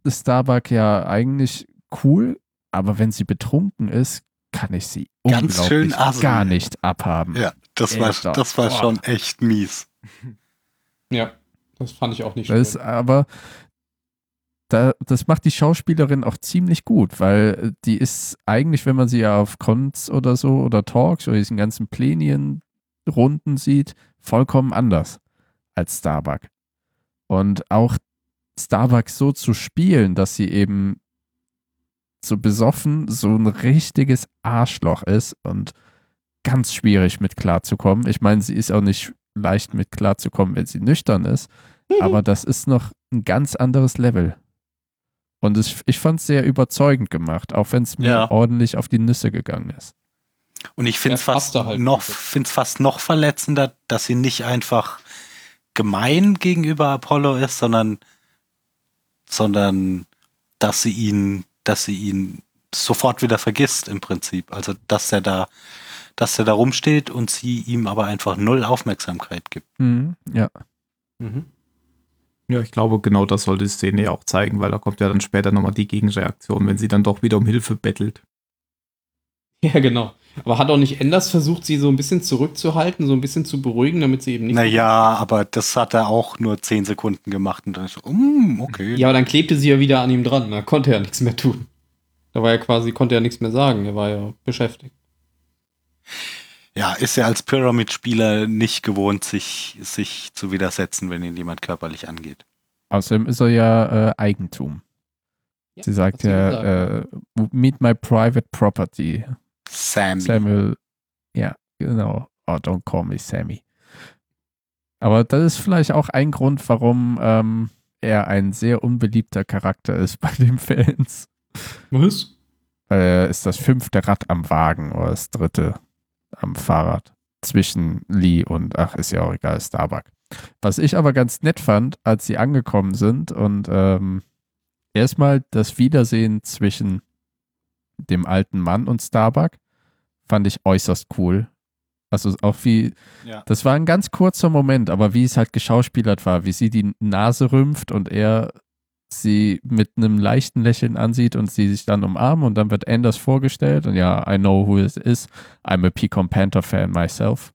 ist Starbuck ja eigentlich cool, aber wenn sie betrunken ist, kann ich sie Ganz schön unglaublich gar nicht abhaben. Ja, das war, das war boah. schon echt mies. Ja, das fand ich auch nicht Das schön. aber, da, das macht die Schauspielerin auch ziemlich gut, weil die ist eigentlich, wenn man sie ja auf Cons oder so oder Talks oder diesen ganzen Plenien-Runden sieht, vollkommen anders als Starbuck. Und auch Starbuck so zu spielen, dass sie eben so besoffen so ein richtiges Arschloch ist und ganz schwierig mit klarzukommen. Ich meine, sie ist auch nicht leicht mit klarzukommen, wenn sie nüchtern ist, aber das ist noch ein ganz anderes Level. Und es, ich fand es sehr überzeugend gemacht, auch wenn es mir Ja. ordentlich auf die Nüsse gegangen ist. Und ich finde es fast, halt noch, fast noch verletzender, dass sie nicht einfach gemein gegenüber Apollo ist, sondern, sondern dass sie ihn, dass sie ihn sofort wieder vergisst im Prinzip. Also dass er da, dass er da rumsteht und sie ihm aber einfach null Aufmerksamkeit gibt. Mhm, ja. Mhm. Ja, ich glaube, genau das soll die Szene ja auch zeigen, weil da kommt ja dann später nochmal die Gegenreaktion, wenn sie dann doch wieder um Hilfe bettelt. Ja, genau. Aber hat auch nicht Enders versucht, sie so ein bisschen zurückzuhalten, so ein bisschen zu beruhigen, damit sie eben nicht. Naja, aber das hat er auch nur zehn Sekunden gemacht und dann ist so, mm, okay. Ja, aber dann klebte sie ja wieder an ihm dran. Da konnte er nichts mehr tun. Da war er quasi, konnte er nichts mehr sagen. Er war ja beschäftigt. Ja, ist ja als Pyramid-Spieler nicht gewohnt, sich, sich zu widersetzen, wenn ihn jemand körperlich angeht. Außerdem ist er ja äh, Eigentum. Ja, Sie sagt ja, äh, meet my private property. Sammy. Samuel, ja, genau. Oh, don't call me Sammy. Aber das ist vielleicht auch ein Grund, warum ähm, er ein sehr unbeliebter Charakter ist bei den Fans. Was? Weil er ist das fünfte Rad am Wagen oder das dritte am Fahrrad zwischen Lee und, ach, ist ja auch egal, Starbuck. Was ich aber ganz nett fand, als sie angekommen sind und ähm, erstmal das Wiedersehen zwischen dem alten Mann und Starbuck fand ich äußerst cool. Also auch wie, Ja. das war ein ganz kurzer Moment, aber wie es halt geschauspielert war, wie sie die Nase rümpft und er sie mit einem leichten Lächeln ansieht und sie sich dann umarmen und dann wird Anders vorgestellt und ja, I know who it is. I'm a Pecan Panther fan myself.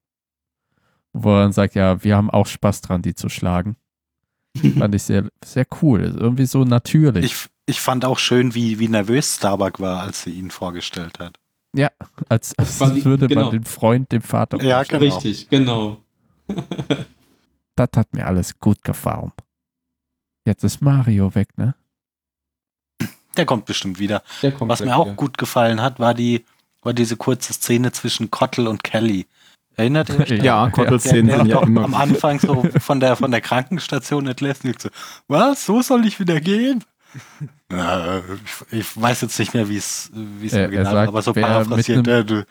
wo er dann sagt, ja, wir haben auch Spaß dran, die zu schlagen. Fand ich sehr, sehr cool. Irgendwie so natürlich. Ich, ich fand auch schön, wie, wie nervös Starbuck war, als sie ihn vorgestellt hat. Ja, als, als die- würde genau. man den Freund dem Vater. Ja, genau. Richtig, genau. Das hat mir alles gut gefallen. Jetzt ist Mario weg, ne? Der kommt bestimmt wieder. Der kommt Was gleich mir auch wieder. gut gefallen hat, war die, war diese kurze Szene zwischen Kottel und Kelly. Erinnert ihr euch? daran? Ja, der sind ja immer. am Anfang so von der, von der Krankenstation entlässt und so, was, so soll ich wieder gehen? Äh, ich, ich weiß jetzt nicht mehr, wie es wie es er original sagt, aber so wer paraphrasiert, mit äh, du,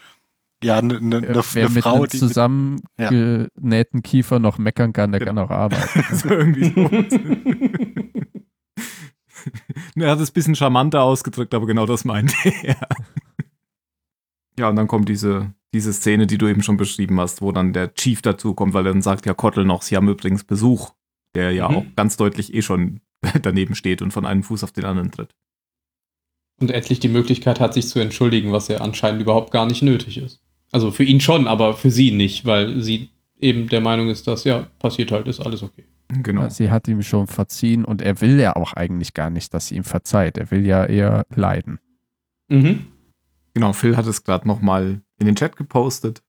ja, eine ne, ne, Wer ne mit Frau, einem die zusammengenähten Kiefer noch meckern kann, der kann auch arbeiten. so irgendwie so. er hat es ein bisschen charmanter ausgedrückt, aber genau das meinte er. Ja, und dann kommt diese, diese Szene, die du eben schon beschrieben hast, wo dann der Chief dazukommt, weil er dann sagt, ja, Kottel noch, sie haben übrigens Besuch, der ja Mhm. auch ganz deutlich eh schon daneben steht und von einem Fuß auf den anderen tritt. Und endlich die Möglichkeit hat, sich zu entschuldigen, was ja anscheinend überhaupt gar nicht nötig ist. Also für ihn schon, aber für sie nicht, weil sie eben der Meinung ist, dass ja, passiert halt, ist alles okay. Genau. Sie hat ihm schon verziehen und er will ja auch eigentlich gar nicht, dass sie ihm verzeiht. Er will ja eher leiden. Mhm. Genau, Phil hat es gerade nochmal in den Chat gepostet.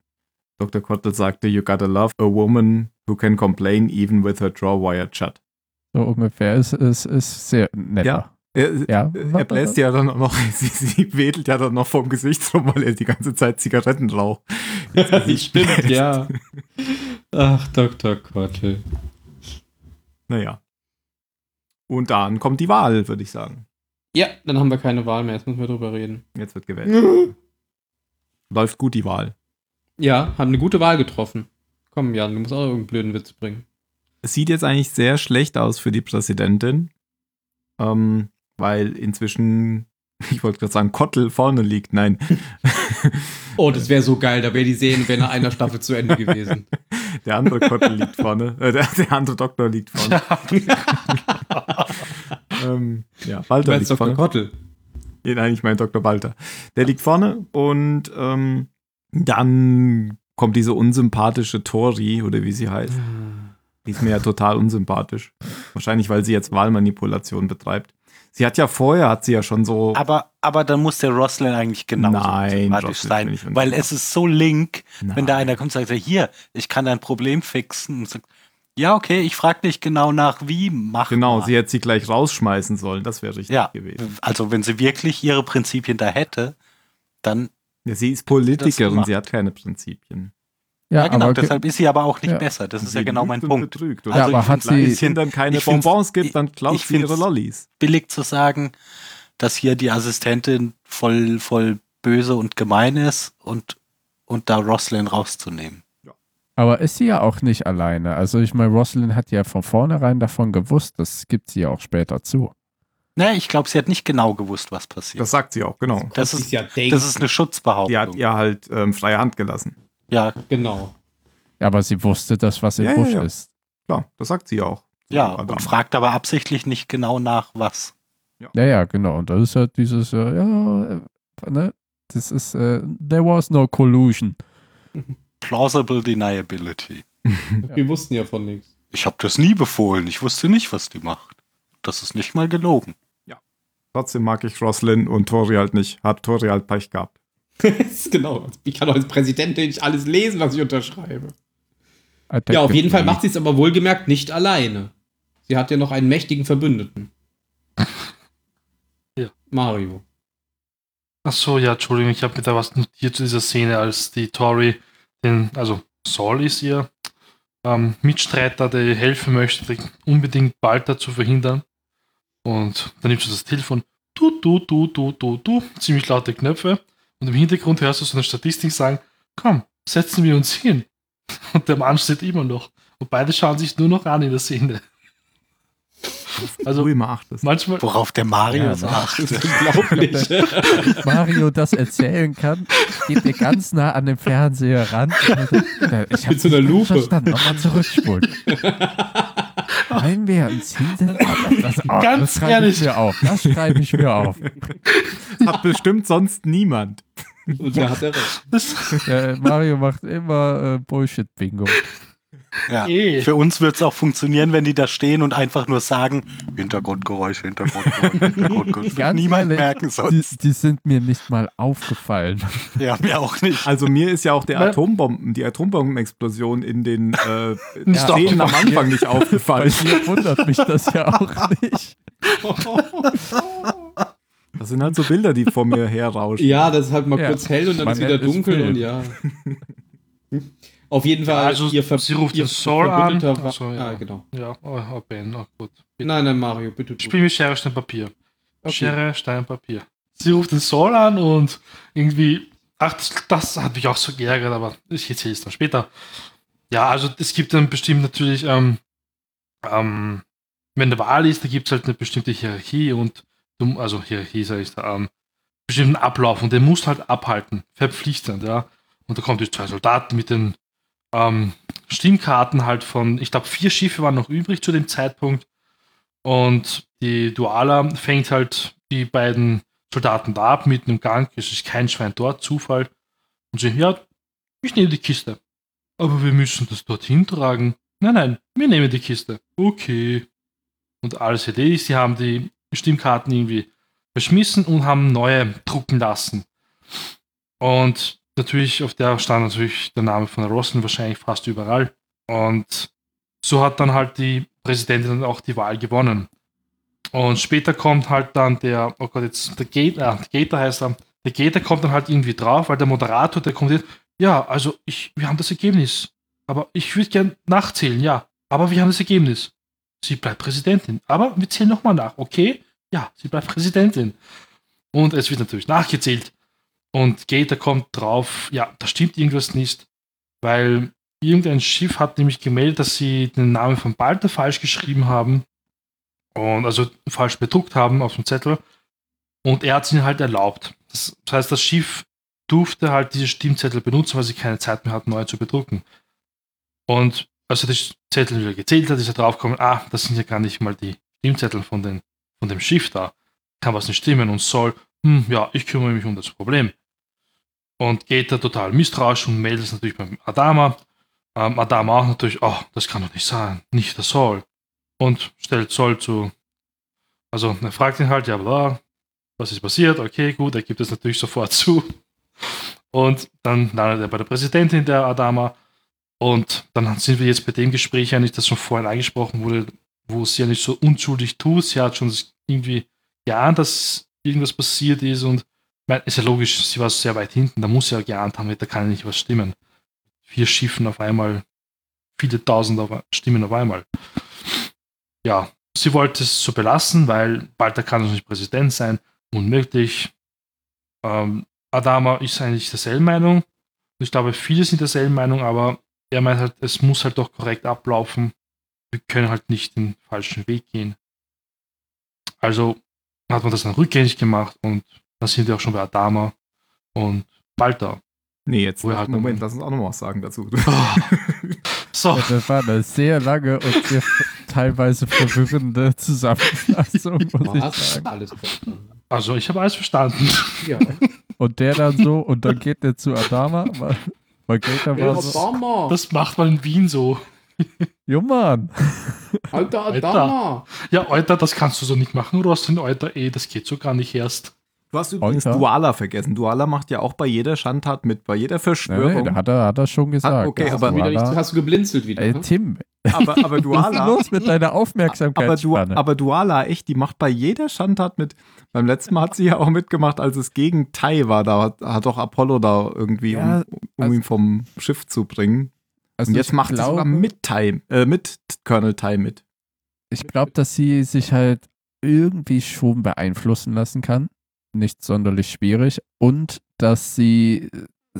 Dr. Kottel sagte, you gotta love a woman who can complain even with her jaw wired shut. So ungefähr. Es ist, ist sehr nett. Ja. Er, Ja. er bläst ja dann auch noch, sie, sie wedelt ja dann noch vom Gesicht rum, weil er die ganze Zeit Zigaretten raucht. Stimmt, bläst. ja. Ach, Dr. Kottel. Naja. Und dann kommt die Wahl, würde ich sagen. Ja, dann haben wir keine Wahl mehr, jetzt müssen wir drüber reden. Jetzt wird gewählt. Läuft gut die Wahl. Ja, haben eine gute Wahl getroffen. Komm, Jan, du musst auch irgendeinen blöden Witz bringen. Es sieht jetzt eigentlich sehr schlecht aus für die Präsidentin, ähm, weil inzwischen, ich wollte gerade sagen, Kottel vorne liegt. Nein. Oh, das wäre so geil, da wäre die Serie wäre nach einer Staffel zu Ende gewesen. Der andere Kottel liegt vorne. Äh, der, der andere Doktor liegt vorne. ähm, ja, Du Walter meinst liegt Dr. vorne. Kottel. Nein, ich meine Dr. Walter. Der liegt vorne und ähm, dann kommt diese unsympathische Tori, oder wie sie heißt. Die ist mir ja total unsympathisch. Wahrscheinlich, weil sie jetzt Wahlmanipulation betreibt. Sie hat ja vorher, hat sie ja schon so. Aber, aber dann muss der Roslin eigentlich genauso Nein, sympathisch Roslin sein, weil es ist so link, Nein. wenn da einer kommt und sagt, hier, ich kann dein Problem fixen. Und sagt, ja, okay, ich frage dich genau nach, wie, mach Genau, mal. sie hätte sie gleich rausschmeißen sollen. Das wäre richtig ja, gewesen. also wenn sie wirklich ihre Prinzipien da hätte, dann, Ja, sie ist Politikerin, sie hat keine Prinzipien. Ja, Ja, genau, aber ge- deshalb ist sie aber auch nicht Ja. besser. Das ist Sie ja genau mein Punkt. Betrügt. Ja, also aber ich hat sie- wenn es ihnen dann keine Bonbons gibt, dann klaut sie ihre Lollis. Billig zu sagen, dass hier die Assistentin voll, voll böse und gemein ist und, und da Roslin rauszunehmen. aber ist sie ja auch nicht alleine. Also ich meine, Rosalind hat ja von vornherein davon gewusst, das gibt sie ja auch später zu. Ne, ich glaube, sie hat nicht genau gewusst, was passiert. Das sagt sie auch, genau. Das Sie ist, ja das ist eine Schutzbehauptung. Die hat ihr halt ähm, freie Hand gelassen. Ja, genau. Aber sie wusste das, was im Ja, ja, Busch ja. ist. Klar, das sagt sie auch. ja, Adam. und fragt aber absichtlich nicht genau nach, was. Ja, ja, genau. Und das ist halt dieses, äh, ja, äh, ne? Das ist, äh, there was no collusion. Plausible Deniability. Wir wussten ja von nichts. Ich habe das nie befohlen. Ich wusste nicht, was die macht. Das ist nicht mal gelogen. Trotzdem mag ich Roslyn und Tori halt nicht. Hat Tori halt Pech gehabt. genau. Ich kann doch als Präsident nicht alles lesen, was ich unterschreibe. Attack Ja, auf jeden Fall macht sie es aber wohlgemerkt nicht alleine. Sie hat ja noch einen mächtigen Verbündeten. Ja. Mario. Ach so, ja, Entschuldigung, ich habe mir da was notiert zu dieser Szene, als die Tori den, also Saul ist ihr ähm, Mitstreiter, der ihr helfen möchte, unbedingt Balta zu verhindern. Und dann nimmt sie das Telefon, du, du, du, du, du, du, ziemlich laute Knöpfe. Und im Hintergrund hörst du so eine Statistik sagen, komm, setzen wir uns hin. Und der Mann steht immer noch. Und beide schauen sich nur noch an in der Szene. Also du immer achtest. manchmal, Worauf der Mario Ja, sagt. Das ist unglaublich. Mario das erzählen kann, geht er ganz nah an den Fernseher ran. Ich Mit so einer Lupe. Verstanden, nochmal zurückspulen. Wollen wir uns hinsetzen? Das, oh, Ganz das schreibe ehrlich. ich mir auf. Das schreibe ich mir auf. Hat bestimmt sonst niemand. Und da hat er recht. das, Ja, Mario macht immer äh, Bullshit-Bingo. Ja. Eh. Für uns wird es auch funktionieren, wenn die da stehen und einfach nur sagen, Hintergrundgeräusch, Hintergrundgeräusch, Hintergrundgeräusch. Das wird Ganz niemand ehrlich, merken Die, sonst. die sind mir nicht mal aufgefallen. Ja, mir auch nicht. Also mir ist ja auch der Atombomben, die Atombombenexplosion in den äh, Nicht Szenen am. Anfang nicht Bei aufgefallen. mir wundert mich das ja auch nicht. Das sind halt so Bilder, die vor mir herrauschen. Ja, das ist halt mal Ja, kurz hell und dann ist wieder dunkel und ja. Auf jeden Ja, Fall, also ihr Ver sie ruft ihr den Saul an. So, ja. Ah, genau. Ja, oh, oh Ben, oh gut. Nein, nein, Mario, bitte. du. Spiel mit Schere, Stein, Papier. Okay. Schere, Stein, Papier. Sie ruft den Saul an und irgendwie, ach, das, das hat mich auch so geärgert, aber ich erzähle es dann später. Ja, also es gibt dann bestimmt natürlich, ähm, ähm, wenn der Wahl ist, da gibt es halt eine bestimmte Hierarchie und, du, also Hierarchie sage ich da, ähm, bestimmten Ablauf und den musst halt abhalten, verpflichtend, ja. Und da kommen die zwei Soldaten mit den ähm, Stimmkarten halt von, ich glaube, vier Schiffe waren noch übrig zu dem Zeitpunkt. Und die Duala fängt halt die beiden Soldaten da ab, mitten im Gang. Es ist kein Schwein dort, Zufall. Und sie, ja, ich nehme die Kiste. Aber wir müssen das dorthin tragen. Nein, nein, wir nehmen die Kiste. Okay. Und alles erledigt. Sie haben die Stimmkarten irgendwie verschmissen und haben neue drucken lassen. Und natürlich, auf der stand natürlich der Name von Rossen wahrscheinlich fast überall. Und so hat dann halt die Präsidentin auch die Wahl gewonnen. Und später kommt halt dann der, oh Gott, jetzt der Gator, äh, Gator heißt er, der Gator kommt dann halt irgendwie drauf, weil der Moderator, der kommt ja, also ich, wir haben das Ergebnis. Aber ich würde gern nachzählen, ja. Aber wir haben das Ergebnis. Sie bleibt Präsidentin. Aber wir zählen nochmal nach, okay? Ja, sie bleibt Präsidentin. Und es wird natürlich nachgezählt. Und Gator kommt drauf, ja, da stimmt irgendwas nicht, weil irgendein Schiff hat nämlich gemeldet, dass sie den Namen von Balter falsch geschrieben haben und also falsch bedruckt haben auf dem Zettel. Und er hat es ihnen halt erlaubt. Das, das heißt, das Schiff durfte halt diese Stimmzettel benutzen, weil sie keine Zeit mehr hatten, neue zu bedrucken. Und als er die Zettel wieder gezählt hat, ist er draufgekommen, ah, das sind ja gar nicht mal die Stimmzettel von, den, von dem Schiff da. Kann was nicht stimmen und soll, hm, ja, ich kümmere mich um das Problem. Und geht da total misstrauisch und meldet es natürlich beim Adama. Ähm, Adama auch natürlich, oh, das kann doch nicht sein, nicht der Saul. Und stellt Saul zu, also er fragt ihn halt, ja, bla, was ist passiert? Okay, gut, er gibt es natürlich sofort zu. Und dann landet er bei der Präsidentin der Adama. Und dann sind wir jetzt bei dem Gespräch eigentlich, das schon vorhin angesprochen wurde, wo sie ja nicht so unschuldig tut. Sie hat schon irgendwie geahnt, dass irgendwas passiert ist und meine, ist ja logisch, sie war sehr weit hinten, da muss sie ja geahnt haben, da kann ja nicht was stimmen. Vier Schiffen auf einmal, viele tausend auf, Stimmen auf einmal. Ja, sie wollte es so belassen, weil Walter kann doch nicht Präsident sein, unmöglich. Ähm, Adama ist eigentlich derselben Meinung. Ich glaube, viele sind derselben Meinung, aber er meint halt, es muss halt doch korrekt ablaufen. Wir können halt nicht den falschen Weg gehen. Also hat man das dann rückgängig gemacht und da sind wir auch schon bei Adama und Balta. Nee, jetzt Wo halt Moment, noch- lass uns auch noch was sagen dazu. So, Ja, das war eine sehr lange und sehr teilweise verwirrende Zusammenfassung, muss ich sagen. Alles also ich habe alles verstanden. Ja. Und der dann so, und dann geht der zu Adama, weil, weil Gator Ey, war so, Adama! Das macht man in Wien so. jo Mann, Alter Alter. Adama! Ja, Alter, das kannst du so nicht machen, Rostin, Alter, eh, das geht so gar nicht erst. Du hast übrigens Alter. Duala vergessen. Duala macht ja auch bei jeder Schandtat mit, bei jeder Verschwörung. nee, hat, er, hat er schon gesagt. okay, Das aber- Hast du, nicht, Duala- hast du geblinzelt wieder? Ey, ne? Tim, aber, aber was ist Duala. los mit deiner Aber, du, aber Duala, echt, die macht bei jeder Schandtat mit. Beim letzten Mal hat sie ja auch mitgemacht, als es gegen Tai war. Da hat, hat doch Apollo da irgendwie, Ja, um, um also- ihn vom Schiff zu bringen. Also Und jetzt macht sie glaube, sogar mit Tai, äh, mit Colonel Tai mit. Ich glaube, dass sie sich halt irgendwie schon beeinflussen lassen kann. Nicht sonderlich schwierig. Und dass sie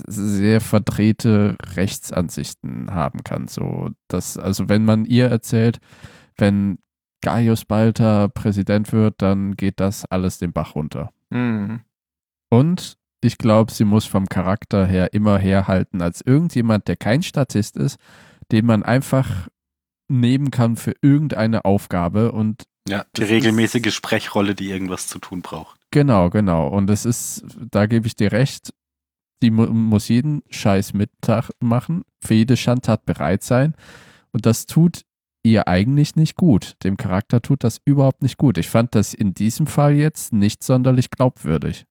sehr verdrehte Rechtsansichten haben kann. So, dass, also wenn man ihr erzählt, wenn Gaius Balter Präsident wird, dann geht das alles den Bach runter. Mhm. Und ich glaube, sie muss vom Charakter her immer herhalten als irgendjemand, der kein Statist ist, den man einfach nehmen kann für irgendeine Aufgabe und Ja, die regelmäßige Sprechrolle, die irgendwas zu tun braucht. Genau, genau. Und es ist, da gebe ich dir recht, die mu muss jeden Scheiß mitmachen, für jede Schandtat bereit sein. Und das tut ihr eigentlich nicht gut. Dem Charakter tut das überhaupt nicht gut. Ich fand das in diesem Fall jetzt nicht sonderlich glaubwürdig.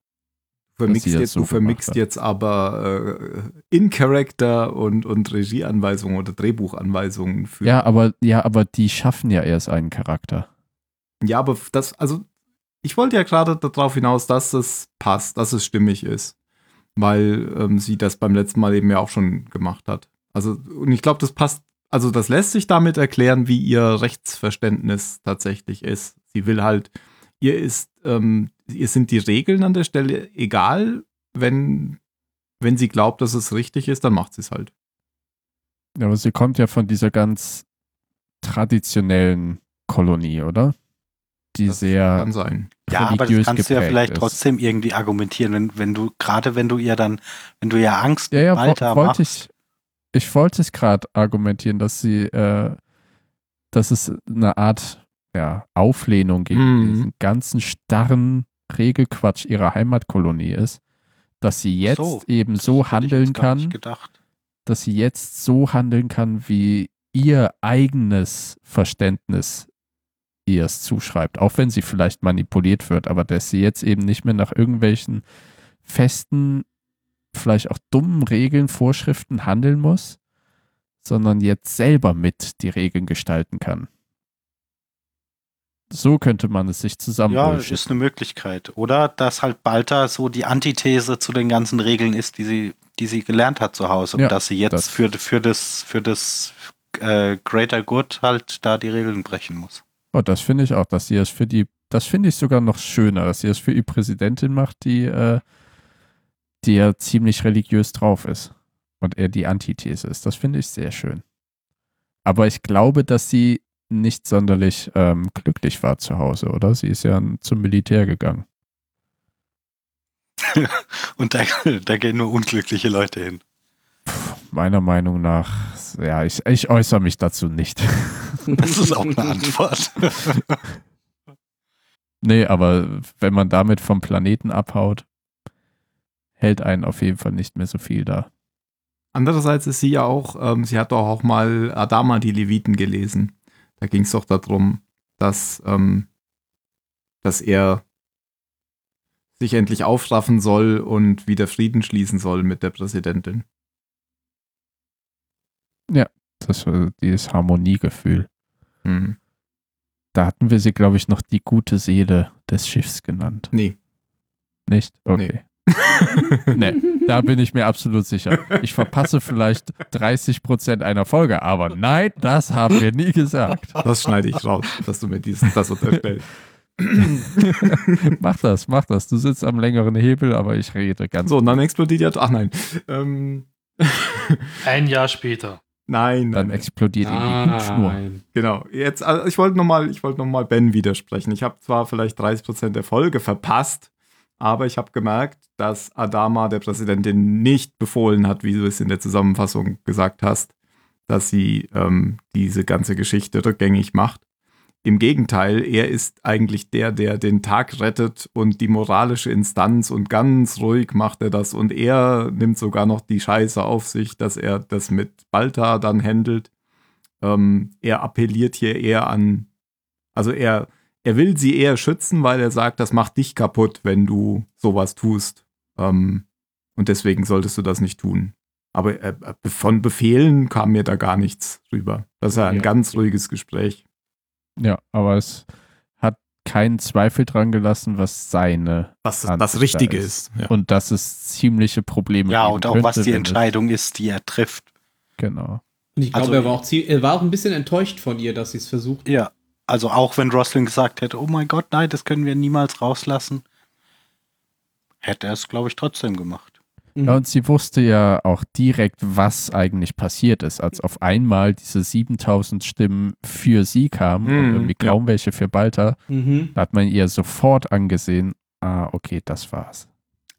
Du vermixt, sie das jetzt, so du vermixt jetzt aber äh, In-Character und, und Regieanweisungen oder Drehbuchanweisungen für. Ja, aber ja, aber die schaffen ja erst einen Charakter. Ja, aber das, also, ich wollte ja gerade darauf hinaus, dass es passt, dass es stimmig ist. Weil ähm, sie das beim letzten Mal eben ja auch schon gemacht hat. Also, und ich glaube, das passt, also das lässt sich damit erklären, wie ihr Rechtsverständnis tatsächlich ist. Sie will halt, ihr ist, ähm, ihr sind die Regeln an der Stelle egal, wenn, wenn sie glaubt, dass es richtig ist, dann macht sie es halt. Ja, aber sie kommt ja von dieser ganz traditionellen Kolonie, oder? Die Das sehr Kann sein. Ja, aber das kannst du ja vielleicht ist. trotzdem irgendwie argumentieren, wenn, wenn du, gerade wenn du ihr dann, wenn du ihr Angst Ja, ja, Walter wo, wollte machst. ich, ich wollte es gerade argumentieren, dass sie, äh, dass es eine Art ja, Auflehnung gegen Mhm. diesen ganzen starren Regelquatsch ihrer Heimatkolonie ist, dass sie jetzt So, eben so handeln kann, Gedacht. dass sie jetzt so handeln kann, wie ihr eigenes Verständnis ihr es zuschreibt, auch wenn sie vielleicht manipuliert wird, aber dass sie jetzt eben nicht mehr nach irgendwelchen festen, vielleicht auch dummen Regeln, Vorschriften handeln muss, sondern jetzt selber mit die Regeln gestalten kann. So könnte man es sich zusammen Ja, ist eine Möglichkeit. Oder dass halt Balta so die Antithese zu den ganzen Regeln ist, die sie, die sie gelernt hat zu Hause. Ja, und dass sie jetzt das- für, für das, für das äh, Greater Good halt da die Regeln brechen muss. Oh, das finde ich auch, dass sie es für die, das finde ich sogar noch schöner, dass sie es für die Präsidentin macht, die, äh, die ja ziemlich religiös drauf ist und er die Antithese ist. Das finde ich sehr schön. Aber ich glaube, dass sie nicht sonderlich ähm, glücklich war zu Hause, oder? Sie ist ja zum Militär gegangen. Und da, da gehen nur unglückliche Leute hin. Meiner Meinung nach, ja, ich, ich äußere mich dazu nicht. Das ist auch eine Antwort. nee, aber wenn man damit vom Planeten abhaut, hält einen auf jeden Fall nicht mehr so viel da. Andererseits ist sie ja auch, ähm, sie hat doch auch mal Adama die Leviten gelesen. Da ging es doch darum, dass, ähm, dass er sich endlich aufraffen soll und wieder Frieden schließen soll mit der Präsidentin. Das war dieses Harmoniegefühl. Hm. Da hatten wir sie, glaube ich, noch die gute Seele des Schiffs genannt. Nee. Nicht? Okay. Nee. da bin ich mir absolut sicher. Ich verpasse vielleicht 30 Prozent einer Folge, aber nein, das haben wir nie gesagt. Das schneide ich raus, dass du mir diesen, das unterstellst. mach das, mach das. Du sitzt am längeren Hebel, aber ich rede ganz. So, und dann explodiert ja. Ach nein. Ähm, Ein Jahr später. Nein, dann nein, explodiert die Hutschnur. Nein. Genau. Jetzt, also ich wollte nochmal, ich wollte noch mal Ben widersprechen. Ich habe zwar vielleicht 30% der Folge verpasst, aber ich habe gemerkt, dass Adama der Präsidentin nicht befohlen hat, wie du es in der Zusammenfassung gesagt hast, dass sie ähm, diese ganze Geschichte rückgängig macht. Im Gegenteil, er ist eigentlich der, der den Tag rettet und die moralische Instanz und ganz ruhig macht er das und er nimmt sogar noch die Scheiße auf sich, dass er das mit Balta dann handelt. Ähm, er appelliert hier eher an, also er, er will sie eher schützen, weil er sagt, das macht dich kaputt, wenn du sowas tust. Ähm, und deswegen solltest du das nicht tun. Aber äh, von Befehlen kam mir da gar nichts rüber. Das ist ja ein Ja. ganz ruhiges Gespräch. Ja, aber es hat keinen Zweifel dran gelassen, was seine Was Ansicht das Richtige da ist. Ja. und dass es ziemliche Probleme Ja, geben und auch könnte, was die Entscheidung ist, die er trifft. Genau. Und ich glaube, Also- er, war auch er war auch ein bisschen enttäuscht von ihr, dass sie es versucht. Ja. Also auch wenn Roslin gesagt hätte, oh mein Gott, nein, das können wir niemals rauslassen, hätte er es, glaube ich, trotzdem gemacht. Mhm. Ja, und sie wusste ja auch direkt, was eigentlich passiert ist, als auf einmal diese 7000 Stimmen für sie kamen und Mhm, irgendwie ja. kaum welche für Balta. Mhm. Da hat man ihr sofort angesehen, ah, okay, das war's.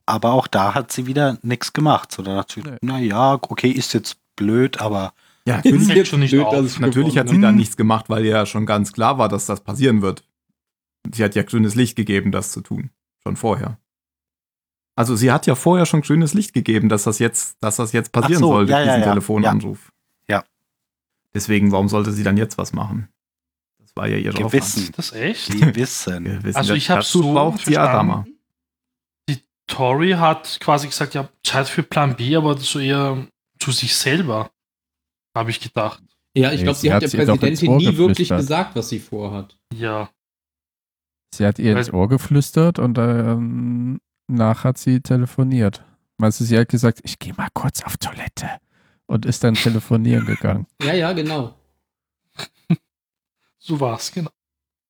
Aber auch da hat sie wieder nichts gemacht. So, da hat sie, Nee. naja, okay, ist jetzt blöd, aber ja, Ist natürlich, jetzt schon nicht blöd, auf. natürlich hat sie da Mhm. nichts gemacht, weil ja schon ganz klar war, dass das passieren wird. Sie hat ja grünes Licht gegeben, das zu tun. Schon vorher. Also sie hat ja vorher schon grünes Licht gegeben, dass das jetzt, dass das jetzt passieren so, soll, ja, durch ja, diesen ja. Telefonanruf. Ja. Deswegen, warum sollte sie dann jetzt was machen? Das war ja ihre Gewissen. Aufwand. Das echt? Die wissen. Gewissen. Also ich Dazu so braucht sie. Adama. Die Tori hat quasi gesagt, ja, Zeit für Plan B, aber so eher zu sich selber, habe ich gedacht. Ja, ich Nee, glaube, sie sie hat hat der Präsidentin nie wirklich gesagt, was sie vorhat. Ja. Sie hat ihr ins Ohr geflüstert und ähm, nach hat sie telefoniert. Meinst du, sie hat gesagt, ich gehe mal kurz auf Toilette und ist dann telefonieren gegangen. Ja, ja, genau. So war's, genau.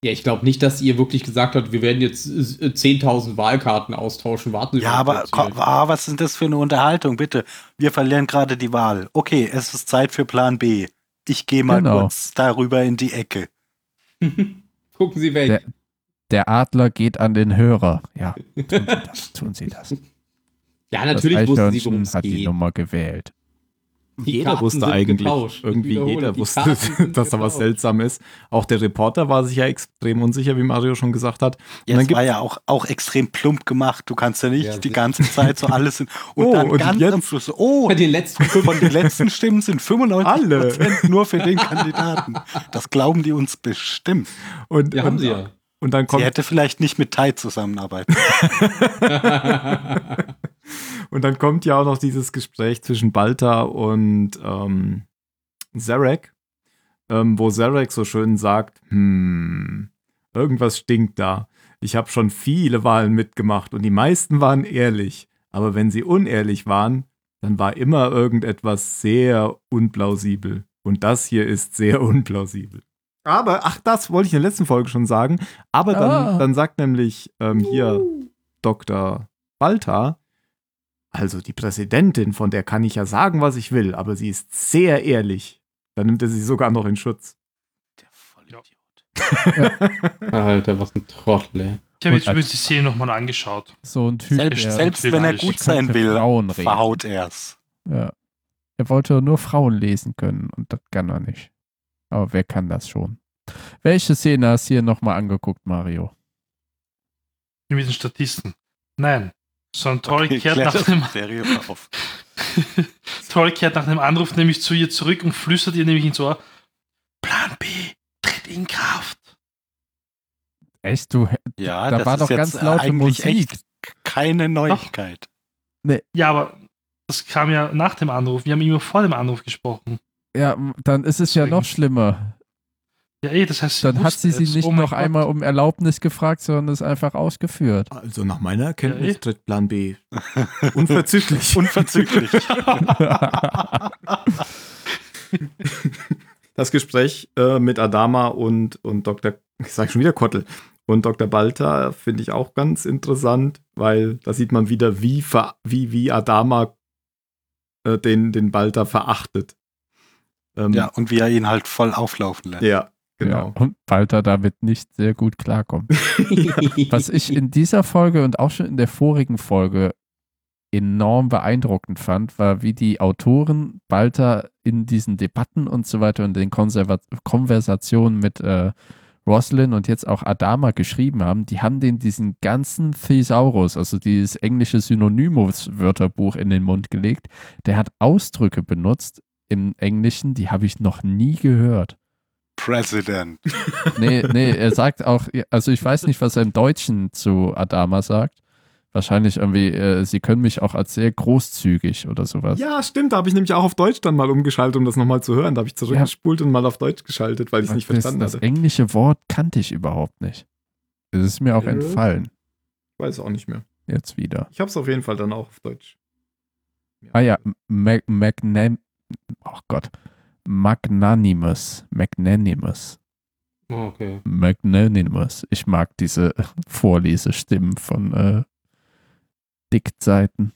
Ja, ich glaube nicht, dass ihr wirklich gesagt hat, wir werden jetzt äh, 10.000 Wahlkarten austauschen. Warten Sie Ja, aber ah, was ist das für eine Unterhaltung? Bitte, wir verlieren gerade die Wahl. Okay, es ist Zeit für Plan B. Ich gehe mal Genau. kurz darüber in die Ecke. Gucken Sie weg. Der- Der Adler geht an den Hörer. Ja, tun Sie das. Tun Sie das. ja, natürlich das wussten sie, worum es hat die geht. Nummer gewählt. Die jeder Karten wusste eigentlich, getauscht. Irgendwie jeder die wusste, Karten dass da was seltsam ist. Auch der Reporter war sich ja extrem unsicher, wie Mario schon gesagt hat. Und Jetzt dann gibt war ja auch, auch extrem plump gemacht. Du kannst ja nicht Ja, die ganze Zeit so alles in, und Oh, dann und ganz jetzt- am Schluss oh, Bei den letzten von den letzten Stimmen sind 95 Alle. Prozent nur für den Kandidaten. Das glauben die uns bestimmt. und, Ja, und, haben sie ja. Und dann Sie kommt hätte vielleicht nicht mit Tai zusammenarbeiten. und dann kommt ja auch noch dieses Gespräch zwischen Balta und ähm, Zarek, ähm, wo Zarek so schön sagt, hm, irgendwas stinkt da. Ich habe schon viele Wahlen mitgemacht und die meisten waren ehrlich. Aber wenn sie unehrlich waren, dann war immer irgendetwas sehr unplausibel. Und das hier ist sehr unplausibel. Aber, ach, das wollte ich in der letzten Folge schon sagen. Aber dann, Ah. dann sagt nämlich ähm, hier Dr. Balta, also die Präsidentin, von der kann ich ja sagen, was ich will, aber sie ist sehr ehrlich. Dann nimmt er sie sogar noch in Schutz. Der Vollidiot. Alter, was ein Trottel, ey. Ich habe jetzt übrigens die Szene nochmal angeschaut. So ein Typ, Selbst, der, selbst wenn er gut sein will, Frauen reden. verhaut er's. Ja. Er wollte nur Frauen lesen können und das kann er nicht. Aber wer kann das schon? Welche Szene hast du hier nochmal angeguckt, Mario? Mit den Statisten. Nein. Sondern Tori Okay, kehrt nach dem Serie mal auf. Tori kehrt nach dem Anruf nämlich zu ihr zurück und flüstert ihr nämlich ins Ohr: Plan B tritt in Kraft. Echt, du, Ja, da das war ist doch jetzt ganz laute eigentlich Musik. echt keine Neuigkeit. Ja, aber das kam ja nach dem Anruf. Wir haben immer vor dem Anruf gesprochen. Ja, dann ist es ja Deswegen. noch schlimmer. Ja, eh, das heißt, Dann hat sie sie es. nicht Oh noch Gott. einmal um Erlaubnis gefragt, sondern es einfach ausgeführt. Also nach meiner Ja, Erkenntnis eh. tritt Plan B. Unverzüglich. Unverzüglich. Das Gespräch äh, mit Adama und, und Dr. Ich sage schon wieder Kottel und Dr. Balta finde ich auch ganz interessant, weil da sieht man wieder, wie, wie, wie Adama äh, den, den Balta verachtet. Ähm, ja, und wie er ihn halt voll auflaufen lässt. ja, genau. Ja, und Walter damit nicht sehr gut klarkommt. Was ich in dieser Folge und auch schon in der vorigen Folge enorm beeindruckend fand, war, wie die Autoren Balter in diesen Debatten und so weiter und den Konserva Konversationen mit äh, Roslyn und jetzt auch Adama geschrieben haben, die haben den diesen ganzen Thesaurus, also dieses englische Synonymus-Wörterbuch in den Mund gelegt. Der hat Ausdrücke benutzt im Englischen, die habe ich noch nie gehört. President. Nee, nee, er sagt auch, also ich weiß nicht, was er im Deutschen zu Adama sagt. Wahrscheinlich irgendwie, äh, sie können mich auch als sehr großzügig oder sowas. Ja, stimmt. Da habe ich nämlich auch auf Deutsch dann mal umgeschaltet, um das nochmal zu hören. Da habe ich zurückgespult und mal auf Deutsch geschaltet, weil ich es nicht das, verstanden das hatte. englische Wort kannte ich überhaupt nicht. Das ist mir auch Ja. entfallen, Ich weiß auch nicht mehr. jetzt wieder. Ich habe es auf jeden Fall dann auch auf Deutsch. Ah ja, Mag Magnam oh Gott, Magnanimous, Magnanimous, Oh, okay. Magnanimous. Ich mag diese Vorlesestimmen von äh, Diktseiten.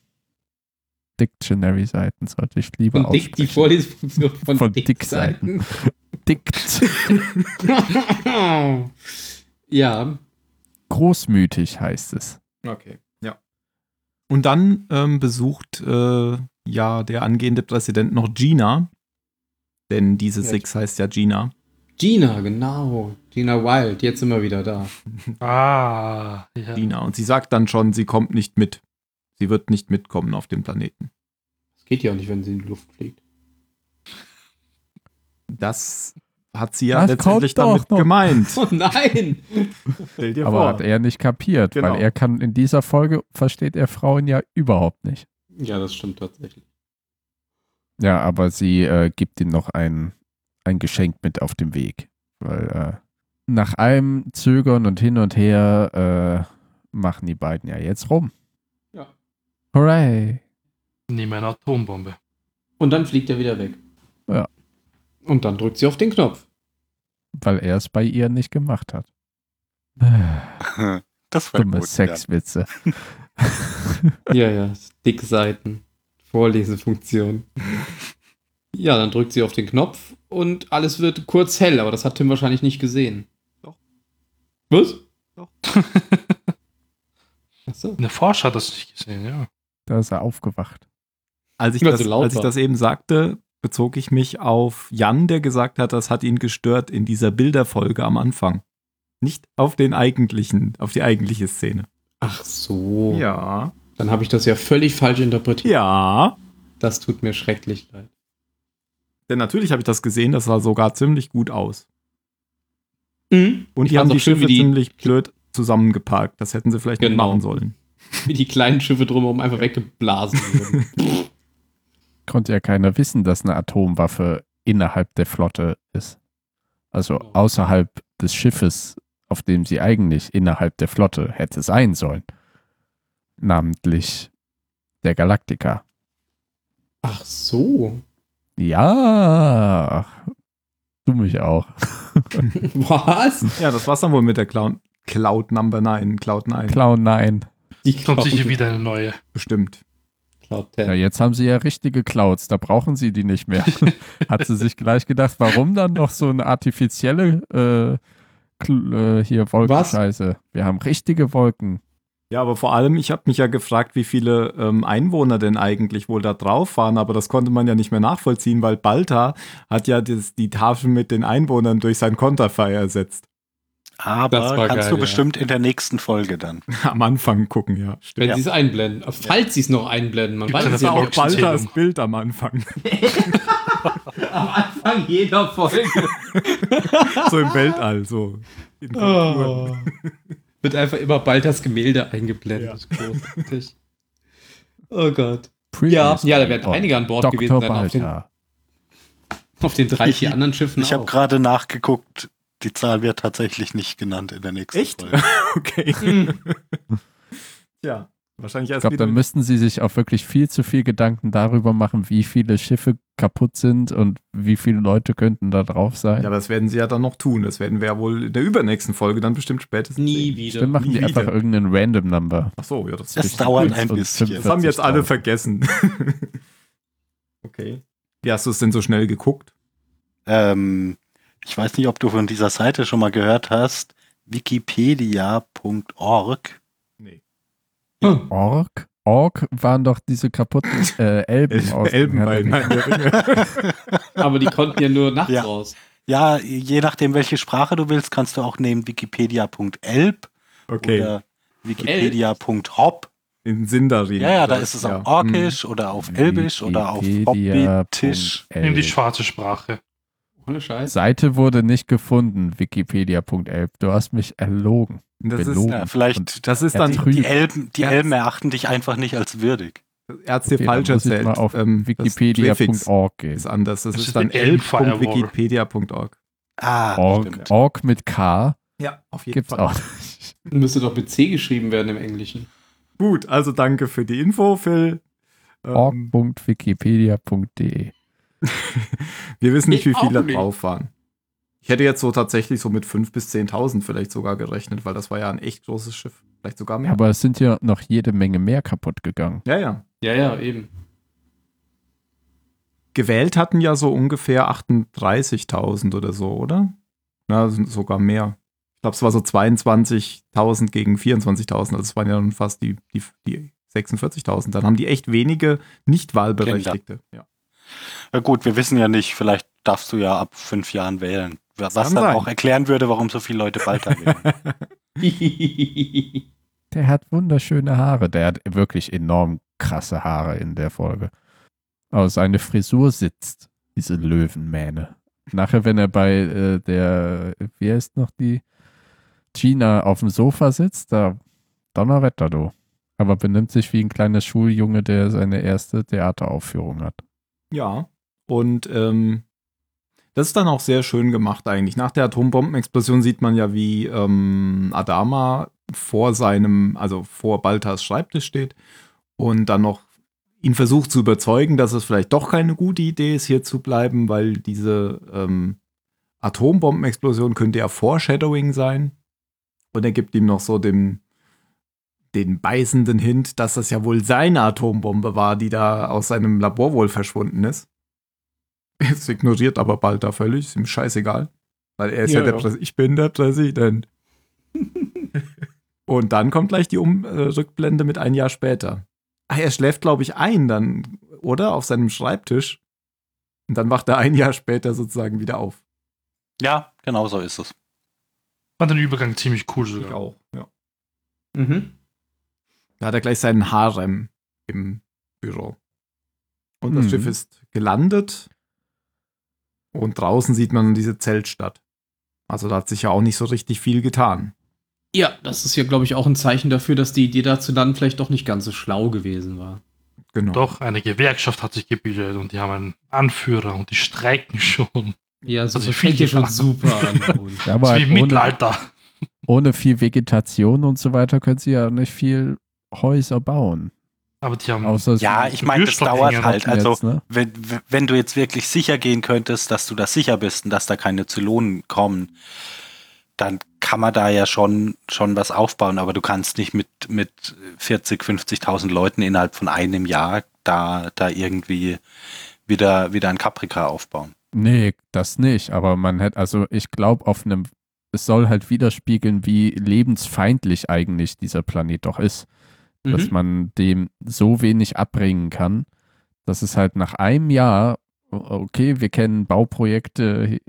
Dictionary-Seiten sollte ich lieber Und Dick, die aussprechen. Vorlesung von, von, Von Dick-Seiten. Dikt. ja, Großmütig heißt es. Okay, ja. Und dann ähm, besucht äh, ja der angehende Präsident noch Gina. Denn diese Ja. Six heißt ja Gina. Gina, genau. Gina Wild, jetzt wir wieder da. Ah, ja. Gina. Und sie sagt dann schon, sie kommt nicht mit. Sie wird nicht mitkommen auf dem Planeten. Das geht ja auch nicht, wenn sie in die Luft fliegt. Das hat sie ja Das letztendlich damit noch. gemeint. Oh nein! Stell dir Aber vor. hat er nicht kapiert, Genau. weil er kann in dieser Folge versteht er Frauen ja überhaupt nicht. Ja, das stimmt tatsächlich. Ja, aber sie äh, gibt ihm noch ein, ein Geschenk mit auf dem Weg. Weil äh, nach allem Zögern und hin und her äh, machen die beiden ja jetzt rum. Ja. Hooray! Nimm eine Atombombe. Und dann fliegt er wieder weg. Ja. Und dann drückt sie auf den Knopf. Weil er es bei ihr nicht gemacht hat. Das war Dumme gut. Sexwitze. Ja, ja, dicke Seiten. Vorlesefunktion. Ja, dann drückt sie auf den Knopf und alles wird kurz hell, aber das hat Tim wahrscheinlich nicht gesehen. Doch. Was? Doch. Achso. Eine Forscher hat das nicht gesehen, ja. Da ist er aufgewacht. Als ich, das, so als ich das eben sagte, bezog ich mich auf Jan, der gesagt hat, das hat ihn gestört in dieser Bilderfolge am Anfang. Nicht auf den eigentlichen, auf die eigentliche Szene. Ach so. Ja. Dann habe ich das ja völlig falsch interpretiert. Ja. Das tut mir schrecklich leid. Denn natürlich habe ich das gesehen, das sah sogar ziemlich gut aus. Mhm. Und Ich die haben die schön, Schiffe die- ziemlich blöd zusammengeparkt. Das hätten sie vielleicht nicht Genau. machen sollen. Wie die kleinen Schiffe drumherum einfach weggeblasen wurden. Konnte ja keiner wissen, dass eine Atomwaffe innerhalb der Flotte ist. Also Genau. außerhalb des Schiffes, auf dem sie eigentlich innerhalb der Flotte hätte sein sollen. Namentlich der Galactica. Ach so. Ja, du mich auch. Was? Ja, das war's dann wohl mit der Cloud, Cloud Number 9. Cloud 9. Clown, nein. Die Kommt sicher wieder eine neue. Bestimmt. Cloud Ja, 10. jetzt haben sie ja richtige Clouds, da brauchen sie die nicht mehr. Hat sie sich gleich gedacht, warum dann noch so eine artifizielle äh, äh, hier Wolkenscheiße? Wir haben richtige Wolken. Ja, aber vor allem, ich habe mich ja gefragt, wie viele ähm, Einwohner denn eigentlich wohl da drauf waren, aber das konnte man ja nicht mehr nachvollziehen, weil Balta hat ja das, die Tafel mit den Einwohnern durch sein Konterfei ersetzt. Das Aber kannst geil, du ja. bestimmt in der nächsten Folge dann. Am Anfang gucken, ja. Wenn Stimmt. Ja. sie es einblenden. Falls sie es noch einblenden. Man weiß es Das ja auch Baltas Zählung. Bild am Anfang. Am Anfang jeder Folge. so im Weltall, so. In Oh. Wird einfach immer bald das Gemälde eingeblendet. Ja. Großartig. Oh Gott. Ja, Previously ja, da werden einige an Bord Dr. gewesen sein. Auf den, auf den drei, vier anderen Schiffen Ich habe gerade nachgeguckt, die Zahl wird tatsächlich nicht genannt in der nächsten Echt? Folge. okay. Hm. ja, wahrscheinlich Ich erst glaube, da wieder. müssten sie sich auch wirklich viel zu viel Gedanken darüber machen, wie viele Schiffe kaputt sind und wie viele Leute könnten da drauf sein. Ja, aber das werden sie ja dann noch tun. Das werden wir ja wohl in der übernächsten Folge dann bestimmt spätestens Nie sehen. wieder. Dann machen nie die einfach wieder. irgendeinen Random Number. Ach so, ja, das, Das das, dauert ein bisschen. 45. haben jetzt alle 40.000. vergessen. okay. Wie hast du es denn so schnell geguckt? Ähm, ich weiß nicht, ob du von dieser Seite schon mal gehört hast. Wikipedia.org. Nee. Hm. Ork? Ork waren doch diese kaputten äh, Elben aus Elben. Aber die konnten ja nur nachts Ja. raus. Ja, je nachdem, welche Sprache du willst, kannst du auch nehmen wikipedia.elb Okay, oder wikipedia.hop. in Sindarin. Ja, ja, da ist es Ja. auf Orkisch oder auf Elbisch oder auf Hobbitisch. Nimm die schwarze Sprache. Ohne Scheiß. Seite wurde nicht gefunden, wikipedia.elb. Du hast mich erlogen. Das ist, belogen. Ja, vielleicht das ist dann, die Elben, die. Elben erachten dich einfach nicht als würdig. er hat dir Okay, falsch dann muss ich erzählt. mal auf Ähm, wikipedia.org gehen. ist anders. Das, Das ist ist dann elb.wikipedia.org. Ah, Org, stimmt. Org mit K Ja, auf jeden gibt's Fall. auch. Müsste doch mit C geschrieben werden im Englischen. Gut, also danke für die Info, Phil. Ähm, org.wikipedia.de wir wissen nicht, wie Ich auch viele da nicht. drauf waren. Ich hätte jetzt so tatsächlich so mit 5.000 bis 10.000 vielleicht sogar gerechnet, weil das war ja ein echt großes Schiff. Vielleicht sogar mehr. Aber es sind ja noch jede Menge mehr kaputt gegangen. ja, ja. Ja, ja, eben. Gewählt hatten ja so ungefähr 38.000 oder so, oder? Na, sind sogar mehr. Ich glaube, es war so 22.000 gegen 24.000. Also es waren ja dann fast die, die, die 46.000. Dann haben die echt wenige Nicht-Wahlberechtigte. Ja. Ja, gut, wir wissen ja nicht, vielleicht darfst du ja ab fünf Jahren wählen. Was dann sein. auch erklären würde, warum so viele Leute bald da wählen. Der hat wunderschöne Haare. Der hat wirklich enorm krasse Haare in der Folge. Aber seine Frisur sitzt, diese Löwenmähne. nachher, wenn er bei äh, der, wie heißt noch die, Gina auf dem Sofa sitzt, da Donnerwetter, du. Aber benimmt sich wie ein kleiner Schuljunge, der seine erste Theateraufführung hat. Ja. Und ähm, das ist dann auch sehr schön gemacht eigentlich. Nach der Atombombenexplosion sieht man ja, wie ähm, Adama vor seinem, also vor Baltas Schreibtisch steht und dann noch ihn versucht zu überzeugen, dass es vielleicht doch keine gute Idee ist, hier zu bleiben, weil diese ähm, Atombombenexplosion könnte ja Foreshadowing sein. Und er gibt ihm noch so den, den beißenden Hint, dass das ja wohl seine Atombombe war, die da aus seinem Labor wohl verschwunden ist. Es ignoriert aber Balta völlig, ist ihm scheißegal. Weil er ist ja, Ja, der ja. Präsident. Ich bin der Präsident. Und dann kommt gleich die um äh, Rückblende mit ein Jahr später. Ach, er schläft, glaube ich, ein dann, oder? Auf seinem Schreibtisch. Und dann wacht er ein Jahr später sozusagen wieder auf. Ja, genau so ist es. Fand den Übergang ziemlich cool sogar. auch, ja. Mhm. Da hat er gleich seinen Harem im Büro. Und das Mhm. Schiff ist gelandet. Und draußen sieht man diese Zeltstadt. Also da hat sich ja auch nicht so richtig viel getan. Ja, das ist ja, glaube ich, auch ein Zeichen dafür, dass die Idee dazu dann vielleicht doch nicht ganz so schlau gewesen war. Genau. Doch, eine Gewerkschaft hat sich gebildet und die haben einen Anführer und die streiken schon. Ja, so Also das fängt ja schon super an. Ja, Das aber ist wie im ohne, Mittelalter. ohne viel Vegetation und so weiter können sie ja nicht viel Häuser bauen. Aber die haben Außer Ja, ich meine, das dauert halt. Also, jetzt, ne? wenn, wenn du jetzt wirklich sicher gehen könntest, dass du da sicher bist und dass da keine Zylonen kommen, dann kann man da ja schon, schon was aufbauen, aber du kannst nicht mit, mit 40, 50.000 Leuten innerhalb von einem Jahr da, da irgendwie wieder, wieder ein Caprica aufbauen. Nee, das nicht. Aber man hätte, also ich glaube, auf einem, es soll halt widerspiegeln, wie lebensfeindlich eigentlich dieser Planet doch ist. Dass Mhm. man dem so wenig abbringen kann, dass es halt nach einem Jahr, okay, wir kennen Bauprojekte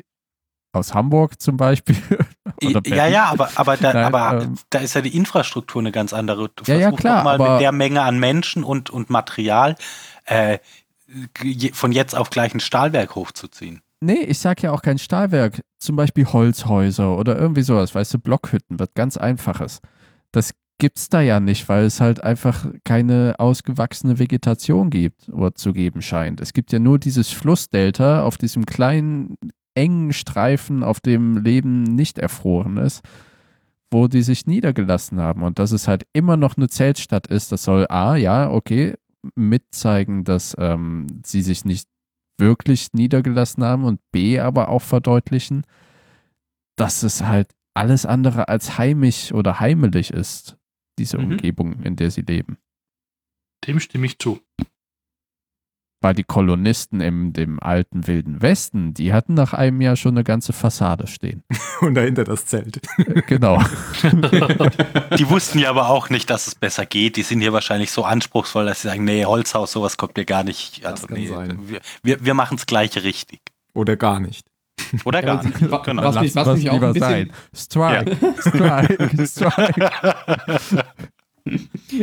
aus Hamburg zum Beispiel. Ja, ja, aber, aber, da, Nein, aber ähm, da ist ja die Infrastruktur eine ganz andere. Du Ja, ja, klar, doch mal aber- mit der Menge an Menschen und, und Material äh, von jetzt auf gleich ein Stahlwerk hochzuziehen. Nee, ich sag ja auch kein Stahlwerk. Zum Beispiel Holzhäuser oder irgendwie sowas, weißt du, Blockhütten, was ganz Einfaches. Das gibt's da ja nicht, weil es halt einfach keine ausgewachsene Vegetation gibt oder zu geben scheint. Es gibt ja nur dieses Flussdelta auf diesem kleinen, engen Streifen, auf dem Leben nicht erfroren ist, wo die sich niedergelassen haben. Und dass es halt immer noch eine Zeltstadt ist, das soll A, ja, okay, mitzeigen, dass ähm, sie sich nicht wirklich niedergelassen haben und B aber auch verdeutlichen, dass es halt alles andere als heimisch oder heimelig ist, diese Mhm. Umgebung, in der sie leben. Dem stimme ich zu. Weil die Kolonisten im dem alten Wilden Westen, die hatten nach einem Jahr schon eine ganze Fassade stehen. Und dahinter das Zelt. Äh, genau. Die wussten ja aber auch nicht, dass es besser geht. Die sind hier wahrscheinlich so anspruchsvoll, dass sie sagen, nee, Holzhaus, sowas kommt mir gar nicht. Also, kann nee, sein. wir, wir, wir machen es gleich richtig. Oder gar nicht. Oder gar nicht. wa- Genau. was mich- Lass was mich auch ein bisschen- sein. Strike, strike, strike.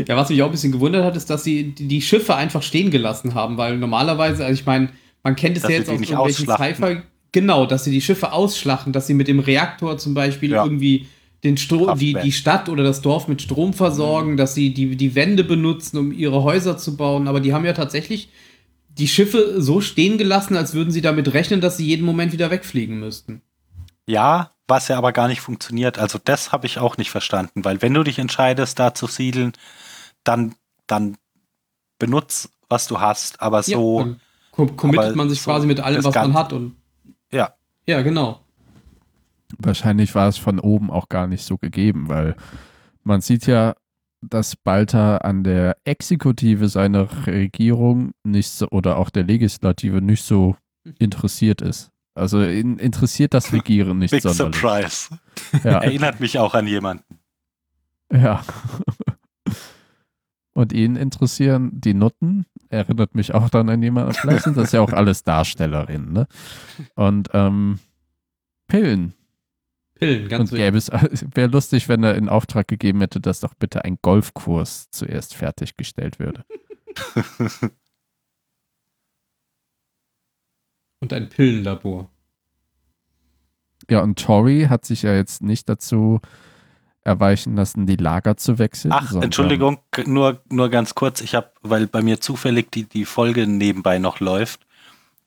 Ja, was mich auch ein bisschen gewundert hat, ist, dass sie die, Schiffe einfach stehen gelassen haben, weil normalerweise, also ich meine, man kennt es Dass ja jetzt die aus nicht irgendwelchen. Sci-Fi, genau, dass sie die Schiffe ausschlachten, dass sie mit dem Reaktor zum Beispiel Ja. irgendwie den Strom, die, die Stadt oder das Dorf mit Strom versorgen, dass sie die, die Wände benutzen, um ihre Häuser zu bauen, aber die haben ja tatsächlich die Schiffe so stehen gelassen, als würden sie damit rechnen, dass sie jeden Moment wieder wegfliegen müssten. Ja, was ja aber gar nicht funktioniert. Also das habe ich auch nicht verstanden, weil wenn du dich entscheidest, da zu siedeln, dann, dann benutz, was du hast, aber so, dann com- committet aber man sich so quasi mit allem, was man hat und ja. ja, genau. Wahrscheinlich war es von oben auch gar nicht so gegeben, weil man sieht ja, dass Balta an der Exekutive seiner Regierung nicht so, oder auch der Legislative nicht so interessiert ist. Also ihn interessiert das Regieren nicht Big sonderlich. Surprise. Ja, Erinnert mich auch an jemanden. ja. Und ihn interessieren die Nutten, erinnert mich auch dann an jemanden. Vielleicht sind das ja auch alles Darstellerinnen, ne? Und ähm, Pillen. Pillen, ganz Und gäbe es, wäre lustig, wenn er in Auftrag gegeben hätte, dass doch bitte ein Golfkurs zuerst fertiggestellt würde. Und ein Pillenlabor. Ja, und Tori hat sich ja jetzt nicht dazu erweichen lassen, die Lager zu wechseln. Ach, Entschuldigung, nur, nur ganz kurz. Ich habe, weil bei mir zufällig die, die Folge nebenbei noch läuft,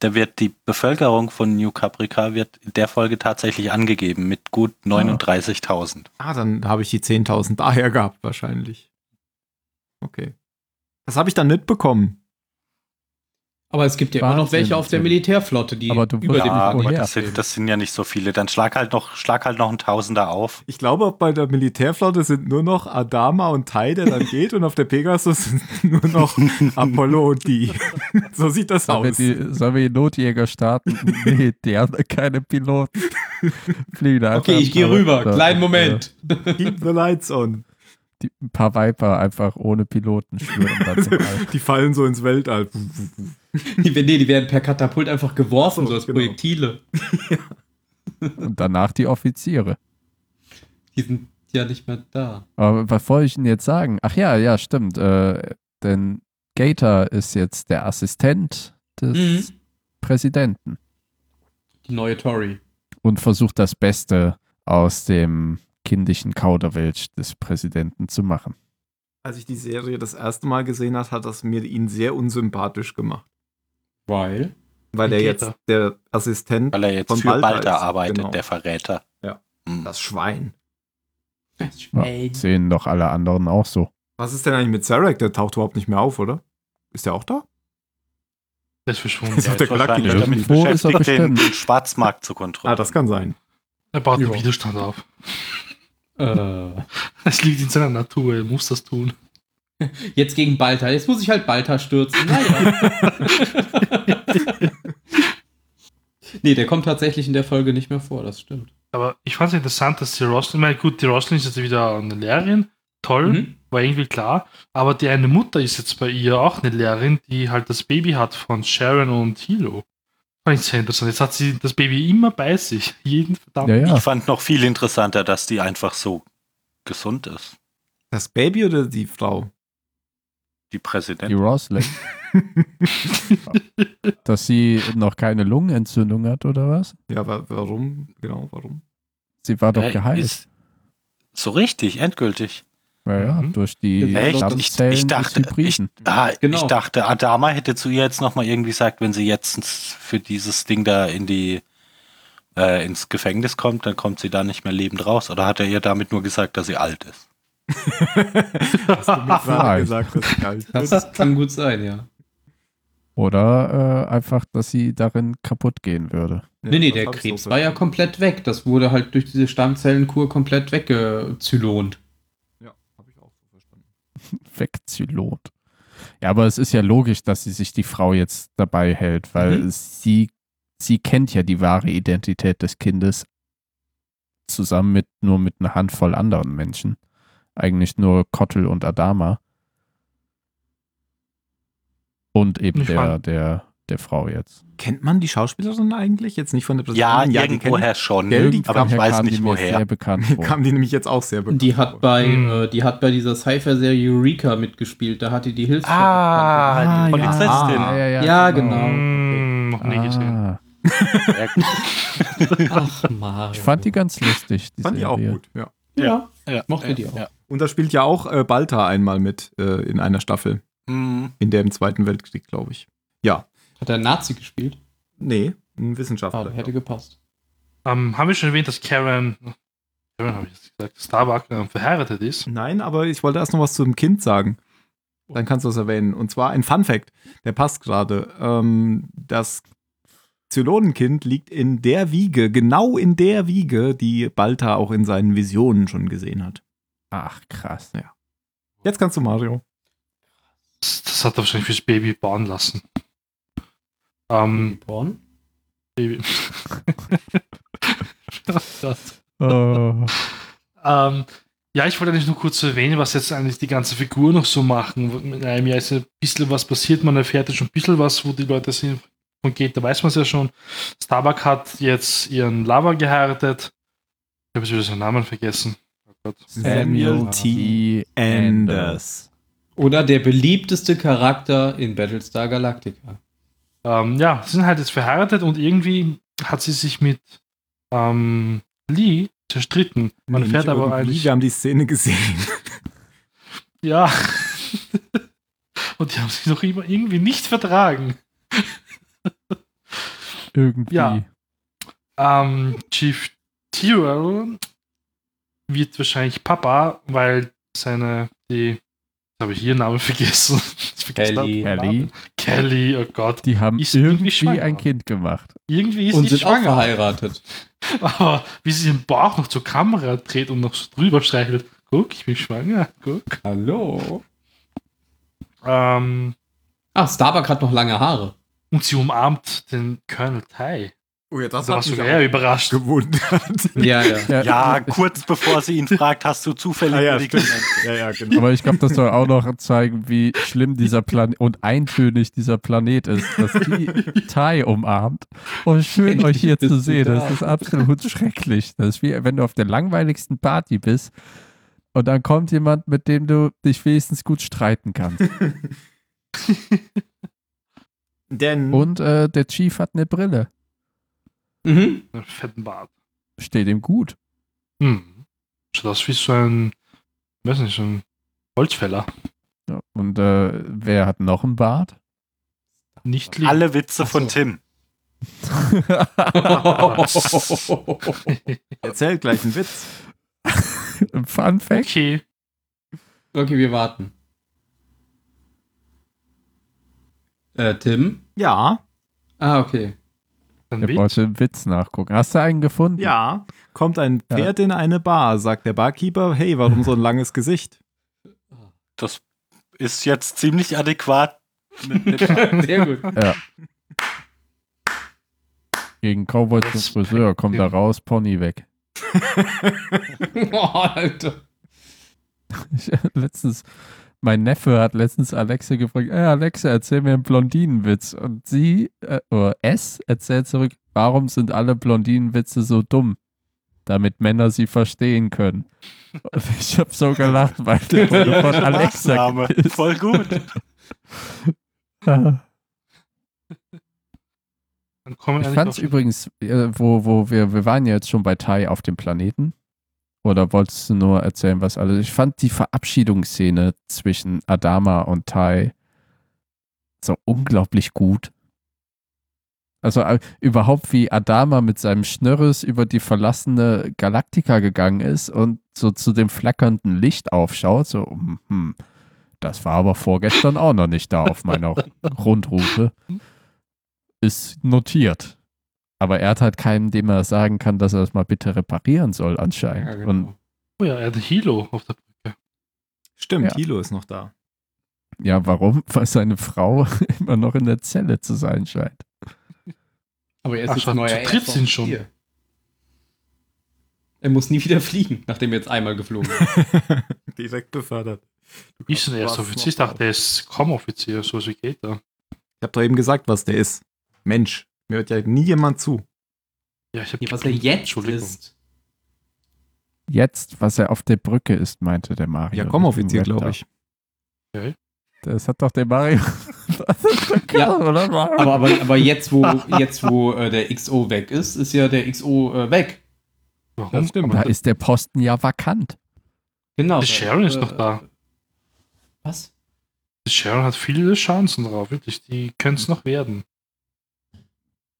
da wird die Bevölkerung von New Caprica wird in der Folge tatsächlich angegeben mit gut 39.000. Ah, dann habe ich die 10.000 daher gehabt, wahrscheinlich. Okay. Das habe ich dann mitbekommen. Aber es gibt ja immer noch Wahnsinn, welche auf der. Militärflotte, die Aber du über wirst- dem Ja, aber das sind, das sind ja nicht so viele. Dann schlag halt noch, schlag halt noch ein Tausender auf. Ich glaube, bei der Militärflotte sind nur noch Adama und Tai, der dann geht, und auf der Pegasus sind nur noch Apollo und die. So sieht das Sollen wir, aus. die, sollen wir die Notjäger starten? nee, die haben keine Piloten. Fliegen da Okay, einfach ich gehe rüber. paar- Kleinen Moment. Keep the lights on. Die, ein paar Viper einfach ohne Piloten schwören. Die fallen so ins Weltall. Die, nee, die werden per Katapult einfach geworfen, So, so als genau. Projektile. Und danach die Offiziere. Die sind ja nicht mehr da. Aber was wollte ich denn jetzt sagen? Ach ja, ja, stimmt. Äh, denn Gator ist jetzt der Assistent des Mhm. Präsidenten Die neue Tory. und versucht das Beste aus dem kindischen Kauderwelsch des Präsidenten zu machen. Als ich die Serie das erste Mal gesehen habe, hat das mir ihn sehr unsympathisch gemacht. Weil? Weil er jetzt er? der Assistent, Weil er jetzt Von für Balta arbeitet, genau. der Verräter. Ja. Hm. das Schwein. Ja, sehen doch alle anderen auch so. Was ist denn eigentlich mit Zarek? Der taucht überhaupt nicht mehr auf, oder? Ist der auch da? Der ist verschwunden. Ist auf der Galaktik. damit Irgendwo ist er beschäftigt, den, den Schwarzmarkt zu Ah, kontrollieren. das kann sein. Er baut Ja. den Widerstand auf. Äh, Es liegt in seiner Natur, er muss das tun. jetzt gegen Balta. Jetzt muss ich halt Balta stürzen. Naja. nee, der kommt tatsächlich in der Folge nicht mehr vor, das stimmt. Aber ich fand es interessant, dass die Roslin, ich meine, gut, die Roslin ist jetzt wieder eine Lehrerin, toll, Mhm. war irgendwie klar, aber die eine Mutter ist jetzt bei ihr auch eine Lehrerin, die halt das Baby hat von Sharon und Hilo. Fand ich sehr interessant. Jetzt hat sie das Baby immer bei sich, jeden verdammten Ja, ja. Ich fand noch viel interessanter, dass die einfach so gesund ist. Das Baby oder die Frau? Die Die Präsidentin. Roslyn. Dass sie noch keine Lungenentzündung hat, oder was? Ja, wa warum? Genau, warum? Sie war doch Äh, geheilt. So richtig, endgültig. Ja, ja, Mhm. durch die Echt? Ich- ich des dachte- Hybriden. Ah, Genau. Ich dachte, Adama hätte zu ihr jetzt nochmal irgendwie gesagt, wenn sie jetzt für dieses Ding da in die äh, ins Gefängnis kommt, dann kommt sie da nicht mehr lebend raus. Oder hat er ihr damit nur gesagt, dass sie alt ist? Hast du mir gerade gesagt, bin? Das kann gut sein, ja. Oder äh, einfach, dass sie darin kaputt gehen würde. nee, nee, das der Krebs so war ja komplett weg. Das wurde halt durch diese Stammzellenkur komplett weggezylont. Ja, habe ich auch so verstanden. Wegzylot. Ja, aber es ist ja logisch, dass sie sich die Frau jetzt dabei hält, weil Mhm. sie, sie kennt ja die wahre Identität des Kindes zusammen mit nur mit einer Handvoll anderen Menschen. Eigentlich nur Kottel und Adama. Und eben Ich der, der, der Frau jetzt. Kennt man die Schauspielerin eigentlich? Jetzt nicht von der Ja, Präsidentin? die irgendwoher schon. Gell, die aber ich weiß kam nicht woher. Sehr bekannt vor. kam die nämlich jetzt auch sehr bekannt. Die hat bei, Hm. äh, die hat bei dieser Cypher-Serie Eureka mitgespielt. Da hat die die Hilfs. Ah, die Polizistin. Ah. ja, ja, Ja, genau. genau. Mm, noch nie gesehen. Ah, Ach, Mario. ich fand die ganz lustig. Die Fand die auch Serie. gut, ja. Ja, Ja, mochte ja, die auch. Ja. Und da spielt ja auch äh, Balta einmal mit äh, in einer Staffel. Hm, In der im Zweiten Weltkrieg, glaube ich. Ja. Hat er Nazi gespielt? Nee, ein Ah, Wissenschaftler. hätte gepasst. Ähm, haben wir schon erwähnt, dass Karen, Karen habe ich jetzt gesagt, Starbuck ähm, verheiratet ist? Nein, aber ich wollte erst noch was zum Kind sagen. Dann kannst du es erwähnen. Und zwar ein Fun Fact, der passt gerade. Ähm, das Zylonenkind liegt in der Wiege, genau in der Wiege, die Balta auch in seinen Visionen schon gesehen hat. Ach, krass. Jetzt kannst du Mario. Das, das hat er wahrscheinlich fürs Baby bauen lassen. Ähm, Born? Baby. Oh. Ähm, ja, ich wollte eigentlich nur kurz erwähnen, was jetzt eigentlich die ganze Figur noch so machen. In einem Jahr ist ja ein bisschen was passiert, man erfährt ja schon ein bisschen was, wo die Leute sind. Von geht, da weiß man es ja schon. Starbuck hat jetzt ihren Lover geheiratet. Ich habe jetzt wieder seinen Namen vergessen. Oh Gott. Samuel T. Anders. Oder der beliebteste Charakter in Battlestar Galactica. Ähm, ja, sie sind halt jetzt verheiratet und irgendwie hat sie sich mit ähm, Lee zerstritten. Man Nee, fährt aber eigentlich. Wir haben die Szene gesehen. Ja. Und die haben sich noch immer irgendwie nicht vertragen. Irgendwie. Ja. Ähm, Chief Tyrell wird wahrscheinlich Papa, weil seine, die, jetzt habe ich hier Namen vergessen. Kelly. Kelly, Kelly, oh Gott. die haben Ist irgendwie irgendwie schwanger. ein Kind gemacht. Irgendwie ist Und sie sind auch schwanger. verheiratet. Aber wie sie den Bauch noch zur Kamera dreht und noch so drüber streichelt. Guck, ich bin schwanger. Guck. Hallo. Ähm, Ah, Starbuck hat noch lange Haare. Und sie umarmt den Colonel Tai. Oh ja, das Da warst du eher überrascht. gewundert. Ja, ja. Ja, kurz bevor sie ihn fragt, hast du zufällig Ah, ja, ja, ja, genau. Aber ich glaube, das soll auch noch zeigen, wie schlimm dieser Planet und eintönig dieser Planet ist, dass die Thai umarmt. Oh, schön euch hier zu sehen. da. Das ist absolut schrecklich. Das ist wie wenn du auf der langweiligsten Party bist und dann kommt jemand, mit dem du dich wenigstens gut streiten kannst. Denn Und äh, der Chief hat eine Brille. Mhm. Einen fetten Bart. Steht ihm gut. Hm. Schaut aus wie so ein, weiß nicht, so ein Holzfäller. Ja. Und äh, wer hat noch einen Bart? Nicht lieb. Alle Witze Ach von so. Tim. erzählt gleich einen Witz. Fun Fact. Okay. okay, wir warten. Äh, Tim? Ja, Ah, okay. Dann Witz. wollte einen Witz nachgucken. Hast du einen gefunden? ja. Kommt ein Pferd in eine Bar, sagt der Barkeeper, hey, warum so ein langes Gesicht? Das ist jetzt ziemlich adäquat. Sehr gut. Gegen Cowboy zum Friseur, kommt da raus, Pony weg. Oh, Alter. Ich, letztens, mein Neffe hat letztens Alexa gefragt, hey Alexa, erzähl mir einen Blondinenwitz. Und sie, äh, oder es, erzählt zurück, warum sind alle Blondinenwitze so dumm? Damit Männer sie verstehen können. Und ich habe so gelacht, weil der wurde von Alexa Maßnahme. gepisst. Voll gut. Dann kommen Ich fand's auf- übrigens, äh, wo, wo wir, wir waren ja jetzt schon bei Tai auf dem Planeten. Oder wolltest du nur erzählen, was alles? Ich fand die Verabschiedungsszene zwischen Adama und Tai so unglaublich gut. Also äh, überhaupt wie Adama mit seinem Schnörres über die verlassene Galaktika gegangen ist und so zu dem flackernden Licht aufschaut, so, hm, das war aber vorgestern auch noch nicht da auf meiner Rundroute. Ist notiert. Aber er hat halt keinen, dem er sagen kann, dass er das mal bitte reparieren soll, anscheinend. Ja, genau. Und Oh ja, er hat Hilo auf der Brücke. Stimmt, Ja. Hilo ist noch da. ja, warum? Weil seine Frau immer noch in der Zelle zu sein scheint. Aber er ist Ach, jetzt schon, neuer Force sind schon. Offizier. Er muss nie wieder fliegen, nachdem er jetzt einmal geflogen ist. Direkt befördert. Du Ist ein erster Offizier. Ich dachte, der ist kaum-Offizier. So wie geht er. Ich habe doch eben gesagt, was der ist. Mensch, mir hört ja nie jemand zu. Ja, ich habe Was er jetzt ist. Jetzt, was er auf der Brücke ist, meinte der Mario. Ja, komm, Raptor. glaube ich. Das hat doch der Mario. Ja, oder? Aber, aber, aber jetzt, wo, jetzt, wo äh, der XO weg ist, ist ja der XO äh, weg. Warum? Das stimmt. da ist der Posten ja vakant. Genau. Die Sharon ist äh, noch da. Was? Sharon hat viele Chancen drauf, wirklich. Die können es noch werden.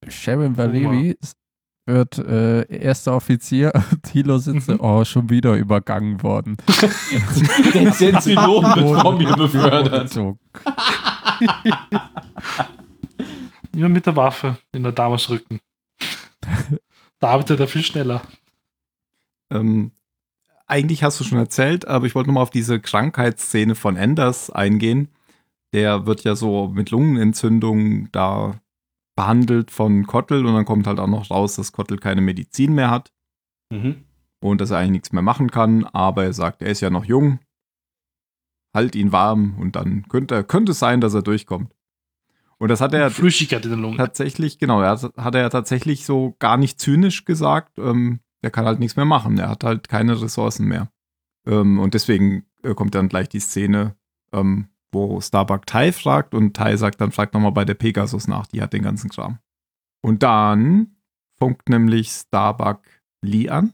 Sharon Valevi ist- wird äh, erster Offizier. Thilo sitzt, Mhm. oh, schon wieder übergangen worden. Der Zensilon wird von mir befördert. Immer mit der Waffe in der Dames Rücken. da arbeitet er viel schneller. Ähm, eigentlich hast du schon erzählt, aber ich wollte nochmal auf diese Krankheitsszene von Anders eingehen. Der wird ja so mit Lungenentzündung da behandelt von Kottel und dann kommt halt auch noch raus, dass Kottel keine Medizin mehr hat Mhm. und dass er eigentlich nichts mehr machen kann, aber er sagt, er ist ja noch jung. Halt ihn warm und dann könnte, könnte es sein, dass er durchkommt. Und das hat er Flüssigkeit in der Lunge. tatsächlich, genau, er hat, hat er tatsächlich so gar nicht zynisch gesagt, ähm, er kann halt nichts mehr machen, er hat halt keine Ressourcen mehr. Ähm, und deswegen äh, kommt dann gleich die Szene, ähm, wo Starbuck Tai fragt und Tai sagt dann, fragt nochmal bei der Pegasus nach, die hat den ganzen Kram. Und dann funkt nämlich Starbuck Lee an,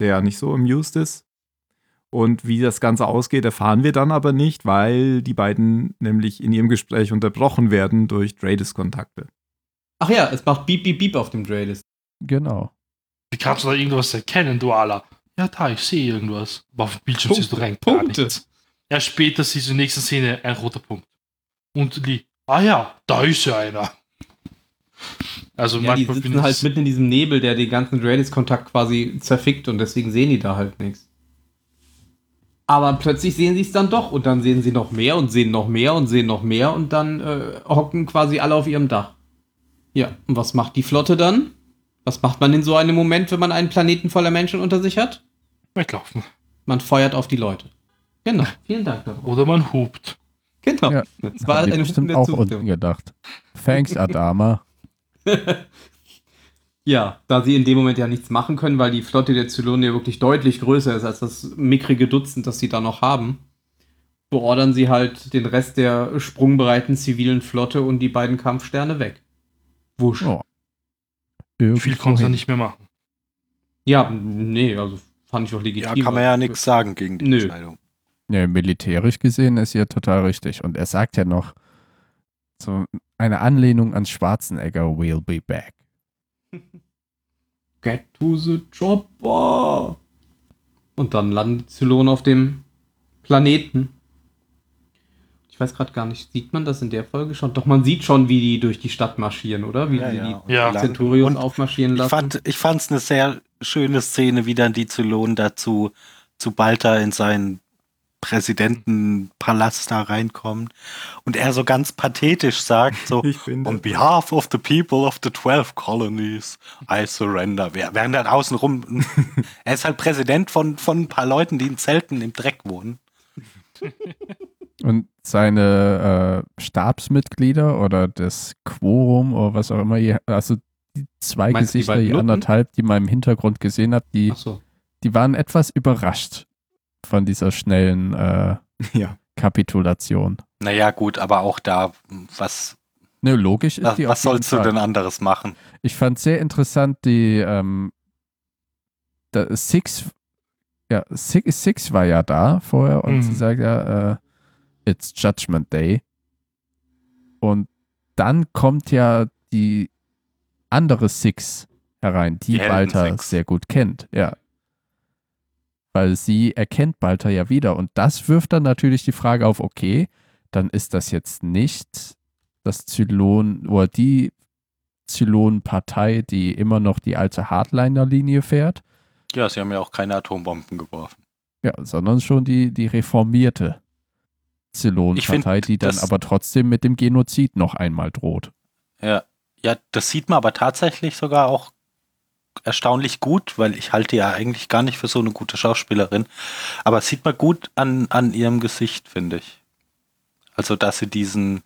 der nicht so amused ist. Und wie das Ganze ausgeht, erfahren wir dann aber nicht, weil die beiden nämlich in ihrem Gespräch unterbrochen werden durch Dradis-Kontakte. Ach ja, es macht Beep, Beep, Beep auf dem Dreadis. Genau. Wie kannst du da irgendwas erkennen, du Ala? Ja, da, ich sehe irgendwas. Aber auf dem Bildschirm Punkte, siehst du rein gar Punkte. nichts. Ja, später siehst du in der nächsten Szene ein roter Punkt. Und Lee, ah ja, da ist ja einer. Also Ja, die manchmal sitzen bin halt mitten in diesem Nebel, der den ganzen Dreadis-Kontakt quasi zerfickt und deswegen sehen die da halt nichts. Aber plötzlich sehen sie es dann doch und dann sehen sie noch mehr und sehen noch mehr und sehen noch mehr und dann äh, hocken quasi alle auf ihrem Dach. Ja, und was macht die Flotte dann? Was macht man in so einem Moment, wenn man einen Planeten voller Menschen unter sich hat? weglaufen. Man feuert auf die Leute. Genau, vielen Dank. darauf. Oder man hupt. Genau, Ja, das war eine bestimmt hupende auch Zustimmung. unten gedacht. Thanks, Adama. Ja, da sie in dem Moment ja nichts machen können, weil die Flotte der Zylonen ja wirklich deutlich größer ist als das mickrige Dutzend, das sie da noch haben, beordern sie halt den Rest der sprungbereiten zivilen Flotte und die beiden Kampfsterne weg. Wusch. Oh. Viel konnte er nicht mehr machen. Ja, nee, also fand ich auch legitim. Ja, kann man ja nichts sagen gegen die Nö. Entscheidung. Ja, militärisch gesehen ist ja total richtig. Und er sagt ja noch so eine Anlehnung an Schwarzenegger, we'll be back. Get to the chopper. Und dann landen die Zylonen auf dem Planeten. Ich weiß gerade gar nicht, sieht man das in der Folge schon? Doch, man sieht schon, wie die durch die Stadt marschieren, oder? Wie Ja, die ja. die Ja. und aufmarschieren Ich lassen. fand ich fand's eine sehr schöne Szene, wie dann die Zylonen dazu zu Balta in seinen Präsidentenpalast da reinkommen und er so ganz pathetisch sagt so Ich bin der- On behalf of the people of the 12 colonies, I surrender. Wer- Während dann außenrum, er ist halt Präsident von, von ein paar Leuten, die in Zelten im Dreck wohnen. Und seine äh, Stabsmitglieder oder das Quorum oder was auch immer, also die zwei Meinst die Gesichter, die Nutten? anderthalb, die man im Hintergrund gesehen hat, die, Achso. die waren etwas überrascht von dieser schnellen äh, Ja. Kapitulation. Naja, gut, aber auch da, was, Ne, logisch ist was, die was sollst du denn anderes machen? Ich fand sehr interessant, die ähm, da, Six, ja, Six, Six war ja da vorher und Mhm. sie sagt ja, äh, it's Judgment Day. Und dann kommt ja die andere Six herein, die, Six. sehr gut kennt, ja. Weil sie erkennt Balta ja wieder. Und das wirft dann natürlich die Frage auf, okay, dann ist das jetzt nicht das Zylon oder die Zylon-Partei, die immer noch die alte Hardliner-Linie fährt, Ja, sie haben ja auch keine Atombomben geworfen. ja, sondern schon die, die reformierte Zylon-Partei, die dann aber trotzdem mit dem Genozid noch einmal droht. Ja, ja, das sieht man aber tatsächlich sogar auch erstaunlich gut, weil ich halte ja eigentlich gar nicht für so eine gute Schauspielerin. Aber es sieht man gut an, an ihrem Gesicht, finde ich. Also, dass sie diesen,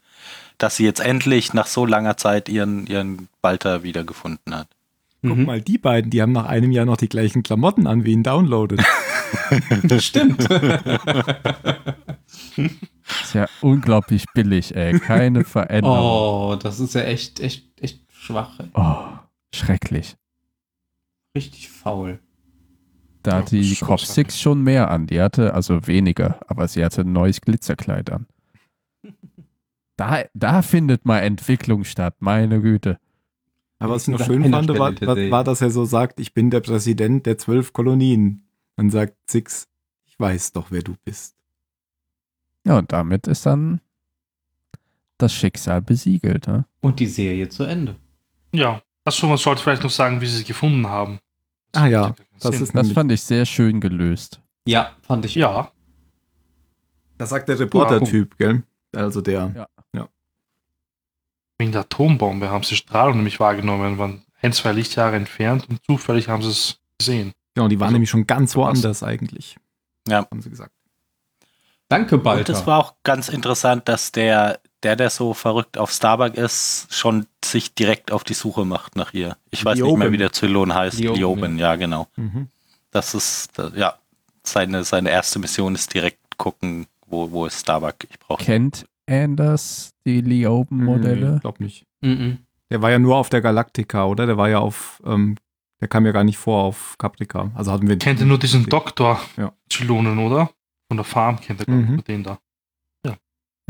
dass sie jetzt endlich nach so langer Zeit ihren, ihren Balter wiedergefunden hat. Guck Mhm. mal, die beiden, die haben nach einem Jahr noch die gleichen Klamotten an wie ihn downloaded. Stimmt. Ist ja unglaublich billig, ey. Keine Veränderung. oh, das ist ja echt, echt, echt schwach. ey. Oh, schrecklich. Richtig faul. Da Ja, hat die das ist Cop. Six schon mehr an. Die hatte also weniger, aber sie hatte ein neues Glitzerkleid an. Da, da findet mal Entwicklung statt, meine Güte. Aber was ich noch schön fand, war, war, war, dass er so sagt, ich bin der Präsident der zwölf Kolonien. Dann sagt Six, ich weiß doch, wer du bist. Ja, und damit ist dann das Schicksal besiegelt. Ne? Und die Serie zu Ende. Ja, achso, man sollte vielleicht noch sagen, wie sie es gefunden haben. Ah ja, macht keinen das Sinn. ist Das fand ich sehr schön gelöst. Ja, fand ich. Ja, das sagt der Reporter-Typ, gell? Also der, Ja. wegen der Atombombe haben sie Strahlung nämlich wahrgenommen, waren ein, zwei Lichtjahre entfernt und zufällig haben sie es gesehen. genau, die waren Also, nämlich schon ganz woanders eigentlich. Ja. Haben sie gesagt. Danke, Und Balter. es war auch ganz interessant, dass der, der, der so verrückt auf Starbuck ist, schon sich direkt auf die Suche macht nach ihr. Ich weiß nicht mehr, Lioben. wie der Zylon heißt. Lioben, Lioben, ja, genau. Mhm. Das ist, ja, seine, seine erste Mission ist direkt gucken, wo, wo ist Starbuck. Ich brauche Kennt Anders die Lioben-Modelle? Ich glaube nicht. Mhm. Der war ja nur auf der Galactica, oder? Der war ja auf, ähm, der kam ja gar nicht vor auf Caprica. Also hatten wir. Kennt ihr nur diesen Doktor Ja. Zylonen, oder? Von der Farm kennt ihr glaub ich, Mhm. den da.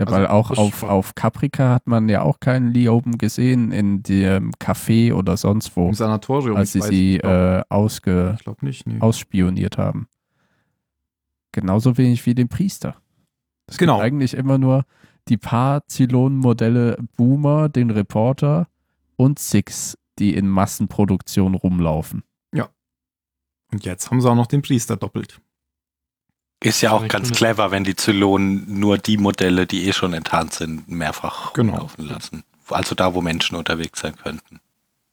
Ja, Also, weil auch auf, auf Caprica hat man ja auch keinen Lioben gesehen in dem Café oder sonst wo, Im Sanatorium. als sie weiß sie glaub- äh, ausge, nicht. Nee. ausspioniert haben. Genauso wenig wie den Priester. Es Genau. gibt eigentlich immer nur die paar Zylonenmodelle Boomer, den Reporter und Six, die in Massenproduktion rumlaufen. Und jetzt haben sie auch noch den Priester doppelt. Ist ja auch ganz clever, wenn die Zylonen nur die Modelle, die eh schon enttarnt sind, mehrfach Genau. laufen lassen. Also da, wo Menschen unterwegs sein könnten.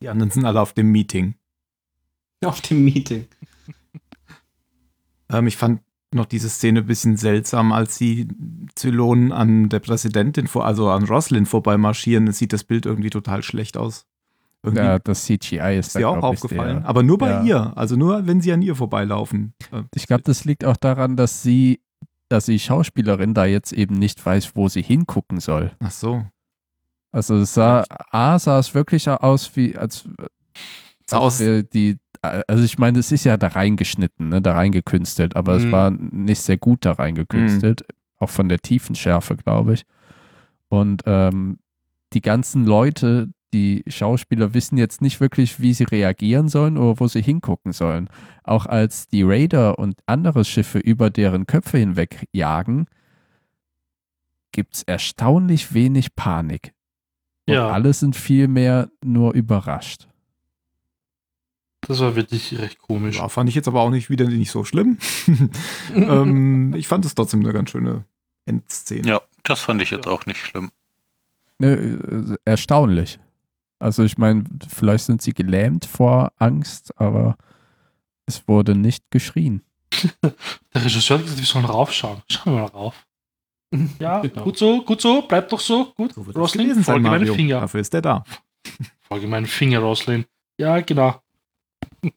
Die anderen sind alle auf dem Meeting. Auf dem Meeting. Ähm, ich fand noch diese Szene ein bisschen seltsam, als die Zylonen an der Präsidentin, vor, also an Roslin vorbeimarschieren. Es sieht das Bild irgendwie total schlecht aus. Irgendwie Ja, das CGI ist ist da, dir auch aufgefallen. der- Aber nur bei ja. ihr. Also nur, wenn sie an ihr vorbeilaufen. Ich glaube, das liegt auch daran, dass sie, dass die Schauspielerin da jetzt eben nicht weiß, wo sie hingucken soll. Ach so. Also es sah, A sah es wirklich aus wie, als, als die, also ich meine, es ist ja da reingeschnitten, ne, da reingekünstelt, aber es Mhm. war nicht sehr gut da reingekünstelt, auch von der Tiefenschärfe, glaube ich. Und ähm, die ganzen Leute, die Schauspieler wissen jetzt nicht wirklich, wie sie reagieren sollen oder wo sie hingucken sollen. Auch als die Raider und andere Schiffe über deren Köpfe hinweg jagen, gibt es erstaunlich wenig Panik. Und Ja. alle sind vielmehr nur überrascht. Das war wirklich recht komisch. ja, fand ich jetzt aber auch nicht wieder nicht so schlimm. ähm, ich fand es trotzdem eine ganz schöne Endszene. Ja, das fand ich jetzt auch nicht schlimm. Ne, äh, erstaunlich. Also ich meine, vielleicht sind sie gelähmt vor Angst, aber es wurde nicht geschrien. Der Regisseur hat gesagt, wir sollen raufschauen. Schauen wir mal rauf. Ja, Genau. gut so, gut so, bleibt doch so. Gut, So Roslin, gewesen sein, folge meinen. Finger. Dafür ist der da. Folge meinen Finger, Roslin. Ja, genau.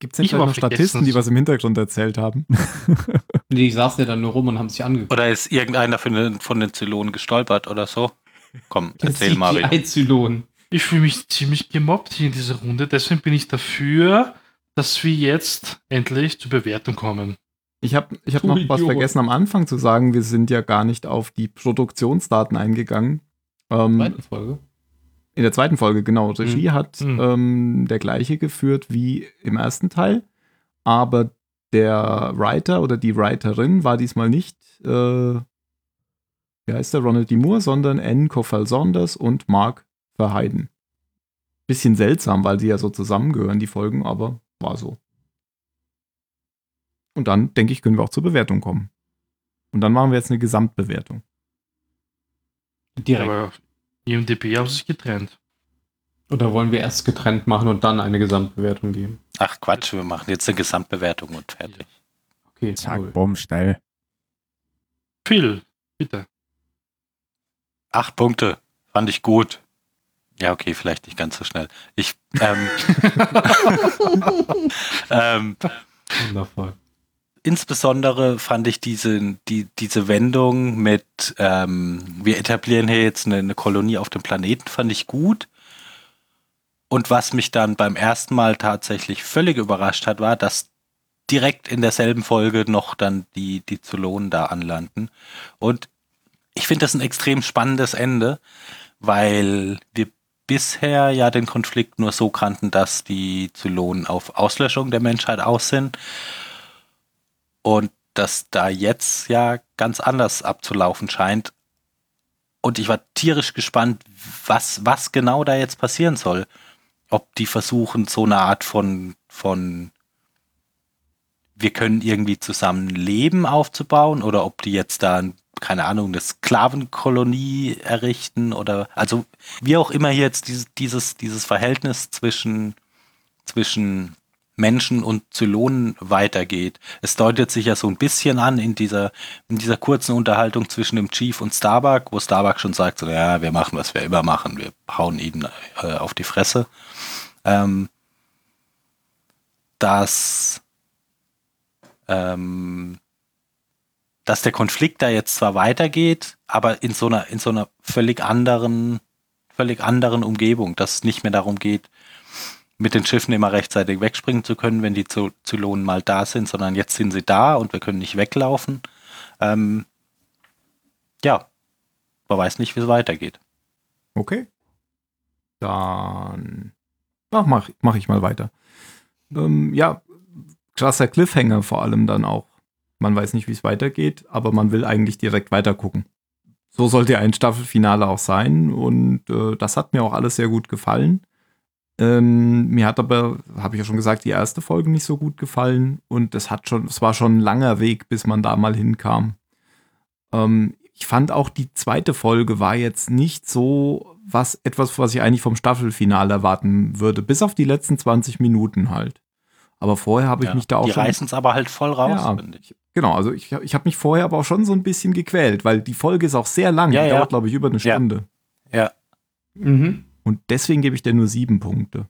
Gibt es hab noch Statisten, die was im Hintergrund erzählt haben? Nee, die saßen ja dann nur rum und haben sich angeguckt. Oder ist irgendeiner von den, von den Zylonen gestolpert oder so? Komm, erzähl Mario. Die Zylon. Ich fühle mich ziemlich gemobbt hier in dieser Runde, deswegen bin ich dafür, dass wir jetzt endlich zur Bewertung kommen. Ich habe ich hab noch was Idiot. vergessen am Anfang zu sagen. Wir sind ja gar nicht auf die Produktionsdaten eingegangen. Ähm, Zweite Folge. In der zweiten Folge, genau. Regie hat Mhm. ähm, der gleiche geführt wie im ersten Teil. Aber der Writer oder die Writerin war diesmal nicht, äh, wie heißt der, Ronald D. Moore, sondern Anne Kofal Saunders und Mark Verheiden. Bisschen seltsam, weil sie ja so zusammengehören, die Folgen, aber war so. Und dann, denke ich, können wir auch zur Bewertung kommen. Und dann machen wir jetzt eine Gesamtbewertung. Direkt. Aber IMDB haben sie sich getrennt. Oder wollen wir erst getrennt machen und dann eine Gesamtbewertung geben? Ach Quatsch, wir machen jetzt eine Gesamtbewertung und fertig. Okay, Zack, cool. bumm, schnell. Phil, bitte. Acht Punkte. Fand ich gut. Ja, okay, vielleicht nicht ganz so schnell. Ich, ähm, ähm, Wundervoll. Insbesondere fand ich diese, die, diese Wendung mit, ähm, wir etablieren hier jetzt eine, eine Kolonie auf dem Planeten, fand ich gut. Und was mich dann beim ersten Mal tatsächlich völlig überrascht hat, war, dass direkt in derselben Folge noch dann die, die Zylonen da anlanden. Und ich finde das ein extrem spannendes Ende, weil wir bisher ja den Konflikt nur so kannten, dass die Zylonen auf Auslöschung der Menschheit aus sind. Und dass da jetzt ja ganz anders abzulaufen scheint. Und ich war tierisch gespannt, was, was genau da jetzt passieren soll. Ob die versuchen, so eine Art von, von wir können irgendwie zusammen leben aufzubauen oder ob die jetzt da, keine Ahnung, eine Sklavenkolonie errichten oder also wie auch immer jetzt dieses, dieses, dieses Verhältnis zwischen, zwischen Menschen und Zylonen weitergeht. Es deutet sich ja so ein bisschen an in dieser, in dieser kurzen Unterhaltung zwischen dem Chief und Starbuck, wo Starbuck schon sagt, so, ja, wir machen, was wir immer machen, wir hauen ihnen äh, auf die Fresse. Ähm, dass ähm, dass der Konflikt da jetzt zwar weitergeht, aber in so einer, in so einer völlig anderen, völlig anderen Umgebung, dass es nicht mehr darum geht, mit den Schiffen immer rechtzeitig wegspringen zu können, wenn die Zy- Zylonen mal da sind, sondern jetzt sind sie da und wir können nicht weglaufen. Ähm, ja, man weiß nicht, wie es weitergeht. Okay. Dann ach, mach, mach ich mal weiter. Ähm, ja, krasser Cliffhanger vor allem dann auch. Man weiß nicht, wie es weitergeht, aber man will eigentlich direkt weiter gucken. So sollte ein Staffelfinale auch sein und äh, das hat mir auch alles sehr gut gefallen. Ähm, mir hat aber, habe ich ja schon gesagt, die erste Folge nicht so gut gefallen und es hat schon, es war schon ein langer Weg, bis man da mal hinkam. Ähm, ich fand auch die zweite Folge war jetzt nicht so was etwas, was ich eigentlich vom Staffelfinale erwarten würde, bis auf die letzten 20 Minuten halt. Aber vorher habe ich Ja. mich da auch die schon reißen es aber halt voll raus, Ja. finde ich. Genau, also ich, ich habe mich vorher aber auch schon so ein bisschen gequält, weil die Folge ist auch sehr lang. Ja, die ja. dauert, glaube ich, über eine Ja. Stunde. Ja. Mhm. Und deswegen gebe ich dir nur sieben Punkte.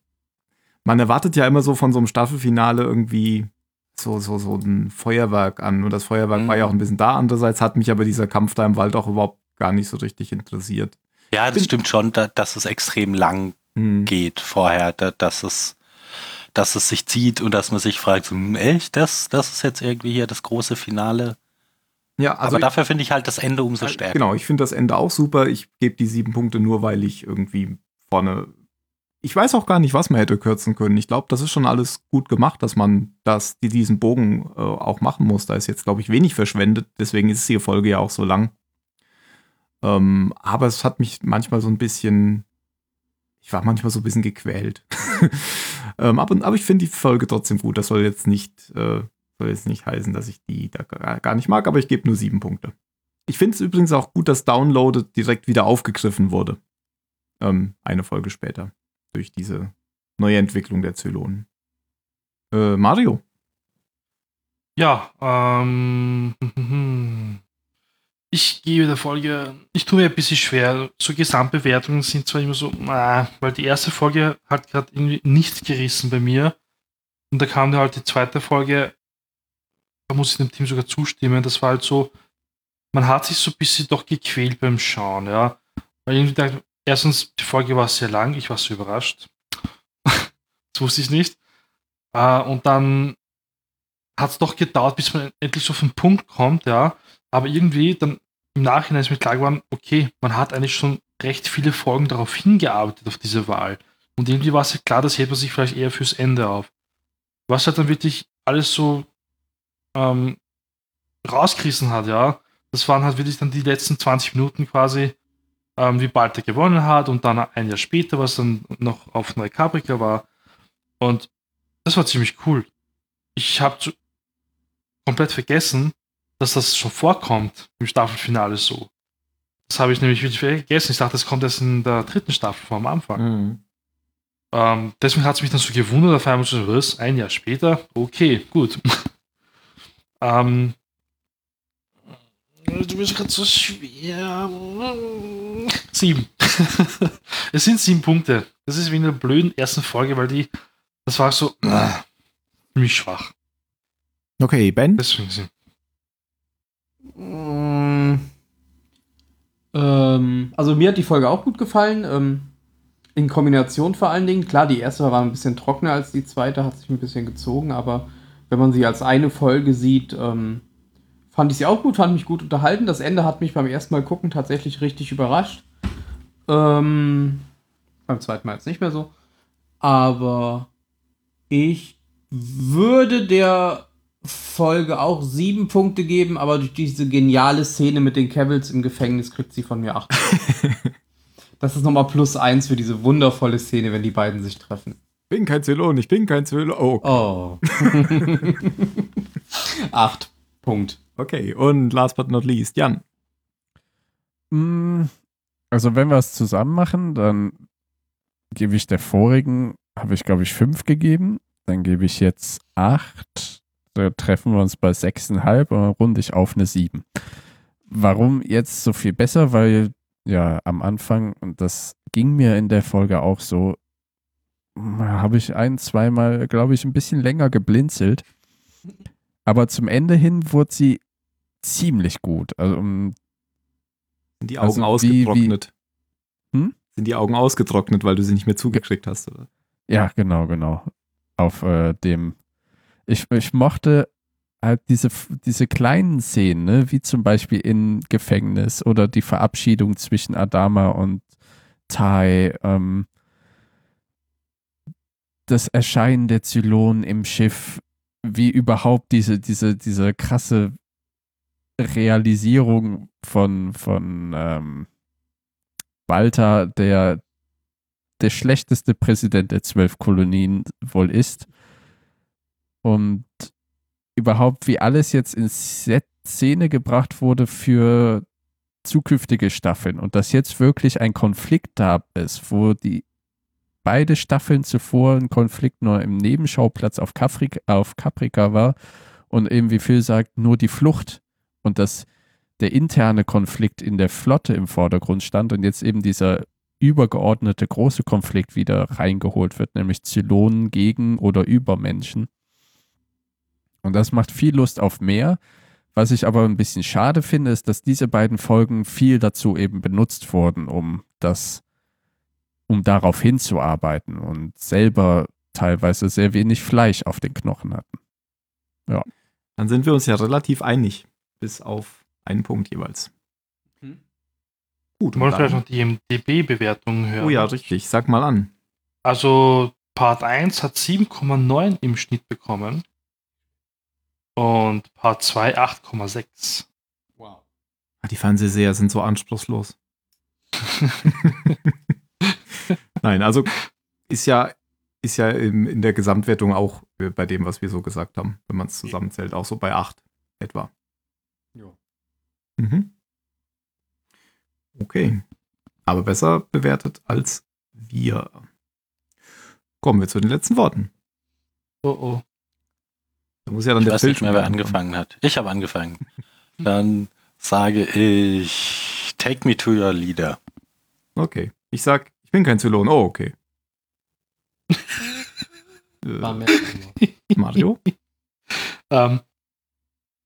Man erwartet ja immer so von so einem Staffelfinale irgendwie so, so, so ein Feuerwerk an. Und das Feuerwerk Mhm. war ja auch ein bisschen da. Andererseits hat mich aber dieser Kampf da im Wald auch überhaupt gar nicht so richtig interessiert. Ja, das Bin- stimmt schon, da, dass es extrem lang Hm. geht vorher, da, dass es dass es sich zieht und dass man sich fragt, so, hm, echt, das, das ist jetzt irgendwie hier das große Finale. Ja, also Aber dafür finde ich halt das Ende umso ich, stärker. genau, ich finde das Ende auch super. Ich gebe die sieben Punkte nur, weil ich irgendwie vorne. Ich weiß auch gar nicht, was man hätte kürzen können. Ich glaube, das ist schon alles gut gemacht, dass man das, die, diesen Bogen äh, auch machen muss. Da ist jetzt, glaube ich, wenig verschwendet. Deswegen ist die Folge ja auch so lang. Ähm, aber es hat mich manchmal so ein bisschen. Ich war manchmal so ein bisschen gequält. ähm, aber, aber ich finde die Folge trotzdem gut. Das soll jetzt nicht, äh, soll jetzt nicht heißen, dass ich die da gar gar nicht mag, aber ich gebe nur sieben Punkte. Ich finde es übrigens auch gut, dass Downloaded direkt wieder aufgegriffen wurde. Ähm, eine Folge später. Durch diese neue Entwicklung der Zylonen. Äh, Mario. Ja, ähm, ich gebe der Folge, ich tue mir ein bisschen schwer. So Gesamtbewertungen sind zwar immer so, ah, weil die erste Folge hat gerade irgendwie nicht gerissen bei mir. Und da kam halt die zweite Folge, da muss ich dem Team sogar zustimmen, das war halt so, man hat sich so ein bisschen doch gequält beim Schauen, ja. Weil irgendwie da, erstens, die Folge war sehr lang, ich war so überrascht. das wusste ich nicht. Äh, und dann hat es doch gedauert, bis man endlich so auf den Punkt kommt, ja. Aber irgendwie dann im Nachhinein ist mir klar geworden, okay, man hat eigentlich schon recht viele Folgen darauf hingearbeitet, auf diese Wahl. Und irgendwie war es ja klar, das hält man sich vielleicht eher fürs Ende auf. Was halt dann wirklich alles so ähm, rausgerissen hat, ja, das waren halt wirklich dann die letzten 20 Minuten quasi, ähm, wie bald er gewonnen hat und dann ein Jahr später, was dann noch auf Neukaprika war. Und das war ziemlich cool. Ich habe komplett vergessen, dass das schon vorkommt im Staffelfinale so. Das habe ich nämlich wirklich vergessen. Ich dachte, das kommt erst in der dritten Staffel vom Anfang. Mhm. Ähm, deswegen hat es mich dann so gewundert, auf einmal so, was, ein Jahr später? Okay, gut. ähm, du bist gerade so schwer. Sieben. es sind sieben Punkte. Das ist wie in der blöden ersten Folge, weil die, das war so äh, ziemlich schwach. Okay, Ben. Deswegen sieben. Mm, Ähm, also mir hat die Folge auch gut gefallen. Ähm, in Kombination vor allen Dingen. Klar, die erste war ein bisschen trockener als die zweite, hat sich ein bisschen gezogen, aber wenn man sie als eine Folge sieht, ähm, fand ich sie auch gut, fand mich gut unterhalten. Das Ende hat mich beim ersten Mal gucken tatsächlich richtig überrascht. Ähm, beim zweiten Mal jetzt nicht mehr so. Aber ich würde der Folge auch sieben Punkte geben, aber durch diese geniale Szene mit den Cavils im Gefängnis kriegt sie von mir acht. das ist nochmal plus eins für diese wundervolle Szene, wenn die beiden sich treffen. bin kein Zylon, ich bin kein Zylon. Oh, Oh. acht. Punkt. Okay. Und last but not least, Jan. Mm, Also wenn wir es zusammen machen, dann gebe ich der vorigen, habe ich glaube ich fünf gegeben. Dann gebe ich jetzt acht. Da treffen wir uns bei sechseinhalb und runde ich auf eine sieben. Warum jetzt so viel besser? Weil ja am Anfang, und das ging mir in der Folge auch so, habe ich ein, zweimal, glaube ich, ein bisschen länger geblinzelt. Aber zum Ende hin wurde sie ziemlich gut. Also um, Sind die Augen Also wie- ausgetrocknet? Hm? Sind die Augen ausgetrocknet, weil du sie nicht mehr zugekriegt hast, oder? ja, genau, genau. Auf äh, dem. Ich, ich mochte halt diese, diese kleinen Szenen, ne? wie zum Beispiel im Gefängnis oder die Verabschiedung zwischen Adama und Tai, ähm, das Erscheinen der Zylonen im Schiff, wie überhaupt diese, diese, diese krasse Realisierung von, von ähm, Walter, der der schlechteste Präsident der zwölf Kolonien wohl ist. Und überhaupt, wie alles jetzt in Szene gebracht wurde für zukünftige Staffeln und dass jetzt wirklich ein Konflikt da ist, wo die beide Staffeln zuvor ein Konflikt nur im Nebenschauplatz auf, Kafrik, auf Caprica war und eben wie Phil sagt, nur die Flucht und dass der interne Konflikt in der Flotte im Vordergrund stand und jetzt eben dieser übergeordnete große Konflikt wieder reingeholt wird, nämlich Zylonen gegen oder über Menschen. Und das macht viel Lust auf mehr. Was ich aber ein bisschen schade finde, ist, dass diese beiden Folgen viel dazu eben benutzt wurden, um das, um darauf hinzuarbeiten und selber teilweise sehr wenig Fleisch auf den Knochen hatten. Dann sind wir uns ja relativ einig, bis auf einen Punkt jeweils. Hm. Gut, Wollen wir vielleicht noch die MDB-Bewertung hören? oh ja, richtig, sag mal an. Also Part 1 hat 7,9 im Schnitt bekommen. Und Part 2 8,6. Wow. Ah, Die Fernsehseher sind so anspruchslos. Nein, also ist ja, ist ja in, in der Gesamtwertung auch äh, bei dem, was wir so gesagt haben, wenn man es zusammenzählt, auch so bei 8 etwa. Mhm. Okay. Aber besser bewertet als wir. Kommen wir zu den letzten Worten. Oh oh. Da muss ja dann Ich der weiß nicht mehr, schon wer angefangen hat. Ich habe angefangen. Dann sage ich Take Me to Your Leader. Okay. Ich sag, ich bin kein Zylon. Oh, okay. Äh. Mario? Ähm,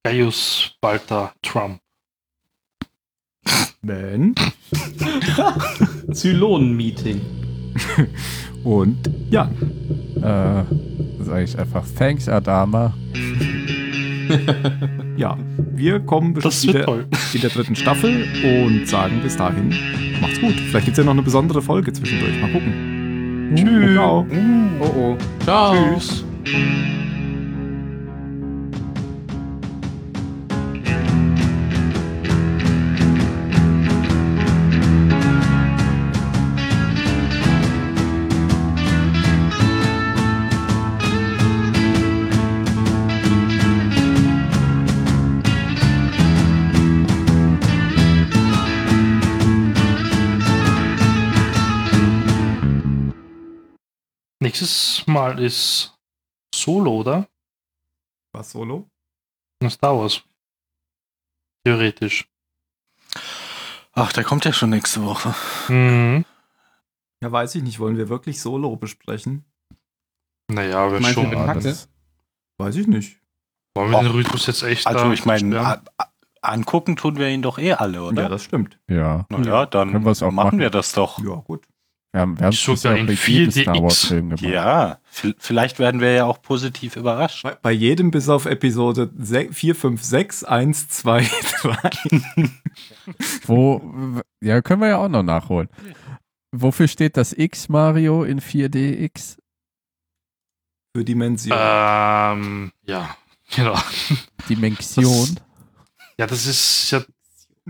Gaius Balta Trump. Ben? Zylonen-Meeting. Und ja. Äh, sage ich einfach Thanks, Adama. Ja, wir kommen bestimmt wieder toll. in der dritten Staffel und sagen bis dahin, macht's gut. Vielleicht gibt's ja noch eine besondere Folge zwischendurch. Mal gucken. Tschüss. Oh oh. Ciao. Tschüss. Nächstes Mal ist Solo, oder? Was solo? Star Wars. Theoretisch. Ach, der kommt ja schon nächste Woche. Mhm. Ja, weiß ich nicht. Wollen wir wirklich solo besprechen? Naja, wir schon. Ja, das- Weiß ich nicht. Wollen wir den Rhythmus jetzt echt Also ich meine, angucken tun wir ihn doch eh alle, Ja, oder? das stimmt. Ja, Na ja, dann Können wir's auch machen, machen. wir das doch. Ja, gut. Wir haben, wir haben Sogar in bei jedem 4DX. Star Wars Film gemacht. Ja, vielleicht werden wir ja auch positiv überrascht. Bei, bei jedem bis auf Episode 4, 5, 6, 1, 2, 3. Wo, ja, können wir ja auch noch nachholen. Wofür steht das X Mario in 4DX? Für Dimension. Ähm, ja, genau. Dimension. Ja, das ist ja.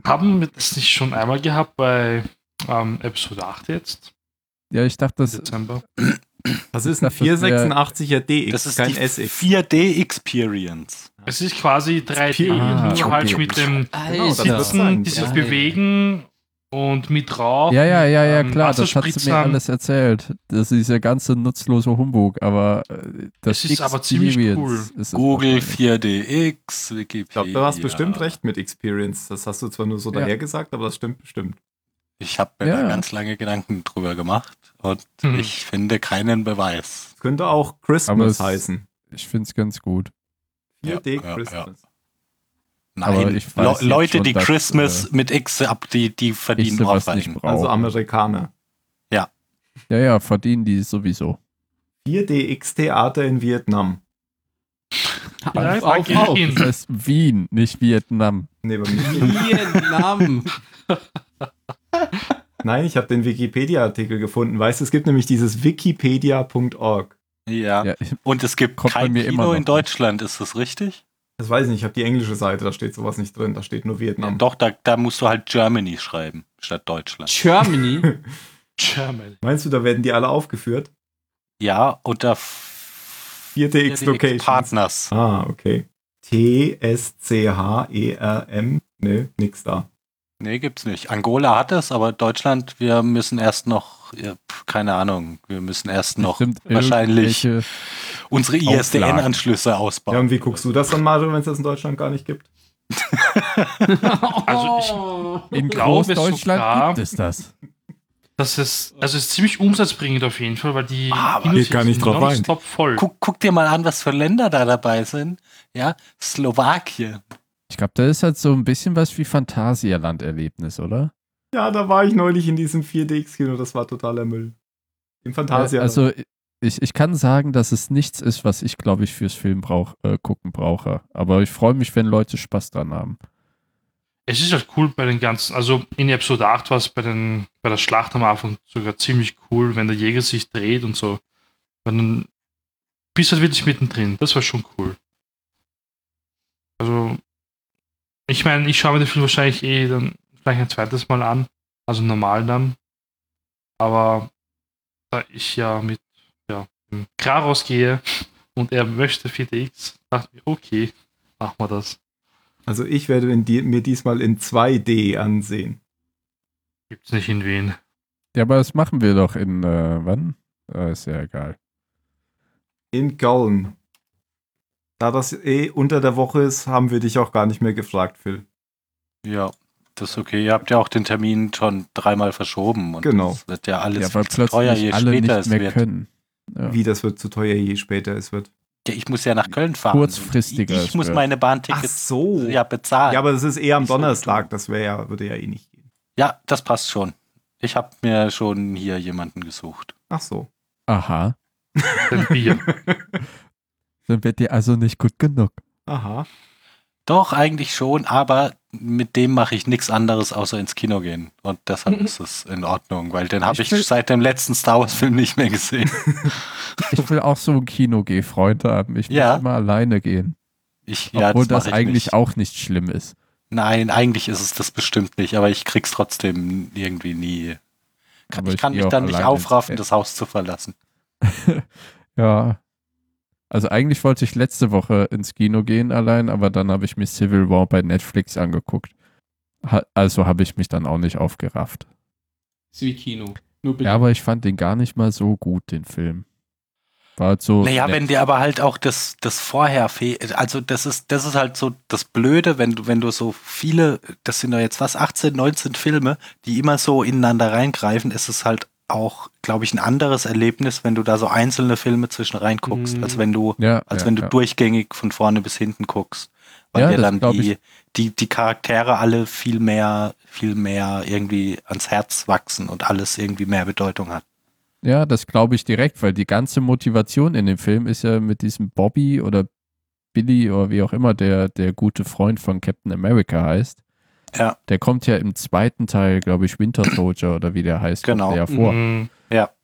Haben wir das nicht schon einmal gehabt bei ähm, Episode 8 jetzt? Ja, ich dachte, das, Dezember. das ist ein das wär- 486er DX, Das ist kein die SX. 4D-Experience. Es ist quasi 3D, Ah, nur halt mit dem Genau, Sitzen, dieses. Bewegen und mit Rauch. ja, ja, ja, ja, ähm, klar, das hat sie mir alles erzählt. Das ist der ganze nutzlose Humbug, aber äh, das Es ist aber ziemlich Experience cool. Google wahrscheinlich. 4DX, Wikipedia. Ich glaube, du hast bestimmt recht mit Experience. Das hast du zwar nur so Ja. daher gesagt, aber das stimmt bestimmt. Ich habe mir Ja. da ganz lange Gedanken drüber gemacht und Hm. ich finde keinen Beweis. Könnte auch Aber Christmas es- heißen. Ich finde es ganz gut. 4D Ja, ja, Christmas. Aber Nein, Le Leute, schon, die dass, Christmas äh, mit X ab, die, die verdienen sowas nicht Ohrfeigen. brauche. Also Amerikaner. Ja, ja, verdienen die sowieso. 4DX-Theater in Vietnam. Ja, auf, auf, auf. Das heißt Wien, nicht Vietnam. Nee, bei mir. Vietnam. Nein, ich habe den Wikipedia-Artikel gefunden. Weißt du, es gibt nämlich dieses wikipedia.org. Ja. Ja, Und es gibt Kommt bei kein mir immer Kino noch in Deutschland, ist das richtig? Das weiß ich nicht, ich habe die englische Seite, da steht sowas nicht drin, da steht nur Vietnam. Doch, da, da musst du halt Germany schreiben, statt Deutschland. Germany. Germany. Meinst du, da werden die alle aufgeführt? Ja, unter 4DX Locations. Partners. Ah, okay. T-S-C-H-E-R-M. Ne, nix da. Nee, gibt's nicht. Angola hat es, aber Deutschland, wir müssen erst noch, ja, keine Ahnung, wir müssen erst noch bestimmt wahrscheinlich unsere. ISDN-Anschlüsse Ja, ausbauen. und wie guckst du das dann, Mario, wenn es das in Deutschland gar nicht gibt? Also In glaube Großdeutschland sogar- gibt es das. Das ist, also ist ziemlich umsatzbringend auf jeden Fall, weil die Ah, geht gar nicht drauf ein. nonstop voll. Guck, guck dir mal an, was für Länder da dabei sind. Ja, Slowakien. Ich glaube, da ist halt so ein bisschen was wie Phantasialand-Erlebnis, oder? Ja, da war ich neulich in diesem 4DX-Kino, das war totaler Müll. Im Fantasia. Also ich, ich kann sagen, dass es nichts ist, was ich, glaube ich, fürs Film brauch, äh, gucken brauche. Aber ich freue mich, wenn Leute Spaß dran haben. Es ist halt cool bei den ganzen, also in Episode 8 war es bei, den, bei der Schlacht am Anfang sogar ziemlich cool, wenn der Jäger sich dreht und so. Weil dann bist du halt wirklich mittendrin. Das war schon cool. Also, ich meine, ich schaue mir den Film wahrscheinlich eh dann vielleicht ein zweites Mal an. Also normal dann. Aber da ich ja mit ja, dem Kraros gehe und er möchte 4DX, dachte ich, okay, machen wir das. Also ich werde in die, mir diesmal in 2D ansehen. Gibt's nicht in Wien. Ja, aber das machen wir doch in, äh, wann? Äh, ist ja egal. In Köln. Da das eh unter der Woche ist, haben wir dich auch gar nicht mehr gefragt, Phil. Ja, das ist okay. Ihr habt ja auch den Termin schon dreimal verschoben. Und Genau. Das wird ja alles ja, weil zu teuer, je alle später nicht es wird. können. Ja. Wie das wird zu teuer, je später es wird. Ja, ich muss ja nach Köln fahren. Kurzfristiger Ich, ich muss wird. meine Ach Bahntickets so. ja bezahlen. Ja, aber das ist eher am Donnerstag, das wäre ja, würde ja eh nicht gehen. Ja, das passt schon. Ich habe mir schon hier jemanden gesucht. Ach so. Aha. Ein Bier. Dann wird dir also nicht gut genug. Aha. Doch, eigentlich schon, aber mit dem mache ich nichts anderes, außer ins Kino gehen. Und deshalb ist es in Ordnung, weil den habe Ich ich will- seit dem letzten Star Wars-Film nicht mehr gesehen. Ich will auch so ein Kino-Geh-Freund haben. Ich Ja. muss immer alleine gehen. Ich, ja, Obwohl das, ich eigentlich nicht. auch nicht schlimm ist. Nein, eigentlich ist es das bestimmt nicht, aber ich krieg's trotzdem irgendwie nie. Aber ich ich kann mich dann nicht aufraffen, das Haus zu verlassen. Ja. Also eigentlich wollte ich letzte Woche ins Kino gehen allein, aber dann habe ich mir Civil War bei Netflix angeguckt. Ha also habe ich mich dann auch nicht aufgerafft. Ist wie Kino. Ja, aber ich fand den gar nicht mal so gut, den Film. War halt so. Naja, nett. wenn dir aber halt auch das, das vorher fehlt, also das ist, das ist halt so das Blöde, wenn du, wenn du so viele, das sind doch jetzt was, 18, 19 Filme, die immer so ineinander reingreifen, ist es halt auch, glaube ich, ein anderes Erlebnis, wenn du da so einzelne Filme zwischen reinguckst, Mhm. als wenn du, ja, als ja, wenn du ja. durchgängig von vorne bis hinten guckst. Weil Ja, dir dann die, ich. die, die Charaktere alle viel mehr, viel mehr irgendwie ans Herz wachsen und alles irgendwie mehr Bedeutung hat. Ja, das glaube ich direkt, weil die ganze Motivation in dem Film ist ja mit diesem Bobby oder Billy oder wie auch immer der, der gute Freund von Captain America heißt. Ja. Der kommt ja im zweiten Teil, glaube ich, Winter Soldier oder wie der heißt, kommt Genau. der ja vor. Mhm.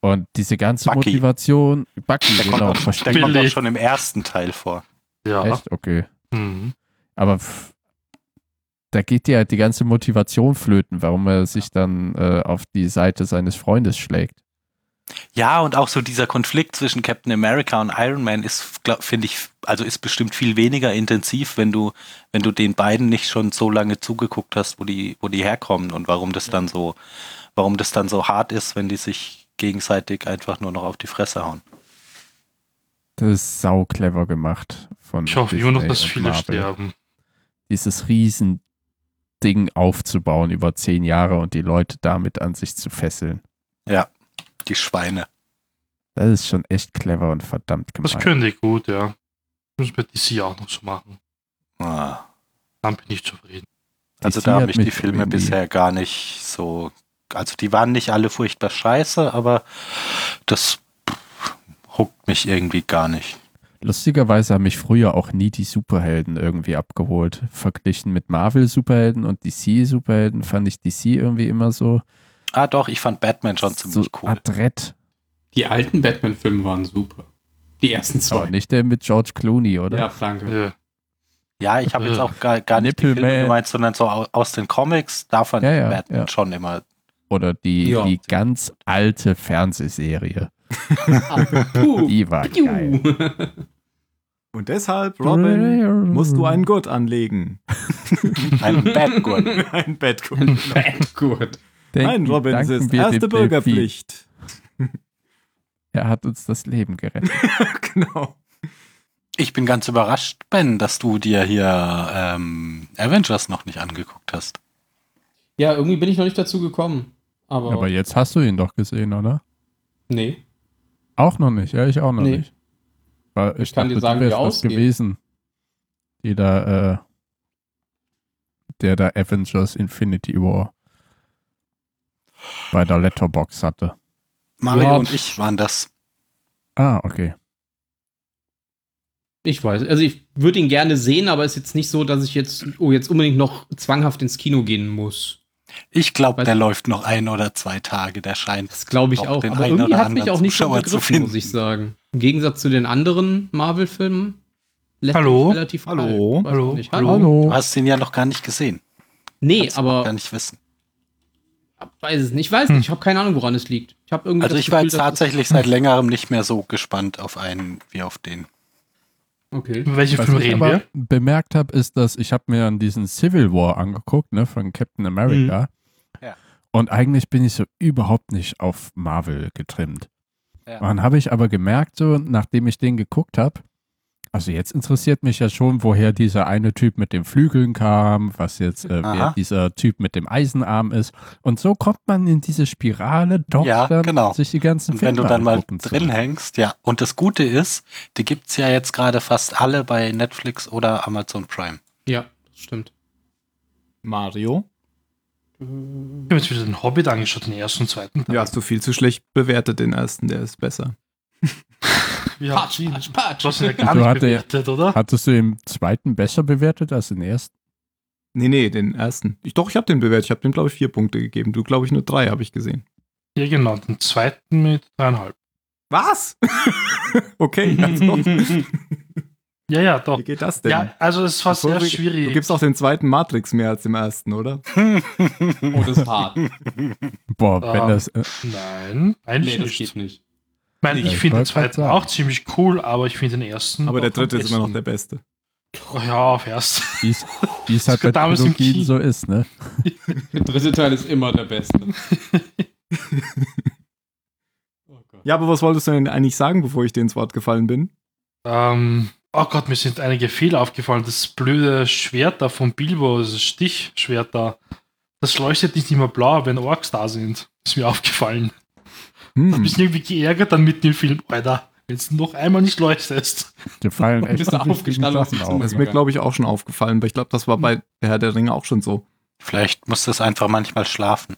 Und diese ganze Bucky. Motivation, Bucky, Der, genau, kommt, auch, der kommt auch schon im ersten Teil vor. Ja. Echt? Okay. Mhm. Aber pff, da geht ja die ganze Motivation flöten, warum er sich dann äh, auf die Seite seines Freundes schlägt. Ja, und auch so dieser Konflikt zwischen Captain America und Iron Man ist, finde ich, also ist bestimmt viel weniger intensiv, wenn du, wenn du den beiden nicht schon so lange zugeguckt hast, wo die, wo die herkommen und warum das dann so, warum das dann so hart ist, wenn die sich gegenseitig einfach nur noch auf die Fresse hauen. Das ist sau clever gemacht von Ich hoffe immer noch, Disney dass viele Marvel. sterben. Dieses riesen Ding aufzubauen über zehn Jahre und die Leute damit an sich zu fesseln. Die Schweine. Das ist schon echt clever und verdammt Das gemein. können die gut, ja. Müssen wir DC auch noch so machen. Ah. Dann bin ich zufrieden. Also DC da hat haben mich die Filme irgendwie- bisher gar nicht so. Also die waren nicht alle furchtbar scheiße, aber das huckt mich irgendwie gar nicht. Lustigerweise haben mich früher auch nie die Superhelden irgendwie abgeholt. Verglichen mit Marvel-Superhelden und DC-Superhelden fand ich DC irgendwie immer so, Ah doch, ich fand Batman schon so ziemlich cool. adrett. Die alten Batman-Filme waren super. Die ersten zwei. Aber nicht der mit George Clooney, oder? Ja, danke. Ja. Ja, ich habe jetzt auch gar, gar nicht die Nippelman. Filme gemeint, sondern so au- aus den Comics. Da fand Ja, ich ja, Batman ja. schon immer. Oder die, Ja. die ganz alte Fernsehserie. Die war geil. Und deshalb, Robin, musst du einen Gurt anlegen. Ein Batgurt. ein Bettgurt. Gut. Nein, Robin, es ist erste. Bürgerpflicht. Er hat uns das Leben gerettet. genau. Ich bin ganz überrascht, Ben, dass du dir hier ähm, Avengers noch nicht angeguckt hast. Ja, irgendwie bin ich noch nicht dazu gekommen. Aber, Aber jetzt hast du ihn doch gesehen, oder? nee. Auch noch nicht, ja, ich auch noch Nee. nicht. Weil ich, Ich kann dachte, dir sagen, wie er ausgeht. gewesen. Die da, äh, der da Avengers Infinity War bei der Letterbox hatte. Mario Ja, und ich waren das. Ah, okay. Ich weiß. Also ich würde ihn gerne sehen, aber es ist jetzt nicht so, dass ich jetzt, oh, jetzt unbedingt noch zwanghaft ins Kino gehen muss. Ich glaube, der läuft noch ein oder zwei Tage. Der scheint. Das glaube ich auch. Aber irgendwie hat mich auch nicht so begriffen, muss ich sagen. Im Gegensatz zu den anderen Marvel-Filmen. Hallo? Relativ Hallo? Hallo? Nicht. Hallo? Du hast ihn ja noch gar nicht gesehen. Nee, Kannst aber gar nicht wissen. Weiß es nicht. Ich weiß nicht. Ich habe keine Ahnung, woran es liegt. Ich habe irgendwie Also ich war Gefühl, jetzt es- tatsächlich seit längerem nicht mehr so gespannt auf einen wie auf den. Okay. Über welche Was Filme ich reden aber wir? bemerkt habe, ist, dass ich habe mir an diesen Civil War angeguckt, ne, von Captain America. Ja. Und eigentlich bin ich so überhaupt nicht auf Marvel getrimmt. Ja. Dann habe ich aber gemerkt, so, nachdem ich den geguckt habe, also jetzt interessiert mich ja schon, woher dieser eine Typ mit den Flügeln kam, was jetzt äh, wer dieser Typ mit dem Eisenarm ist. Und so kommt man in diese Spirale, doch Ja, dann genau. sich die ganzen Und wenn Filme du dann mal zu drin hängst, ja. Und das Gute ist, die gibt's ja jetzt gerade fast alle bei Netflix oder Amazon Prime. Ja, das stimmt. Mario? Ich habe jetzt wieder den Hobbit angeschaut, den ersten und zweiten. Teil. Ja, hast du viel zu schlecht bewertet, den ersten, der ist besser. Wir Patsch, ihn. patsch, patsch. Du hast ihn ja gar nicht bewertet, oder? Hattest du den zweiten besser bewertet als den ersten? Nee, nee, den ersten. Ich, doch, ich habe den bewertet. Ich habe dem, glaube ich, vier Punkte gegeben. Du, glaube ich, nur drei habe ich gesehen. Ja, genau. Den zweiten mit dreieinhalb. Was? okay, also, Ja, ja, doch. wie geht das denn? Ja, also es war Bevor sehr wir- schwierig. Du gibst auch dem zweiten Matrix mehr als dem ersten, oder? Oh, das ist hart. Boah, wenn Ah. das. Äh, Nein, eigentlich Nee, das nicht. geht nicht. Ich meine, Ja, ich ich finde den zweiten auch ziemlich cool, aber ich finde den ersten. Aber der dritte ist immer noch der beste. Oh, ja, auf erst. wie es wie es halt bei Trilogien so ist, ne? Der dritte Teil ist immer der beste. oh. Ja, aber was wolltest du denn eigentlich sagen, bevor ich dir ins Wort gefallen bin? Ähm, oh Gott, mir sind einige Fehler aufgefallen. Das blöde Schwert da von Bilbo, das Stichschwert da, das leuchtet nicht immer blau, wenn Orks da sind. Ist mir aufgefallen. Ich Hm. bin irgendwie geärgert dann mit dem Film, Alter, wenn es noch einmal nicht leuchtest. Dir fallen Bist echt wichtigen aufgestanden, auf. Das ist mir, glaube ich, auch schon aufgefallen, aber ich glaube, das war bei der Herr der Ringe auch schon so. Vielleicht muss das einfach manchmal schlafen.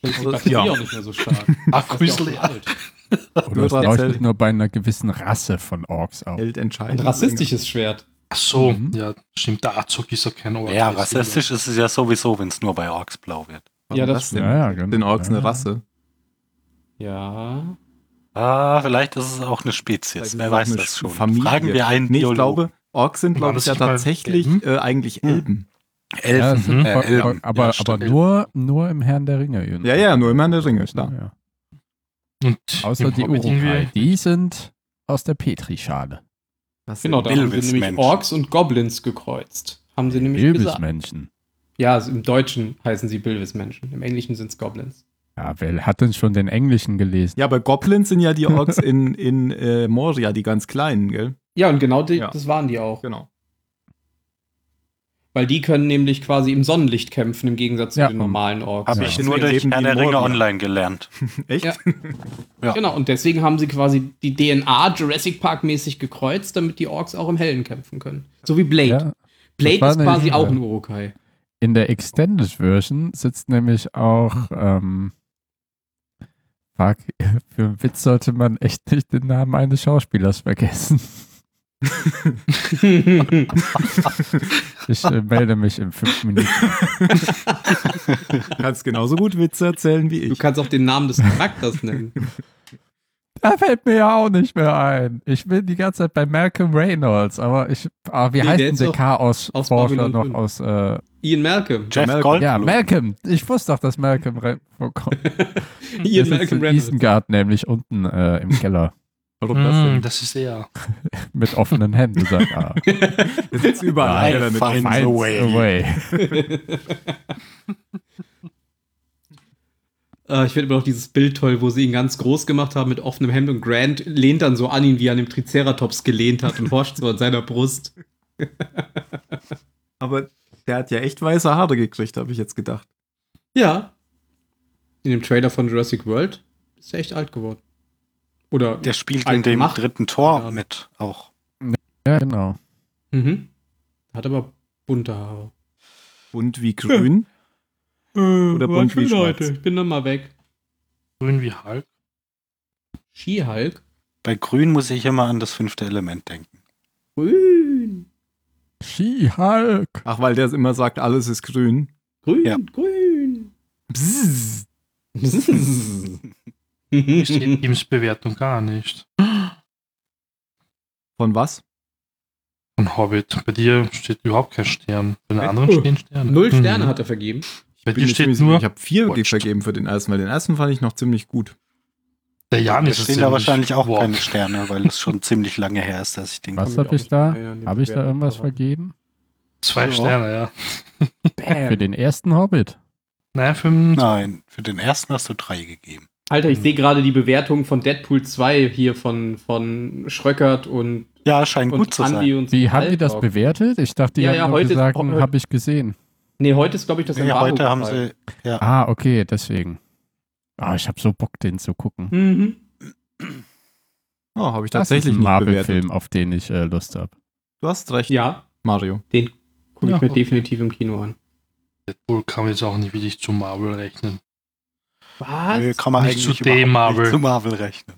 Vielleicht ist die Ja. Auch nicht mehr so stark. Das ist ist ja auch leer. so alt. Oder es leuchtet nur bei einer gewissen Rasse von Orks auf. Held Ein entscheidend. rassistisches Schwert. Ach so, Mhm. ja, stimmt, der Azog ist ja kein Ork. Ja, ist rassistisch ist es ja sowieso, wenn es nur bei Orks blau wird. Warum Ja, das denn? Ja, ja, genau. Den Orks eine Ja. Rasse. Ja. Ah, vielleicht ist es auch eine Spezies. Vielleicht Wer weiß das schon. Familie. Fragen wir einen Nee, ich glaube, Orks sind, glaube ich, ja tatsächlich äh, eigentlich Hm. Elben. Ja, Elfen. sind äh, Elben. aber, Ja, aber nur, nur im Herrn der Ringe. Ja, ja, nur im Herrn der Ringe, Ja, klar. ja. Und Außer die Urukai. Die sind aus der Petrischale. Das Genau, da haben sie nämlich Orks und Goblins gekreuzt. Haben sie nämlich gesagt. Bilbismenschen. Ja, also im Deutschen heißen sie Bilbismenschen. Im Englischen sind es Goblins. Ja, wer hat denn schon den Englischen gelesen? Ja, aber Goblins sind ja die Orks in, in äh, Moria, die ganz kleinen, gell? Ja, und genau die, Ja. das waren die auch. Genau. Weil die können nämlich quasi im Sonnenlicht kämpfen, im Gegensatz zu Ja. den normalen Orks. Habe Ja. ich nur durch Herr der in Ringe Moria. online gelernt. Echt? Ja. Ja. Genau, und deswegen haben sie quasi die DNA Jurassic Park mäßig gekreuzt, damit die Orks auch im Hellen kämpfen können. So wie Blade. Ja, Blade ist quasi auch ein Urukai. In der Extended Version sitzt nämlich auch, ähm, fuck, für einen Witz sollte man echt nicht den Namen eines Schauspielers vergessen. Ich äh, melde mich in fünf Minuten. Du kannst genauso gut Witze erzählen wie du ich. kannst auch den Namen des Charakters nennen. Da fällt mir ja auch nicht mehr ein. Ich bin die ganze Zeit bei Malcolm Reynolds, aber ich, ah, wie Nee, heißt denn der aus Chaos-Forscher Babylon noch 5. aus, äh, Ian Malcolm. Jeff Malcolm. Goldblum. ja, Malcolm. Ich wusste doch, dass Malcolm vorkommt. Ian sitzt Malcolm. Isengard nämlich unten äh, im Keller Warum das denn? das ist er. mit offenen Händen. Sagt, ah, Der sitzt überall. Einer mit fein. Enden. Finds a way. Äh, ich finde immer noch dieses Bild toll, wo sie ihn ganz groß gemacht haben mit offenem Hemd und Grant lehnt dann so an ihn, wie er an dem Triceratops gelehnt hat und horcht so an seiner Brust. Aber der hat ja echt weiße Haare gekriegt, habe ich jetzt gedacht. Ja. In dem Trailer von Jurassic World ist er echt alt geworden. Oder. Der spielt in dem gemacht. dritten Tor Ja. mit auch. ja, genau. Mhm. Hat aber bunte Haare. Bunt wie grün. Oder bunt wie Leute, schwarz. ich bin dann mal weg. Grün wie Hulk. Ski-Hulk? Bei Grün muss ich immer an das fünfte Element denken. Grün. She-Hulk. Ach, weil der immer sagt, alles ist grün. Grün, Ja. grün. Bzzz. Hier steht Teams Bewertung gar nicht. Von was? Von Hobbit. Bei dir steht überhaupt kein Stern. Bei den Echt? anderen stehen Sterne. Null Sterne Mhm. hat er vergeben. Bei dir steht nur, Ich habe vier Watched. vergeben für den ersten, weil den ersten fand ich noch ziemlich gut. Der Jan Da ist es stehen da wahrscheinlich auch wow. keine Sterne, weil es schon ziemlich lange her ist, dass ich den Was habe ich da? Habe ich da irgendwas vergeben? Zwei Ja. Sterne, ja. Für den ersten Hobbit. Nein, fünf. Nein, für den ersten hast du drei gegeben. Alter, ich sehe gerade die Bewertung von Deadpool 2 hier von, von Schröckert und, Ja, scheint und gut zu Andi sein. und Wie haben die das bewertet? Ich dachte, die Ja, haben ja, gesagt, heute- habe ich gesehen. Nee, heute ist, glaube ich, das Nee, heute haben sie, ja, Ah, okay, deswegen. Ah, ich habe so Bock, den zu gucken. Mhm. Oh, habe ich Das ist tatsächlich ein Marvel-Film, auf den ich äh, Lust habe. Du hast recht, Ja, Mario. den gucke Ja, ich mir okay. definitiv im Kino an. Deadpool kann man jetzt auch nicht wirklich zu Marvel rechnen. Was? Nö, kann man Nicht eigentlich zu dem Marvel. nicht zu Marvel rechnen.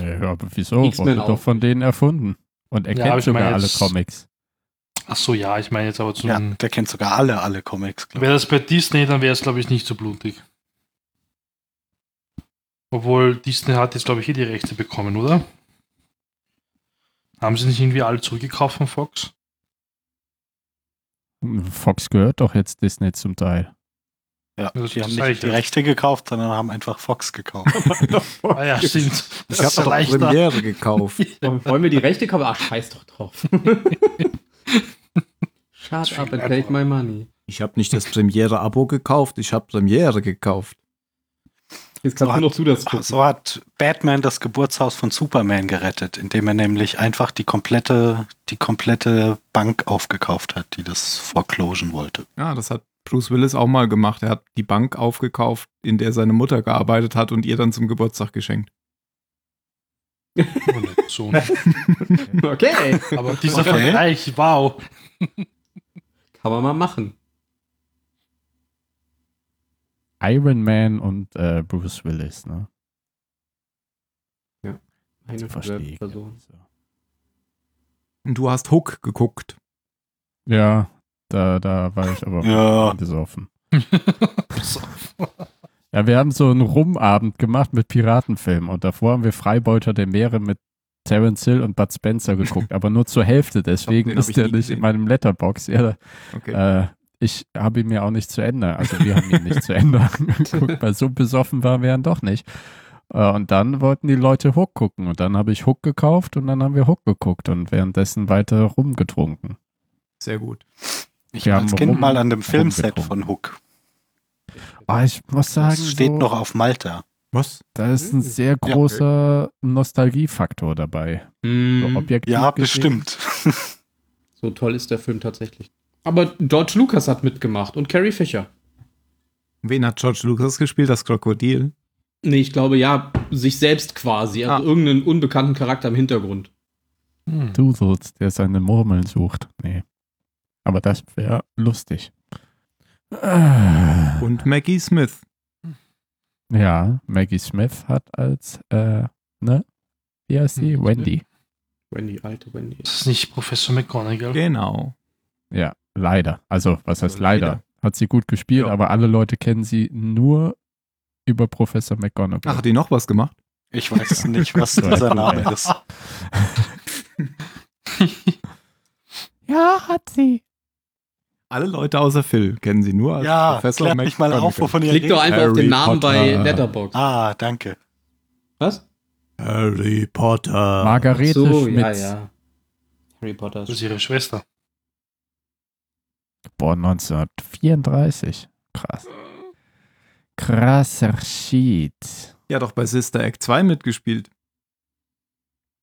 Nee, aber wieso? Wurde doch von denen erfunden. Und er Ja, kennt sogar alle jetzt- Comics. Ach so, ja, ich meine jetzt aber zu Ja, einem. der kennt sogar alle, alle Comics, Wäre das bei Disney, dann wäre es, glaube ich, nicht so blutig. Obwohl Disney hat jetzt, glaube ich, hier die Rechte bekommen, oder? Haben sie nicht irgendwie alle zurückgekauft von Fox? Fox gehört doch jetzt Disney zum Teil. Ja, Das- die haben nicht die. Rechte gekauft, sondern haben einfach Fox gekauft. Ah ja, stimmt. Das Ich habe doch leichter. Premiere gekauft. Wollen wollen wir die Rechte kaufen? Ach, scheiß doch drauf. Shut up and take my money. Ich habe nicht das Premiere-Abo gekauft, ich habe Premiere gekauft. Jetzt So kannst hat- du noch du das gucken. So hat Batman das Geburtshaus von Superman gerettet, indem er nämlich einfach die komplette, die komplette Bank aufgekauft hat, die das foreclosen wollte. Ja, das hat Bruce Willis auch mal gemacht. Er hat die Bank aufgekauft, in der seine Mutter gearbeitet hat und ihr dann zum Geburtstag geschenkt. Oh, nicht so. Okay, Aber dieser Okay. Vergleich, wow. kann man mal machen. Iron Man und äh, Bruce Willis, ne? Eine So verstehe. Person. So. Und du hast Hook geguckt. Ja, da, da war ich aber Ja. besoffen. Ja, wir haben so einen Rumabend gemacht mit Piratenfilmen und davor haben wir Freibeuter der Meere mit Terence Hill und Bud Spencer geguckt, aber nur zur Hälfte, deswegen ist der nicht gesehen. in meinem Letterbox. Ja, Okay. äh, ich habe ihn mir auch nicht zu Ende, also wir haben ihn nicht zu Ende angeguckt, weil so besoffen waren wir dann doch nicht. Äh, und dann wollten die Leute Hook gucken und dann habe ich Hook gekauft und dann haben wir Hook geguckt und währenddessen weiter rumgetrunken. Sehr gut. Ich Wir war haben als Kind rum- mal an dem Filmset von Hook. Aber ich muss sagen, Das steht so, noch auf Malta. Was? da ist ein Hm. sehr großer Nostalgiefaktor dabei. So Mm, objektiv Ja, gesehen. bestimmt. so toll ist der Film tatsächlich. Aber George Lucas hat mitgemacht und Carrie Fisher. Wen hat George Lucas gespielt? Das Krokodil. Nee, ich glaube ja, sich selbst quasi. Also Ah. irgendeinen unbekannten Charakter im Hintergrund. Hm. Doodles, der seine Murmeln sucht. Nee. Aber das wäre lustig. Äh, Und Maggie Smith. ja, Maggie Smith hat als, äh, ne? Wie heißt sie? Hm, Wendy. Wendy, alte Wendy. Das ist nicht Professor McGonagall. Genau. Ja, leider. Also, was heißt Also leider? leider. Hat sie gut gespielt, Ja. aber alle Leute kennen sie nur über Professor McGonagall. Ach, hat die noch was gemacht? Ich weiß nicht, was dieser Name ist. ja, hat sie. Alle Leute außer Phil kennen sie nur als Ja, Professor klär mich mal auf, McGonagall. wovon ihr Klick doch einfach auf den Harry Namen bei Potter. Letterboxd. Ah, danke. Was? Harry Potter. Margarete so, Schmidt. ja, ja. Harry Potter. Das ist ihre Schwester. Geboren 1934. Krass. Krasser Shit. Ja, doch bei Sister Act 2 mitgespielt.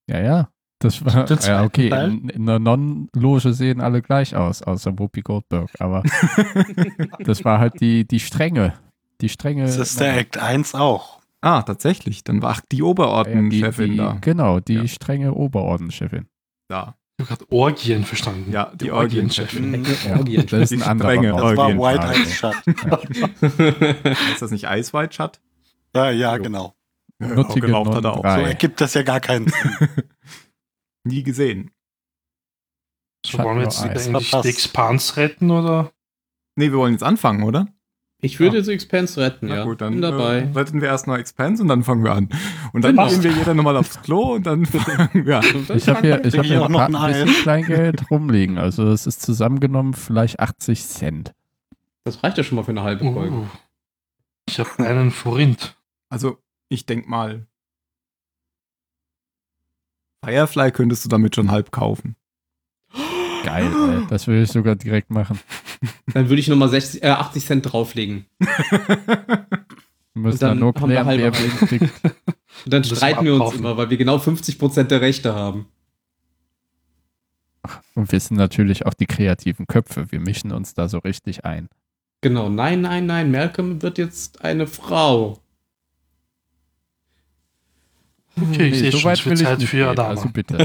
Ja, ja. Das war, Den ja, okay, in, in der Non-Loge sehen alle gleich aus, außer Whoopi Goldberg, aber das war halt die, die Strenge. Die Strenge. Das ist der Act 1 auch. ah, tatsächlich. Dann war die ja, Oberordenchefin die, da. Genau, die Ja. strenge Oberordenchefin. Da. Ich habe gerade Orgien verstanden. Ja, die Orgienchefin. Mhm. Ja, das ist ein Die anderer. Das war Orgien- White. Eyes Shut. Ist das nicht Ice White Shut? Ja, ja, Jo. genau. Nuttige geraucht hat er auch. So ergibt das ja gar keinen Sinn. Nie gesehen. So, wollen wir jetzt eigentlich die Expans retten oder? Nee, wir wollen jetzt anfangen, oder? Ich würde jetzt Expense retten, Na ja. gut, dann Bin dabei. Äh, retten wir erstmal Expense und dann fangen wir an. Und dann Genau. gehen wir jeder nochmal aufs Klo und dann fangen wir an. Ich habe hier, ich hab hier noch ein ein bisschen Kleingeld rumliegen. Also es ist zusammengenommen vielleicht 80 Cent. Das reicht ja schon mal für eine halbe Folge. Uh, ich habe einen Forint. Also, ich denk mal, Firefly könntest du damit schon halb kaufen. Geil, ey. das will ich sogar direkt machen. Dann würde ich nochmal 60, äh, 80 Cent drauflegen. Wir müssen Und dann dann nur klären, wer kriegt. Und dann streiten wir uns immer, weil wir genau 50% der Rechte haben. Und wir sind natürlich auch die kreativen Köpfe. Wir mischen uns da so richtig ein. Genau, nein, nein, nein, Malcolm wird jetzt eine Frau. Okay, ich sehe so schon, weit will ich Zeit nicht für gehen, Adama. Also bitte.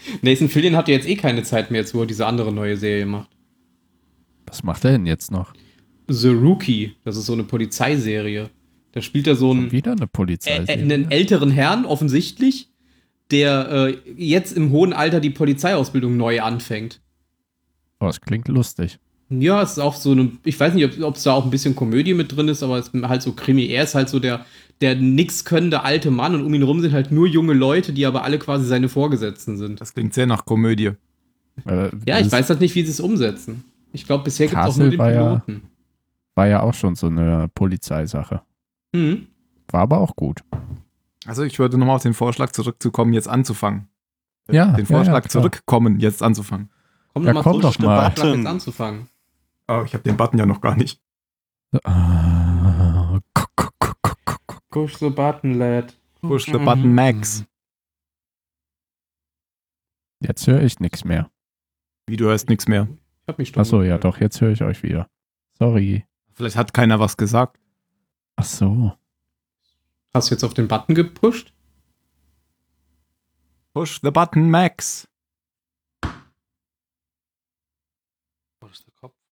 Nathan Fillion hat ja jetzt eh keine Zeit mehr, wo er diese andere neue Serie macht. Was macht er denn jetzt noch? The Rookie, das ist so eine Polizeiserie. Da spielt er so einen, wieder eine äh, Polizei. äh, einen älteren Herrn, offensichtlich, der äh, jetzt im hohen Alter die Polizeiausbildung neu anfängt. Oh, das klingt lustig. Ja, es ist auch so eine, ich weiß nicht, ob es da auch ein bisschen Komödie mit drin ist, aber es ist halt so Krimi. Er ist halt so der, der nix könnende alte Mann und um ihn rum sind halt nur junge Leute, die aber alle quasi seine Vorgesetzten sind. Das klingt sehr nach Komödie. Äh, Ja, ich weiß halt nicht, wie sie es umsetzen. Ich glaube, bisher gibt es auch nur den war ja- Piloten. War ja auch schon so eine Polizeisache. Mhm. War aber auch gut. Also ich würde nochmal auf den Vorschlag zurückzukommen, jetzt anzufangen. Ja, Den ja, Vorschlag ja, klar. zurückkommen, jetzt anzufangen. Komm Ja, doch mal komm zurück, doch mal. Vorschlag Button. jetzt anzufangen. Oh, ich habe den Button ja noch gar nicht. Ah, Push the button, lad. Push the button, Max. Jetzt höre ich nichts mehr. Wie du hörst nichts mehr. Ich hab mich stumm Achso, ja doch, jetzt höre ich euch wieder. Sorry. Vielleicht hat keiner was gesagt. Ach so. Hast du jetzt auf den Button gepusht? Push the button, Max.